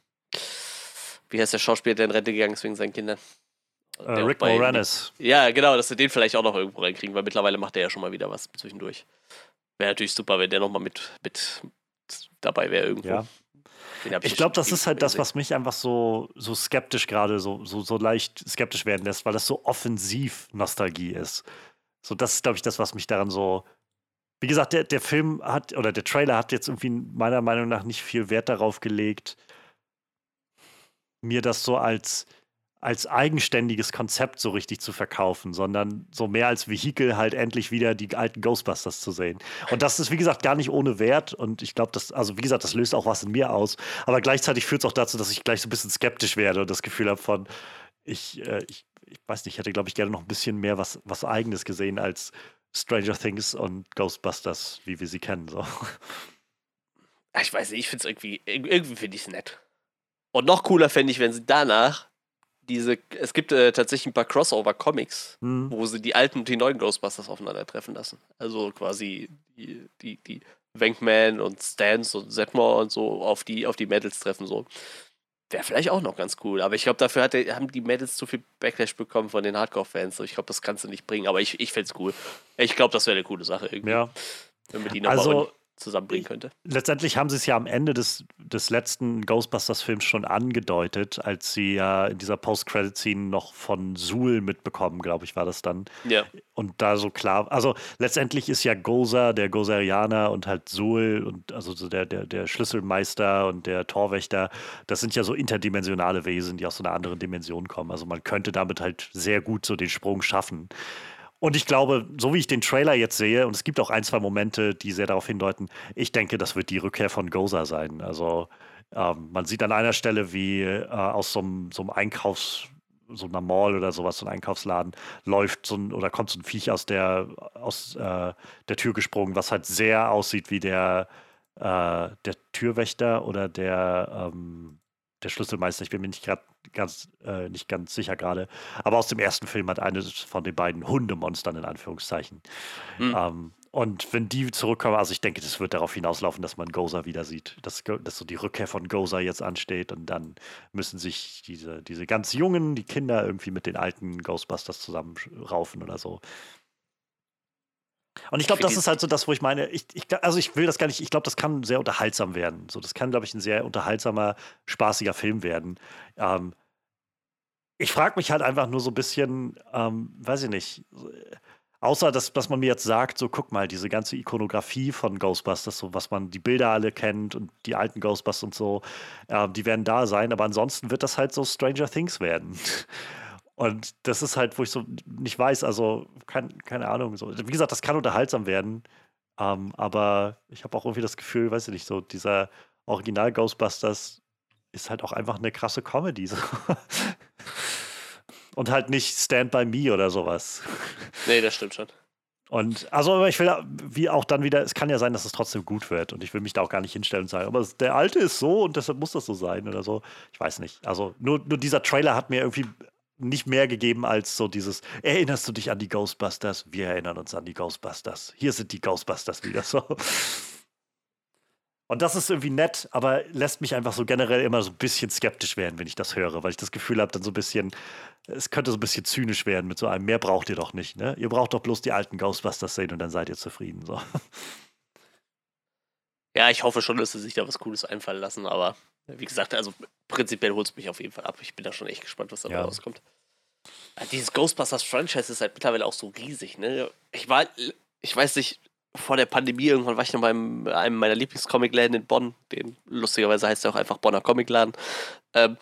wie heißt der Schauspieler, der in Rente gegangen ist wegen seinen Kindern? Der auch Rick Moranis. Ja, genau, dass sie den vielleicht auch noch irgendwo reinkriegen, weil mittlerweile macht er ja schon mal wieder was zwischendurch. Wäre natürlich super, wenn der nochmal mit, mit dabei wäre irgendwo. Ja. Ich glaube, das ist halt das, was mich einfach so, so skeptisch gerade, so, so, so leicht skeptisch werden lässt, weil das so offensiv Nostalgie ist. So, das ist, glaube ich, das, was mich daran so. Wie gesagt, der, der Film hat, oder der Trailer hat jetzt irgendwie meiner Meinung nach nicht viel Wert darauf gelegt, mir das so als, als eigenständiges Konzept so richtig zu verkaufen, sondern so mehr als Vehikel halt endlich wieder die alten Ghostbusters zu sehen. Und das ist, wie gesagt, gar nicht ohne Wert. Und ich glaube, das, also wie gesagt, das löst auch was in mir aus. Aber gleichzeitig führt es auch dazu, dass ich gleich so ein bisschen skeptisch werde und das Gefühl habe von, ich, äh, ich, ich weiß nicht, ich hätte, glaube ich, gerne noch ein bisschen mehr was, was Eigenes gesehen als Stranger Things und Ghostbusters, wie wir sie kennen. So. Ich weiß nicht, ich finde es irgendwie, irg- irgendwie finde ich es nett. Und noch cooler fände ich, wenn sie danach diese, es gibt äh, tatsächlich ein paar Crossover-Comics, Hm. wo sie die alten und die neuen Ghostbusters aufeinandertreffen lassen. Also quasi die, die, die Wankman und Stans und Zetmore und so auf die, auf die Medals treffen. So. Wäre vielleicht auch noch ganz cool. Aber ich glaube, dafür hat der, haben die Medals zu viel Backlash bekommen von den Hardcore-Fans. Ich glaube, das kannst du nicht bringen. Aber ich, ich fände es cool. Ich glaube, das wäre eine coole Sache irgendwie. Ja. Wenn man die nochmal Also, zusammenbringen könnte. Letztendlich haben sie es ja am Ende des, des letzten Ghostbusters-Films schon angedeutet, als sie ja in dieser Post-Credit-Scene noch von Suhl mitbekommen, glaube ich, war das dann. Ja. Und da so klar, also letztendlich ist ja Gozer, der Gozerianer und halt Suhl und also so der, der, der Schlüsselmeister und der Torwächter, das sind ja so interdimensionale Wesen, die aus so einer anderen Dimension kommen. Also man könnte damit halt sehr gut so den Sprung schaffen. Und ich glaube, so wie ich den Trailer jetzt sehe, und es gibt auch ein, zwei Momente, die sehr darauf hindeuten, ich denke, das wird die Rückkehr von Gozer sein. Also ähm, man sieht an einer Stelle, wie äh, aus so einem, so Einkaufs- so einer Mall oder sowas, so ein Einkaufsladen, läuft so ein oder kommt so ein Viech aus der, aus äh, der Tür gesprungen, was halt sehr aussieht wie der, äh, der Türwächter oder der, ähm, der Schlüsselmeister. Ich bin mir nicht grad, ganz, äh, nicht ganz sicher gerade. Aber aus dem ersten Film hat eines von den beiden Hundemonstern in Anführungszeichen. Mhm. Ähm, und wenn die zurückkommen, also ich denke, das wird darauf hinauslaufen, dass man Gozer wieder sieht, dass, dass so die Rückkehr von Gozer jetzt ansteht und dann müssen sich diese, diese ganz Jungen, die Kinder irgendwie mit den alten Ghostbusters zusammenraufen oder so. Und ich glaube, das ist halt so das, wo ich meine, ich, ich, also ich will das gar nicht, ich glaube, das kann sehr unterhaltsam werden. So, das kann, glaube ich, ein sehr unterhaltsamer, spaßiger Film werden. Ähm, ich frage mich halt einfach nur so ein bisschen, ähm, weiß ich nicht, außer dass, dass man mir jetzt sagt, so guck mal, diese ganze Ikonografie von Ghostbusters, so was man, die Bilder alle kennt und die alten Ghostbusters und so, äh, die werden da sein, aber ansonsten wird das halt so Stranger Things werden. Und das ist halt, wo ich so nicht weiß, also kein, keine Ahnung, so. Wie gesagt, das kann unterhaltsam werden, ähm, aber ich habe auch irgendwie das Gefühl, weiß ich nicht, so dieser Original Ghostbusters ist halt auch einfach eine krasse Comedy. So. Und halt nicht Stand by Me oder sowas. Nee, das stimmt schon. Und also ich will wie auch dann wieder, es kann ja sein, dass es trotzdem gut wird und ich will mich da auch gar nicht hinstellen und sagen, aber der alte ist so und deshalb muss das so sein oder so. Ich weiß nicht. Also nur, nur dieser Trailer hat mir irgendwie nicht mehr gegeben als so dieses, erinnerst du dich an die Ghostbusters? Wir erinnern uns an die Ghostbusters. Hier sind die Ghostbusters wieder so. Und das ist irgendwie nett, aber lässt mich einfach so generell immer so ein bisschen skeptisch werden, wenn ich das höre, weil ich das Gefühl habe, dann so ein bisschen, es könnte so ein bisschen zynisch werden mit so einem, mehr braucht ihr doch nicht, ne? Ihr braucht doch bloß die alten Ghostbusters sehen und dann seid ihr zufrieden. So. Ja, ich hoffe schon, dass sie sich da was Cooles einfallen lassen, aber wie gesagt, also prinzipiell holt es mich auf jeden Fall ab. Ich bin da schon echt gespannt, was dabei Ja. rauskommt. Ja, Dieses Ghostbusters-Franchise ist halt mittlerweile auch so riesig, ne? Ich war, ich weiß nicht, vor der Pandemie irgendwann war ich noch beim einem meiner Lieblingscomic-Läden in Bonn, den lustigerweise heißt er auch einfach Bonner Comicladen. Ähm,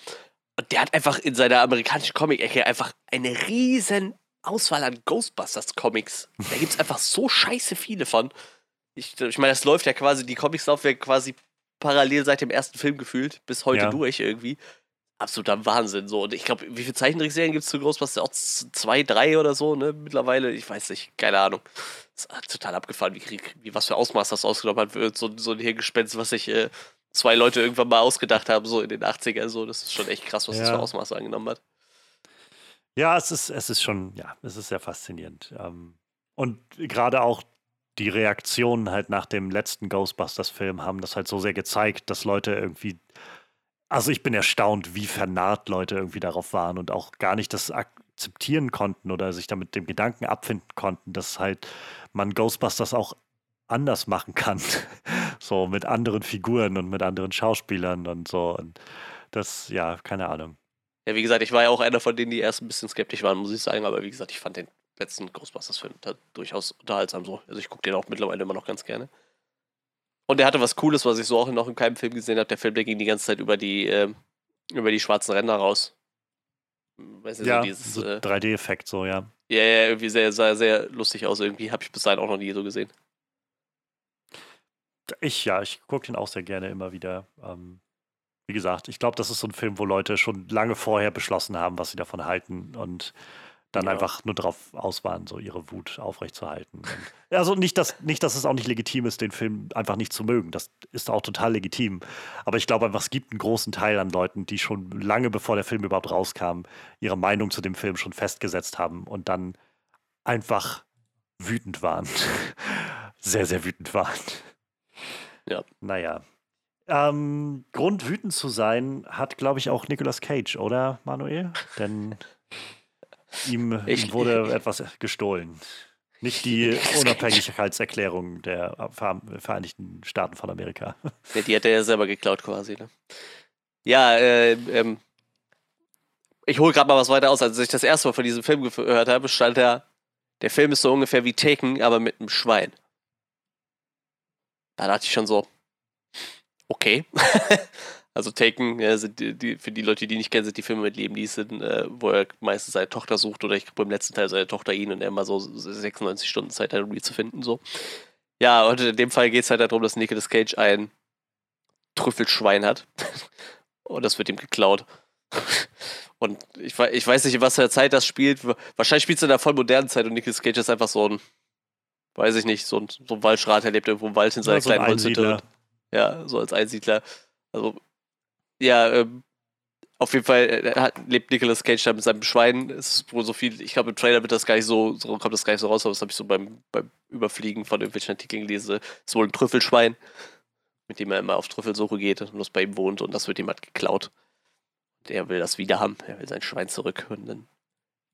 und der hat einfach in seiner amerikanischen Comic-Ecke einfach eine riesen Auswahl an Ghostbusters-Comics. Da gibt es einfach so scheiße viele von. Ich, ich meine, das läuft ja quasi, die Comics laufen ja quasi parallel seit dem ersten Film gefühlt, bis heute Ja. durch irgendwie. Absoluter Wahnsinn. So. Und ich glaube, wie viele Zeichentrickserien gibt es zu Ghostbusters? Auch zwei, drei oder so, ne? Mittlerweile, ich weiß nicht, keine Ahnung. Das ist total abgefahren, wie, wie was für Ausmaß das ausgenommen hat. Für So, so ein Hirngespenst, was sich äh, zwei Leute irgendwann mal ausgedacht haben, so in den 80ern. So. Das ist schon echt krass, was das Ja. für Ausmaße angenommen hat. Ja, es ist, es ist schon, ja, es ist sehr faszinierend. Ähm, und gerade auch die Reaktionen halt nach dem letzten Ghostbusters-Film haben das halt so sehr gezeigt, dass Leute irgendwie, also ich bin erstaunt, wie vernarrt Leute irgendwie darauf waren und auch gar nicht das akzeptieren konnten oder sich damit dem Gedanken abfinden konnten, dass halt man Ghostbusters auch anders machen kann. so mit anderen Figuren und mit anderen Schauspielern und so. Und das, ja, keine Ahnung. Ja, wie gesagt, ich war ja auch einer von denen, die erst ein bisschen skeptisch waren, muss ich sagen. Aber wie gesagt, ich fand den letzten Ghostbusters-Film da durchaus unterhaltsam so. Also ich gucke den auch mittlerweile immer noch ganz gerne. Und der hatte was Cooles, was ich so auch noch in keinem Film gesehen habe. Der Film, der ging die ganze Zeit über die, ähm, über die schwarzen Ränder raus. Weißt du, Ja, so dieses, so äh, 3D-Effekt, so, ja. ja, ja, irgendwie sehr, sah sehr lustig aus. Irgendwie habe ich bis dahin auch noch nie so gesehen. Ich, ja, ich gucke den auch sehr gerne immer wieder. Ähm, wie gesagt, ich glaube, das ist so ein Film, wo Leute schon lange vorher beschlossen haben, was sie davon halten und dann Ja. einfach nur darauf aus waren, so ihre Wut aufrechtzuerhalten. Und, also nicht dass, nicht, dass es auch nicht legitim ist, den Film einfach nicht zu mögen. Das ist auch total legitim. Aber ich glaube einfach, es gibt einen großen Teil an Leuten, die schon lange bevor der Film überhaupt rauskam, ihre Meinung zu dem Film schon festgesetzt haben und dann einfach wütend waren. sehr, sehr wütend waren. Ja. Naja. Ähm, Grund wütend zu sein hat, glaube ich, auch Nicolas Cage, oder, Manuel? Denn ihm, Ich- ihm wurde etwas gestohlen. Nicht die. Unabhängigkeitserklärung der Ver- Vereinigten Staaten von Amerika. Ja, die hat er ja selber geklaut quasi, ne? Ja, äh, ähm, ich hole gerade mal was weiter aus. Als ich das erste Mal von diesem Film gehört habe, stand da, der Film ist so ungefähr wie Taken, aber mit einem Schwein. Da dachte ich schon so, okay. Also Taken, ja, sind die, die, für die Leute, die nicht kennen, sind die Filme mit Liam Neeson, äh, wo er meistens seine Tochter sucht oder ich glaube im letzten Teil seine Tochter ihn und er immer so 96 Stunden Zeit hat, um die zu finden. So. Ja, und in dem Fall geht es halt darum, dass Nicolas Cage ein Trüffelschwein hat. Und das wird ihm geklaut. Und ich, ich weiß nicht, in was für einer Zeit das spielt. Wahrscheinlich spielt es in der voll modernen Zeit und Nicolas Cage ist einfach so ein, weiß ich nicht, so ein, so ein Waldschrat, er lebt irgendwo im Wald in seiner so ein kleinen Holzhütte. Einsiedler. und- Ja, so als Einsiedler. Also, ja, ähm, auf jeden Fall äh, hat, lebt Nicolas Cage da mit seinem Schwein. Es ist wohl so viel, ich glaube, im Trailer wird das gar nicht so, so kommt das gar nicht so raus, aber das habe ich so beim, beim Überfliegen von irgendwelchen Artikeln gelesen. Es ist wohl ein Trüffelschwein, mit dem er immer auf Trüffelsuche geht und das bei ihm wohnt und das wird ihm halt geklaut. Er will das wieder haben, er will sein Schwein zurück und dann,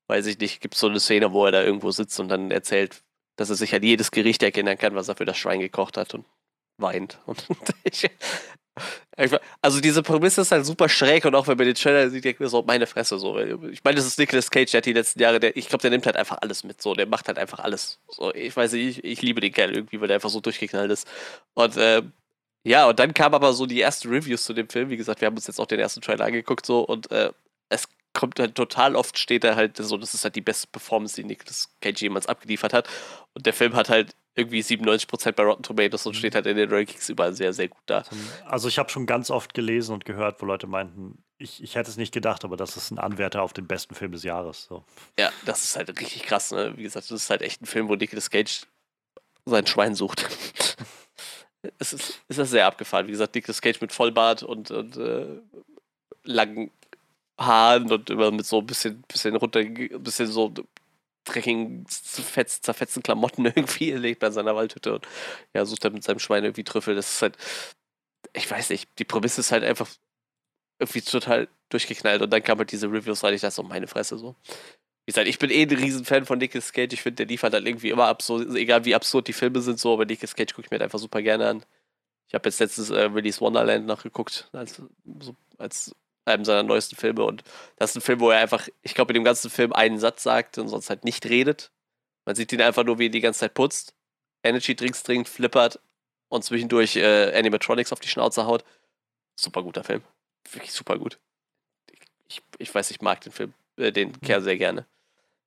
weiß ich nicht, gibt es so eine Szene, wo er da irgendwo sitzt und dann erzählt, dass er sich an jedes Gericht erinnern kann, was er für das Schwein gekocht hat und weint. Und ich, Also diese Prämisse ist halt super schräg und auch wenn man den Trailer sieht, denkt man so, meine Fresse so. Ich meine, das ist Nicolas Cage, der hat die letzten Jahre, der, ich glaube, der nimmt halt einfach alles mit, so, der macht halt einfach alles. So, ich weiß nicht, ich, ich liebe den Kerl irgendwie, weil der einfach so durchgeknallt ist. Und ähm, ja, und dann kamen aber so die ersten Reviews zu dem Film. Wie gesagt, wir haben uns jetzt auch den ersten Trailer angeguckt so und äh, es kommt halt total oft steht da halt so, das ist halt die beste Performance, die Nicolas Cage jemals abgeliefert hat. Und der Film hat halt irgendwie 97% bei Rotten Tomatoes und steht halt in den Rankings überall sehr, sehr gut da. Also ich habe schon ganz oft gelesen und gehört, wo Leute meinten, ich, ich hätte es nicht gedacht, aber das ist ein Anwärter auf den besten Film des Jahres. So. Ja, das ist halt richtig krass, ne? Wie gesagt, das ist halt echt ein Film, wo Nicolas Cage sein Schwein sucht. es ist, ist das sehr abgefahren. Wie gesagt, Nicolas Cage mit Vollbart und, und äh, langen Haaren und immer mit so ein bisschen, bisschen runter, ein bisschen so dreckigen, zerfetz- zerfetzten Klamotten irgendwie. Er lebt bei seiner Waldhütte und ja, sucht dann mit seinem Schwein irgendwie Trüffel. Das ist halt, ich weiß nicht, die Prämisse ist halt einfach irgendwie total durchgeknallt und dann kam halt diese Reviews rein. Ich dachte so, meine Fresse so. Wie gesagt, ich bin eh ein Riesenfan von Nicolas Cage. Ich finde, der liefert halt irgendwie immer absurd, egal wie absurd die Filme sind, so, aber Nicolas Cage gucke ich mir halt einfach super gerne an. Ich habe jetzt letztens äh, Willy's Wonderland nachgeguckt, als, so, als einem seiner neuesten Filme und das ist ein Film, wo er einfach, ich glaube, in dem ganzen Film einen Satz sagt und sonst halt nicht redet. Man sieht ihn einfach nur, wie er die ganze Zeit putzt, Energy Drinks trinkt, flippert und zwischendurch äh, Animatronics auf die Schnauze haut. Super guter Film. Wirklich super gut. Ich, ich weiß, ich mag den Film, äh, den Kerl sehr gerne.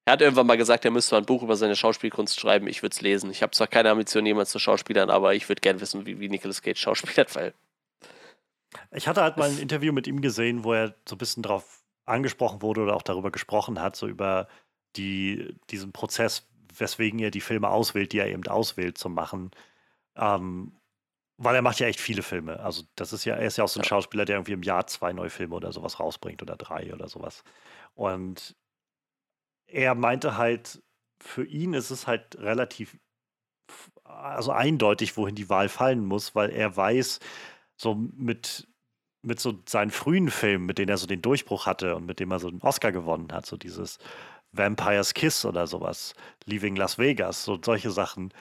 Er hat irgendwann mal gesagt, er müsste mal ein Buch über seine Schauspielkunst schreiben. Ich würde es lesen. Ich habe zwar keine Ambition, jemals zu Schauspielern, aber ich würde gerne wissen, wie, wie Nicolas Cage schauspielert, weil Ich hatte halt mal ein Interview mit ihm gesehen, wo er so ein bisschen darauf angesprochen wurde oder auch darüber gesprochen hat, so über die, diesen Prozess, weswegen er die Filme auswählt, die er eben auswählt zu machen. Ähm, weil er macht ja echt viele Filme. Also das ist ja, er ist ja auch so ein. Schauspieler, der irgendwie im Jahr zwei neue Filme oder sowas rausbringt oder drei oder sowas. Und er meinte halt, für ihn ist es halt relativ, also eindeutig, wohin die Wahl fallen muss, weil er weiß, so mit, mit so seinen frühen Filmen, mit denen er so den Durchbruch hatte und mit dem er so einen Oscar gewonnen hat, so dieses Vampire's Kiss oder sowas, Leaving Las Vegas, so solche Sachen,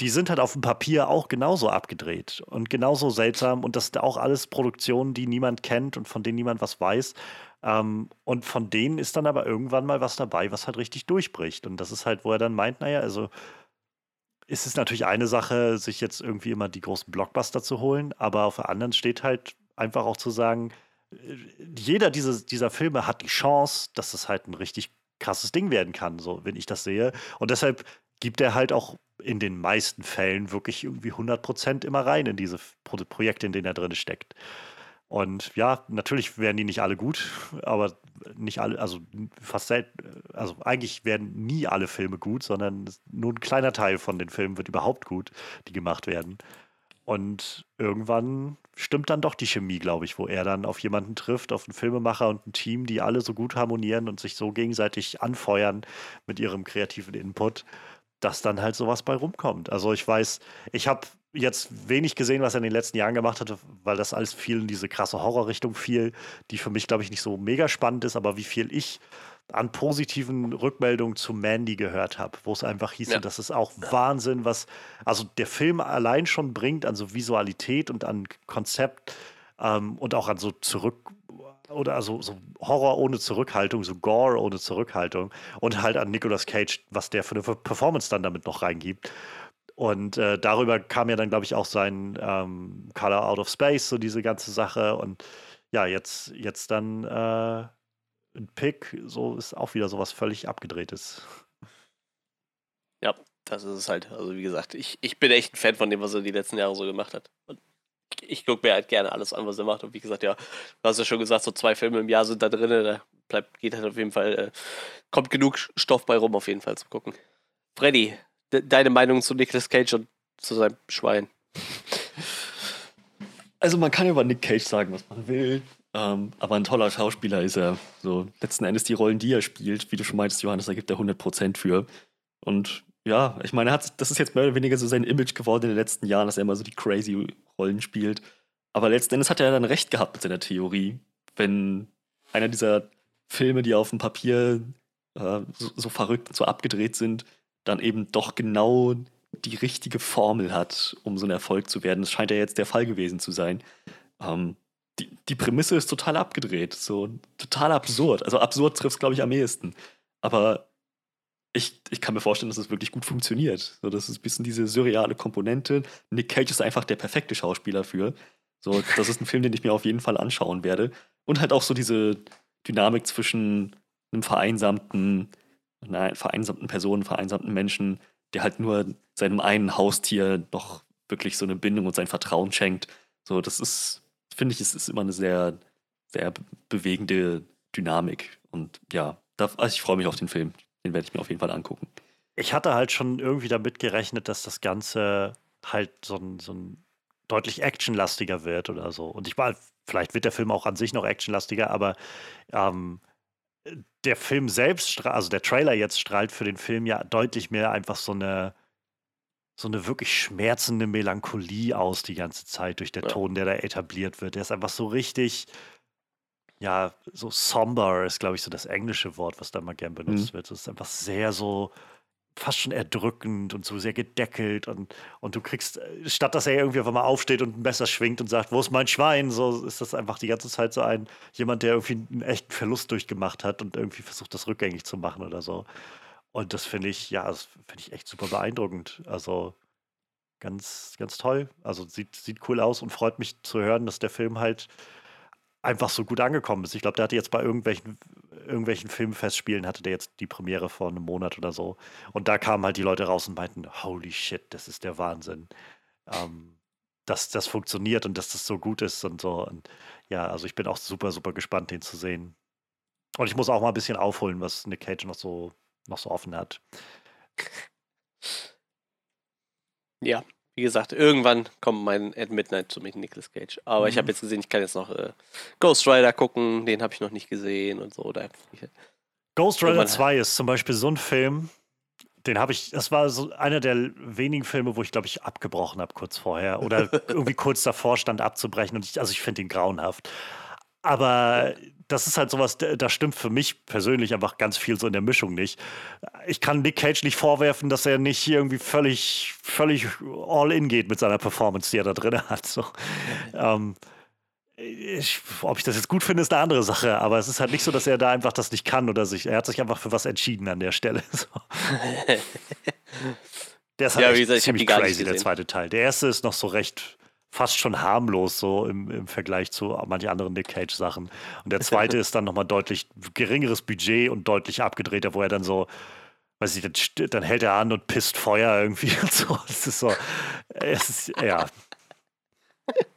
die sind halt auf dem Papier auch genauso abgedreht und genauso seltsam und das sind auch alles Produktionen, die niemand kennt und von denen niemand was weiß. Ähm, und von denen ist dann aber irgendwann mal was dabei, was halt richtig durchbricht. Und das ist halt, wo er dann meint, naja, also ist es natürlich eine Sache, sich jetzt irgendwie immer die großen Blockbuster zu holen, aber auf der anderen steht halt einfach auch zu sagen, äh, jeder diese, dieser Filme hat die Chance, dass es halt ein richtig krasses Ding werden kann, so wenn ich das sehe. Und deshalb gibt er halt auch in den meisten Fällen wirklich irgendwie 100% immer rein in diese Pro Projekte, in denen er drin steckt. Und ja, natürlich werden die nicht alle gut, aber nicht alle, also fast selten, also eigentlich werden nie alle Filme gut, sondern nur ein kleiner Teil von den Filmen wird überhaupt gut, die gemacht werden. Und irgendwann stimmt dann doch die Chemie, glaube ich, wo er dann auf jemanden trifft, auf einen Filmemacher und ein Team, die alle so gut harmonieren und sich so gegenseitig anfeuern mit ihrem kreativen Input, dass dann halt sowas bei rumkommt. Also ich weiß, ich habe jetzt wenig gesehen, was er in den letzten Jahren gemacht hatte, weil das alles viel in diese krasse Horrorrichtung fiel, die für mich, glaube ich, nicht so mega spannend ist, aber wie viel ich an positiven Rückmeldungen zu Mandy gehört habe, wo es einfach hieß, ja. das ist auch Wahnsinn, was also der Film allein schon bringt an so Visualität und an Konzept ähm, und auch an so zurück oder also so Horror ohne Zurückhaltung, so Gore ohne Zurückhaltung und halt an Nicolas Cage, was der für eine Performance dann damit noch reingibt. Und äh, darüber kam ja dann, glaube ich, auch sein ähm, Color Out of Space, so diese ganze Sache. Und ja, jetzt, jetzt dann äh, ein Pick, so ist auch wieder sowas völlig abgedrehtes. Ja, das ist es halt. Also wie gesagt, ich, ich bin echt ein Fan von dem, was er die letzten Jahre so gemacht hat. Und ich gucke mir halt gerne alles an, was er macht. Und wie gesagt, ja, du hast ja schon gesagt, so zwei Filme im Jahr sind da drin. Da bleibt, geht halt auf jeden Fall, äh, kommt genug Stoff bei rum, auf jeden Fall zu gucken. Freddy, de deine Meinung zu Nicolas Cage und zu seinem Schwein? Also man kann über Nick Cage sagen, was man will. Ähm, aber ein toller Schauspieler ist er. So, letzten Endes die Rollen, die er spielt, wie du schon meintest, Johannes, da gibt er 100% für. Und ja, ich meine, hat, das ist jetzt mehr oder weniger so sein Image geworden in den letzten Jahren, dass er immer so die crazy Rollen spielt. Aber letzten Endes hat er dann recht gehabt mit seiner Theorie. Wenn einer dieser Filme, die auf dem Papier äh, so, so verrückt und so abgedreht sind, dann eben doch genau die richtige Formel hat, um so ein Erfolg zu werden. Das scheint ja jetzt der Fall gewesen zu sein. Ähm, die, die Prämisse ist total abgedreht, so total absurd. Also absurd trifft es, glaube ich, am ehesten. Aber ich, ich kann mir vorstellen, dass es wirklich gut funktioniert. So, das ist ein bisschen diese surreale Komponente. Nick Cage ist einfach der perfekte Schauspieler für. So, das ist ein Film, den ich mir auf jeden Fall anschauen werde. Und halt auch so diese Dynamik zwischen einem vereinsamten, einer vereinsamten Person, vereinsamten Menschen, der halt nur seinem einen Haustier noch wirklich so eine Bindung und sein Vertrauen schenkt. So, das ist finde ich, es ist immer eine sehr, sehr bewegende Dynamik. Und ja, da, also ich freue mich auf den Film. Den werde ich mir auf jeden Fall angucken. Ich hatte halt schon irgendwie damit gerechnet, dass das Ganze halt so ein, so ein deutlich actionlastiger wird oder so. Und ich war, vielleicht wird der Film auch an sich noch actionlastiger, aber ähm, der Film selbst, also der Trailer jetzt strahlt für den Film ja deutlich mehr einfach so eine so eine wirklich schmerzende Melancholie aus die ganze Zeit durch den ja. Ton, der da etabliert wird. Der ist einfach so richtig, ja, so somber ist, glaube ich, so das englische Wort, was da mal gern benutzt mhm. wird. Es ist einfach sehr so, fast schon erdrückend und so sehr gedeckelt und, und du kriegst, äh, statt dass er irgendwie einfach mal aufsteht und ein Messer schwingt und sagt, wo ist mein Schwein, so ist das einfach die ganze Zeit so ein, jemand, der irgendwie einen echten Verlust durchgemacht hat und irgendwie versucht, das rückgängig zu machen oder so. Und das finde ich, ja, das finde ich echt super beeindruckend. Also ganz, ganz toll. Also sieht, sieht cool aus und freut mich zu hören, dass der Film halt einfach so gut angekommen ist. Ich glaube, der hatte jetzt bei irgendwelchen, irgendwelchen Filmfestspielen, hatte der jetzt die Premiere vor einem Monat oder so. Und da kamen halt die Leute raus und meinten, holy shit, das ist der Wahnsinn. Ähm, dass das funktioniert und dass das so gut ist und so. Und ja, also ich bin auch super, super gespannt, den zu sehen. Und ich muss auch mal ein bisschen aufholen, was Nick Cage noch so noch so offen hat. Ja, wie gesagt, irgendwann kommt mein At Midnight zu mit Nicolas Cage. Aber mhm. ich habe jetzt gesehen, ich kann jetzt noch äh, Ghost Rider gucken, den habe ich noch nicht gesehen und so. Da, Ghost Rider 2 ist zum Beispiel so ein Film, den habe ich, das war so einer der wenigen Filme, wo ich glaube ich abgebrochen habe kurz vorher oder irgendwie kurz davor stand abzubrechen und ich, also ich finde ihn grauenhaft. Aber das ist halt sowas, da stimmt für mich persönlich einfach ganz viel so in der Mischung nicht. Ich kann Nick Cage nicht vorwerfen, dass er nicht irgendwie völlig, völlig all in geht mit seiner Performance, die er da drin hat. So. Ähm, ich, ob ich das jetzt gut finde, ist eine andere Sache, aber es ist halt nicht so, dass er da einfach das nicht kann oder sich, er hat sich einfach für was entschieden an der Stelle. So. Der ist halt ja, wie gesagt, ziemlich crazy, der zweite Teil. Der erste ist noch so recht fast schon harmlos so im, im Vergleich zu manchen anderen Nick Cage Sachen. Und der zweite ist dann nochmal deutlich geringeres Budget und deutlich abgedrehter, wo er dann so, weiß ich, dann, dann hält er an und pisst Feuer irgendwie und so. Es ist so, es ist, ja.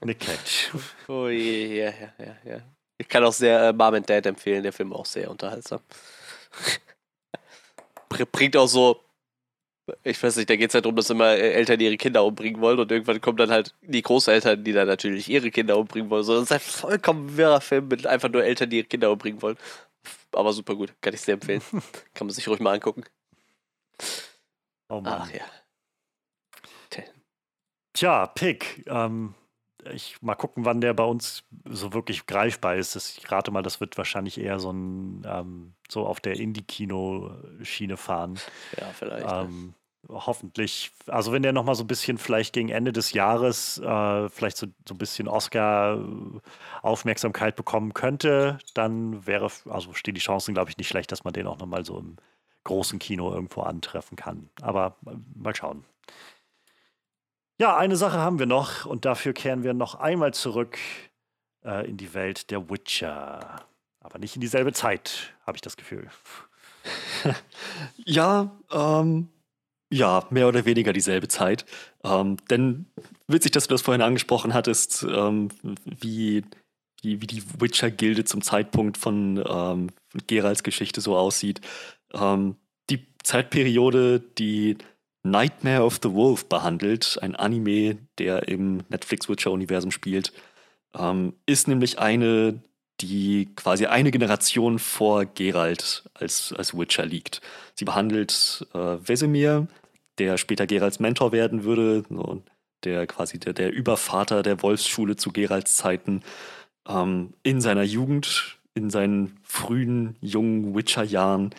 Nick Cage. Oh je, ja, ja, ja, ja. Ich kann auch sehr äh, Mom and Dad empfehlen, der Film auch sehr unterhaltsam. Bringt auch so ich weiß nicht, da geht es halt darum, dass immer äh, Eltern ihre Kinder umbringen wollen und irgendwann kommen dann halt die Großeltern, die dann natürlich ihre Kinder umbringen wollen. So, das ist ein vollkommen wirrer Film mit einfach nur Eltern, die ihre Kinder umbringen wollen. Aber super gut, kann ich sehr empfehlen. kann man sich ruhig mal angucken. Oh Mann. Ach ja. Tja, Pick. Ähm, ich mal gucken, wann der bei uns so wirklich greifbar ist. Ich rate mal, das wird wahrscheinlich eher so ein ähm, so auf der Indie-Kino-Schiene fahren. Ja, vielleicht. Ähm, hoffentlich, also wenn der nochmal so ein bisschen vielleicht gegen Ende des Jahres äh, vielleicht so, so ein bisschen Oscar-Aufmerksamkeit bekommen könnte, dann wäre, also stehen die Chancen, glaube ich, nicht schlecht, dass man den auch nochmal so im großen Kino irgendwo antreffen kann. Aber äh, mal schauen. Ja, eine Sache haben wir noch und dafür kehren wir noch einmal zurück äh, in die Welt der Witcher. Aber nicht in dieselbe Zeit, habe ich das Gefühl. ja, ähm, ja, mehr oder weniger dieselbe Zeit. Ähm, denn witzig, dass du das vorhin angesprochen hattest, ähm, wie, wie, wie die Witcher-Gilde zum Zeitpunkt von, ähm, von Geralds Geschichte so aussieht. Ähm, die Zeitperiode, die Nightmare of the Wolf behandelt, ein Anime, der im Netflix-Witcher-Universum spielt, ähm, ist nämlich eine, die quasi eine Generation vor Geralt als, als Witcher liegt. Sie behandelt äh, Vesemir, der später Geralts Mentor werden würde, so, der quasi der, der Übervater der Wolfsschule zu Geralts Zeiten, ähm, in seiner Jugend, in seinen frühen, jungen Witcher-Jahren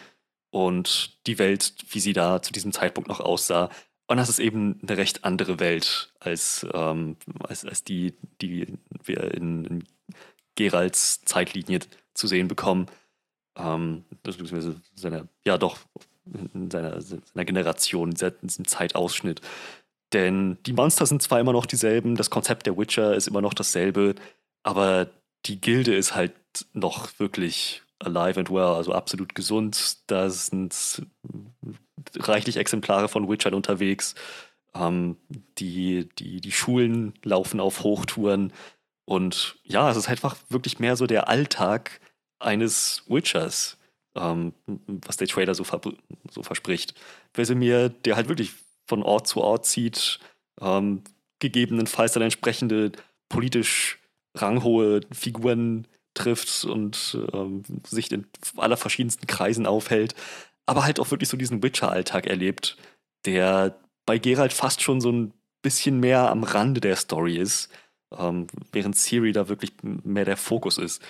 und die Welt, wie sie da zu diesem Zeitpunkt noch aussah. Und das ist eben eine recht andere Welt als, ähm, als, als die, die wir in, in Geralds Zeitlinie zu sehen bekommen. Ähm, beziehungsweise seiner, ja doch, in seiner, seiner Generation, in diesem Zeitausschnitt. Denn die Monster sind zwar immer noch dieselben, das Konzept der Witcher ist immer noch dasselbe, aber die Gilde ist halt noch wirklich alive and well, also absolut gesund. Da sind reichlich Exemplare von Witchern unterwegs. Ähm, die, die, die Schulen laufen auf Hochtouren. Und ja, es ist einfach wirklich mehr so der Alltag eines Witchers, ähm, was der Trailer so, so verspricht. Wesemir, der halt wirklich von Ort zu Ort zieht, ähm, gegebenenfalls dann entsprechende politisch ranghohe Figuren trifft und ähm, sich in aller verschiedensten Kreisen aufhält, aber halt auch wirklich so diesen Witcher-Alltag erlebt, der bei Geralt fast schon so ein bisschen mehr am Rande der Story ist, ähm, während Siri da wirklich mehr der Fokus ist.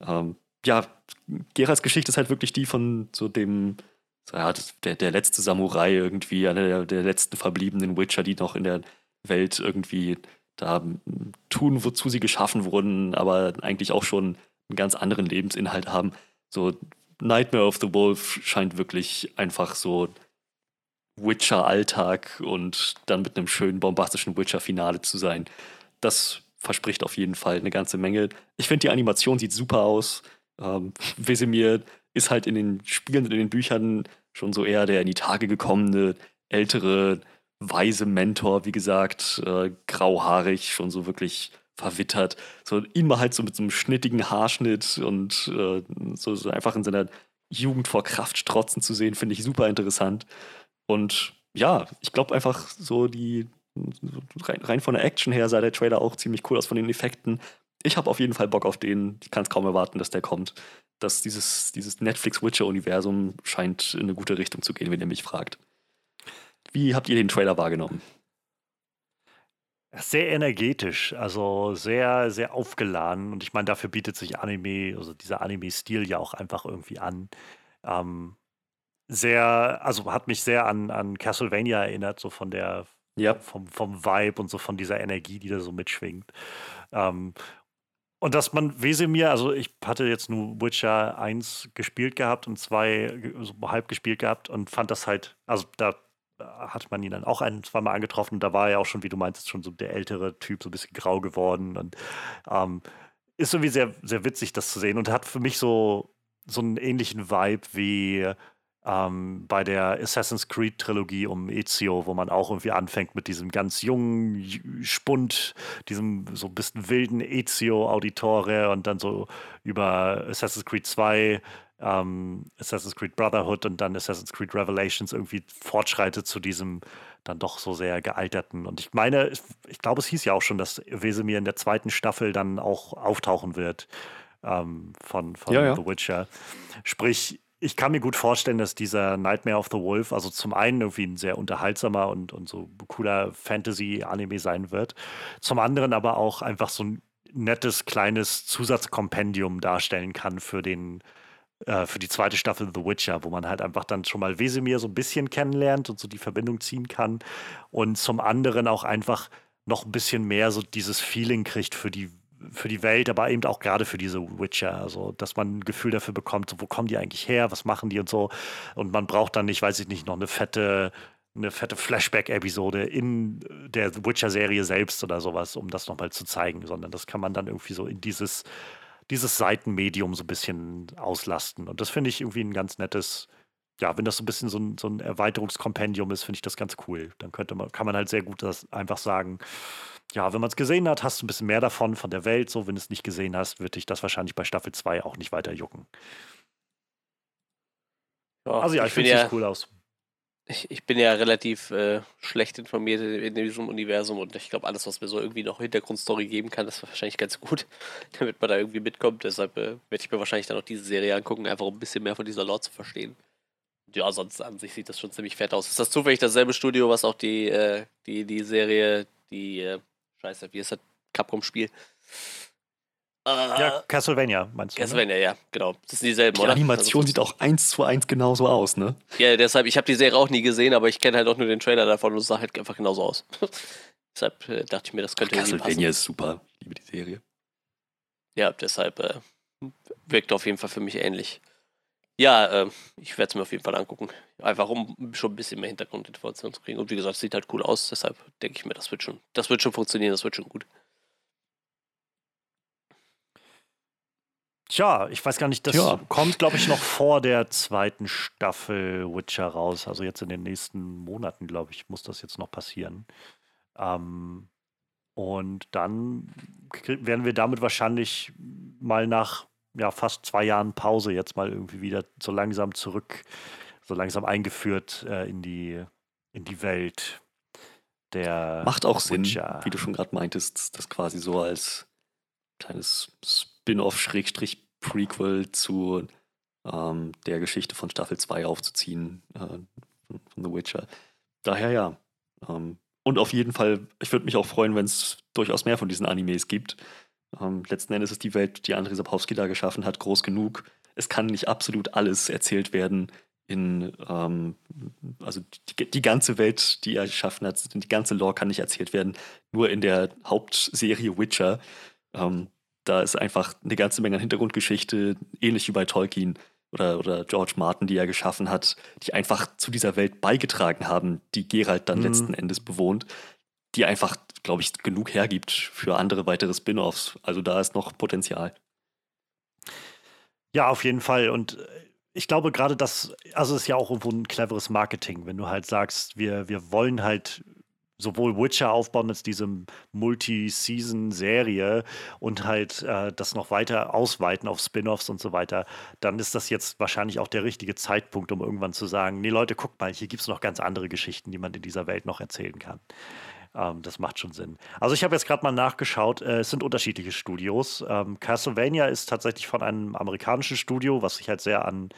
Ähm, ja, Geralts Geschichte ist halt wirklich die von so dem, ja, der, der letzte Samurai irgendwie, einer der, der letzten verbliebenen Witcher, die noch in der Welt irgendwie da tun, wozu sie geschaffen wurden, aber eigentlich auch schon einen ganz anderen Lebensinhalt haben. So Nightmare of the Wolf scheint wirklich einfach so Witcher-Alltag und dann mit einem schönen bombastischen Witcher-Finale zu sein. Das verspricht auf jeden Fall eine ganze Menge. Ich finde, die Animation sieht super aus. Ähm, Wesemir ist halt in den Spielen und in den Büchern schon so eher der in die Tage gekommene, ältere, weise Mentor, wie gesagt, äh, grauhaarig, schon so wirklich verwittert. So ihn mal halt so mit so einem schnittigen Haarschnitt und äh, so, so, einfach in seiner Jugend vor Kraft strotzen zu sehen, finde ich super interessant. Und ja, ich glaube einfach so die rein, rein, von der Action her sah der Trailer auch ziemlich cool aus von den Effekten. Ich habe auf jeden Fall Bock auf den. Ich kann es kaum erwarten, dass der kommt. Dass dieses, dieses Netflix-Witcher-Universum scheint in eine gute Richtung zu gehen, wenn ihr mich fragt. Wie habt ihr den Trailer wahrgenommen? Sehr energetisch, also sehr, sehr aufgeladen. Und ich meine, dafür bietet sich Anime, also dieser Anime-Stil ja auch einfach irgendwie an. Ähm, sehr, also hat mich sehr an, an Castlevania erinnert, so von der, ja. vom, vom Vibe und so von dieser Energie, die da so mitschwingt. Ähm, und dass man Wesemir, also ich hatte jetzt nur Witcher 1 gespielt gehabt und 2 so halb gespielt gehabt und fand das halt, also da hat man ihn dann auch ein, zweimal angetroffen. Da war er auch schon, wie du meintest, schon so der ältere Typ, so ein bisschen grau geworden. Und ähm, ist irgendwie sehr, sehr witzig, das zu sehen. Und hat für mich so, so einen ähnlichen Vibe wie ähm, bei der Assassin's Creed Trilogie um Ezio, wo man auch irgendwie anfängt mit diesem ganz jungen Spund, diesem so ein bisschen wilden Ezio Auditore und dann so über Assassin's Creed 2 ähm, Assassin's Creed Brotherhood und dann Assassin's Creed Revelations irgendwie fortschreitet zu diesem dann doch so sehr gealterten. Und ich meine, ich glaube, es hieß ja auch schon, dass Wesemir in der zweiten Staffel dann auch auftauchen wird ähm, von, von ja, ja. The Witcher. Sprich, ich kann mir gut vorstellen, dass dieser Nightmare of the Wolf, also zum einen irgendwie ein sehr unterhaltsamer und, und so cooler Fantasy-Anime sein wird, zum anderen aber auch einfach so ein nettes kleines Zusatzkompendium darstellen kann für den äh, für die zweite Staffel The Witcher, wo man halt einfach dann schon mal Wesemir so ein bisschen kennenlernt und so die Verbindung ziehen kann und zum anderen auch einfach noch ein bisschen mehr so dieses Feeling kriegt für die für die Welt, aber eben auch gerade für diese Witcher. Also, dass man ein Gefühl dafür bekommt, so, wo kommen die eigentlich her, was machen die und so. Und man braucht dann nicht, weiß ich nicht, noch eine fette, eine fette Flashback-Episode in der Witcher-Serie selbst oder sowas, um das nochmal zu zeigen, sondern das kann man dann irgendwie so in dieses, dieses Seitenmedium so ein bisschen auslasten. Und das finde ich irgendwie ein ganz nettes, ja, wenn das so ein bisschen so ein, so ein Erweiterungskompendium ist, finde ich das ganz cool. Dann könnte man, kann man halt sehr gut das einfach sagen, ja, wenn man es gesehen hat, hast du ein bisschen mehr davon von der Welt. So, wenn du es nicht gesehen hast, wird dich das wahrscheinlich bei Staffel 2 auch nicht weiter jucken. Ja, also ja, ich, ich finde es ja- cool aus. Ich, ich bin ja relativ äh, schlecht informiert in diesem Universum und ich glaube, alles, was mir so irgendwie noch Hintergrundstory geben kann, ist wahrscheinlich ganz gut, damit man da irgendwie mitkommt. Deshalb äh, werde ich mir wahrscheinlich dann auch diese Serie angucken, einfach um ein bisschen mehr von dieser Lore zu verstehen. Ja, sonst an sich sieht das schon ziemlich fett aus. Ist das zufällig dasselbe Studio, was auch die, äh, die, die Serie, die, äh, scheiße, wie ist das Capcom-Spiel? Äh, Ja, Castlevania meinst du? Ne? Castlevania, ja, genau. Das sind dieselben, Die oder? Animation Also, sieht auch eins zu eins genauso aus, ne? Ja, deshalb, ich habe die Serie auch nie gesehen, aber ich kenne halt auch nur den Trailer davon und es sah halt einfach genauso aus. deshalb äh, dachte ich mir, das könnte irgendwie Castlevania passen. ist super. Ich liebe die Serie. Ja, deshalb äh, wirkt auf jeden Fall für mich ähnlich. Ja, äh, ich werde es mir auf jeden Fall angucken. Einfach um schon ein bisschen mehr Hintergrundinformationen zu kriegen. Und wie gesagt, es sieht halt cool aus, deshalb denke ich mir, das wird schon, das wird schon funktionieren, das wird schon gut. Tja, ich weiß gar nicht, das Tja. kommt, glaube ich, noch vor der zweiten Staffel Witcher raus. Also jetzt in den nächsten Monaten, glaube ich, muss das jetzt noch passieren. Ähm, und dann werden wir damit wahrscheinlich mal nach ja, fast zwei Jahren Pause jetzt mal irgendwie wieder so langsam zurück, so langsam eingeführt äh, in die, in die Welt der Macht auch Sinn, Witcher. wie du schon gerade meintest, das quasi so als kleines Spin-off-Prequel zu ähm, der Geschichte von Staffel 2 aufzuziehen äh, von, The Witcher. Daher ja. Ähm, und auf jeden Fall, ich würde mich auch freuen, wenn es durchaus mehr von diesen Animes gibt. Ähm, letzten Endes ist die Welt, die André Sapowski da geschaffen hat, groß genug. Es kann nicht absolut alles erzählt werden in, ähm, also die, die ganze Welt, die er geschaffen hat, die ganze Lore kann nicht erzählt werden, nur in der Hauptserie Witcher. Ähm, da ist einfach eine ganze Menge an Hintergrundgeschichte, ähnlich wie bei Tolkien oder, oder George Martin, die er geschaffen hat, die einfach zu dieser Welt beigetragen haben, die Geralt dann Mhm. letzten Endes bewohnt, die einfach, glaube ich, genug hergibt für andere weitere Spin-offs. Also da ist noch Potenzial. Ja, auf jeden Fall. Und äh, ich glaube gerade das, also es ist ja auch irgendwo ein cleveres Marketing, wenn du halt sagst, wir, wir wollen halt sowohl Witcher aufbauen als diese Multi-Season-Serie und halt äh, das noch weiter ausweiten auf Spin-offs und so weiter, dann ist das jetzt wahrscheinlich auch der richtige Zeitpunkt, um irgendwann zu sagen, nee Leute, guckt mal, hier gibt es noch ganz andere Geschichten, die man in dieser Welt noch erzählen kann. Ähm, das macht schon Sinn. Also ich habe jetzt gerade mal nachgeschaut, äh, es sind unterschiedliche Studios. Ähm, Castlevania ist tatsächlich von einem amerikanischen Studio, was sich halt sehr an,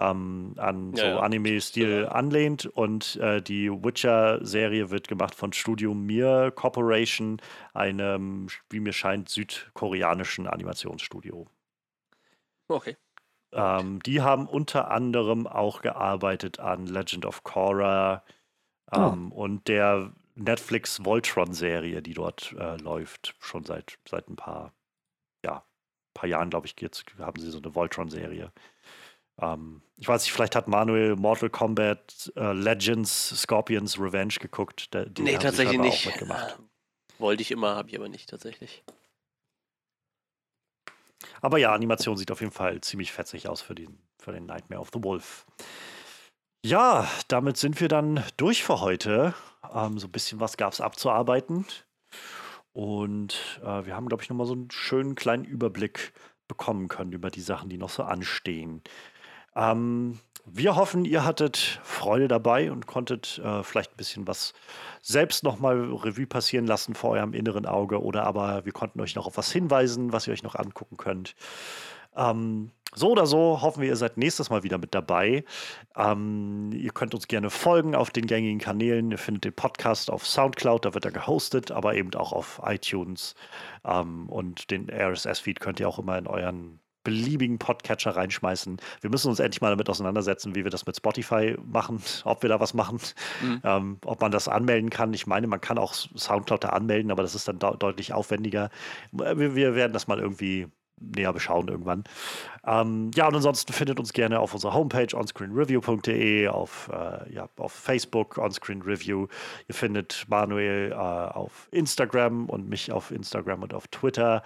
ähm, an Ja, so ja. Anime-Stil Ja. anlehnt. Und äh, die Witcher-Serie wird gemacht von Studio Mir Corporation, einem, wie mir scheint, südkoreanischen Animationsstudio. Okay. Ähm, die haben unter anderem auch gearbeitet an Legend of Korra Ah. ähm, und der Netflix Voltron-Serie, die dort äh, läuft, schon seit, seit ein paar, ja, paar Jahren, glaube ich, jetzt haben sie so eine Voltron-Serie. Ähm, ich weiß nicht, vielleicht hat Manuel Mortal Kombat äh, Legends Scorpions Revenge geguckt. Die nee, tatsächlich nicht. Wollte ich immer, habe ich aber nicht tatsächlich. Aber ja, Animation sieht auf jeden Fall ziemlich fetzig aus für den, für den Nightmare of the Wolf. Ja, damit sind wir dann durch für heute. Ähm, so ein bisschen was gab es abzuarbeiten. Und äh, wir haben, glaube ich, nochmal so einen schönen kleinen Überblick bekommen können über die Sachen, die noch so anstehen. Ähm, wir hoffen, ihr hattet Freude dabei und konntet äh, vielleicht ein bisschen was selbst nochmal Revue passieren lassen vor eurem inneren Auge oder aber wir konnten euch noch auf was hinweisen, was ihr euch noch angucken könnt. Ähm, so oder so hoffen wir, ihr seid nächstes Mal wieder mit dabei. Ähm, ihr könnt uns gerne folgen auf den gängigen Kanälen. Ihr findet den Podcast auf Soundcloud, da wird er gehostet, aber eben auch auf iTunes. Ähm, und den RSS-Feed könnt ihr auch immer in euren beliebigen Podcatcher reinschmeißen. Wir müssen uns endlich mal damit auseinandersetzen, wie wir das mit Spotify machen, ob wir da was machen, mhm. ähm, ob man das anmelden kann. Ich meine, man kann auch Soundcloud da anmelden, aber das ist dann deutlich aufwendiger. Wir, wir werden das mal irgendwie näher beschauen irgendwann. Ähm, ja, und ansonsten findet uns gerne auf unserer Homepage onscreenreview.de, auf, äh, ja, auf Facebook onscreenreview. Ihr findet Manuel äh, auf Instagram und mich auf Instagram und auf Twitter.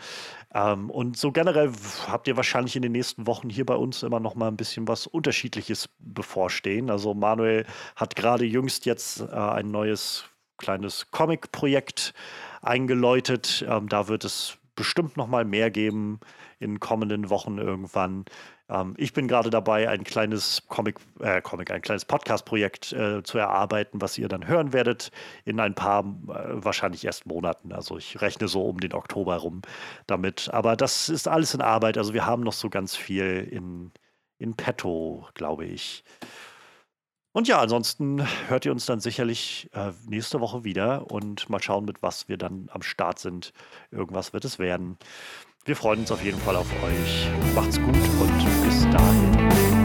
Ähm, und so generell habt ihr wahrscheinlich in den nächsten Wochen hier bei uns immer noch mal ein bisschen was Unterschiedliches bevorstehen. Also Manuel hat gerade jüngst jetzt äh, ein neues kleines Comic-Projekt eingeläutet. Ähm, da wird es bestimmt noch mal mehr geben in kommenden Wochen irgendwann. Ähm, ich bin gerade dabei, ein kleines Comic, äh, Comic, ein kleines Podcast-Projekt äh, zu erarbeiten, was ihr dann hören werdet in ein paar, äh, wahrscheinlich erst Monaten. Also ich rechne so um den Oktober rum damit. Aber das ist alles in Arbeit. Also wir haben noch so ganz viel in, in petto, glaube ich. Und ja, ansonsten hört ihr uns dann sicherlich äh, nächste Woche wieder und mal schauen, mit was wir dann am Start sind. Irgendwas wird es werden. Wir freuen uns auf jeden Fall auf euch. Macht's gut und bis dahin.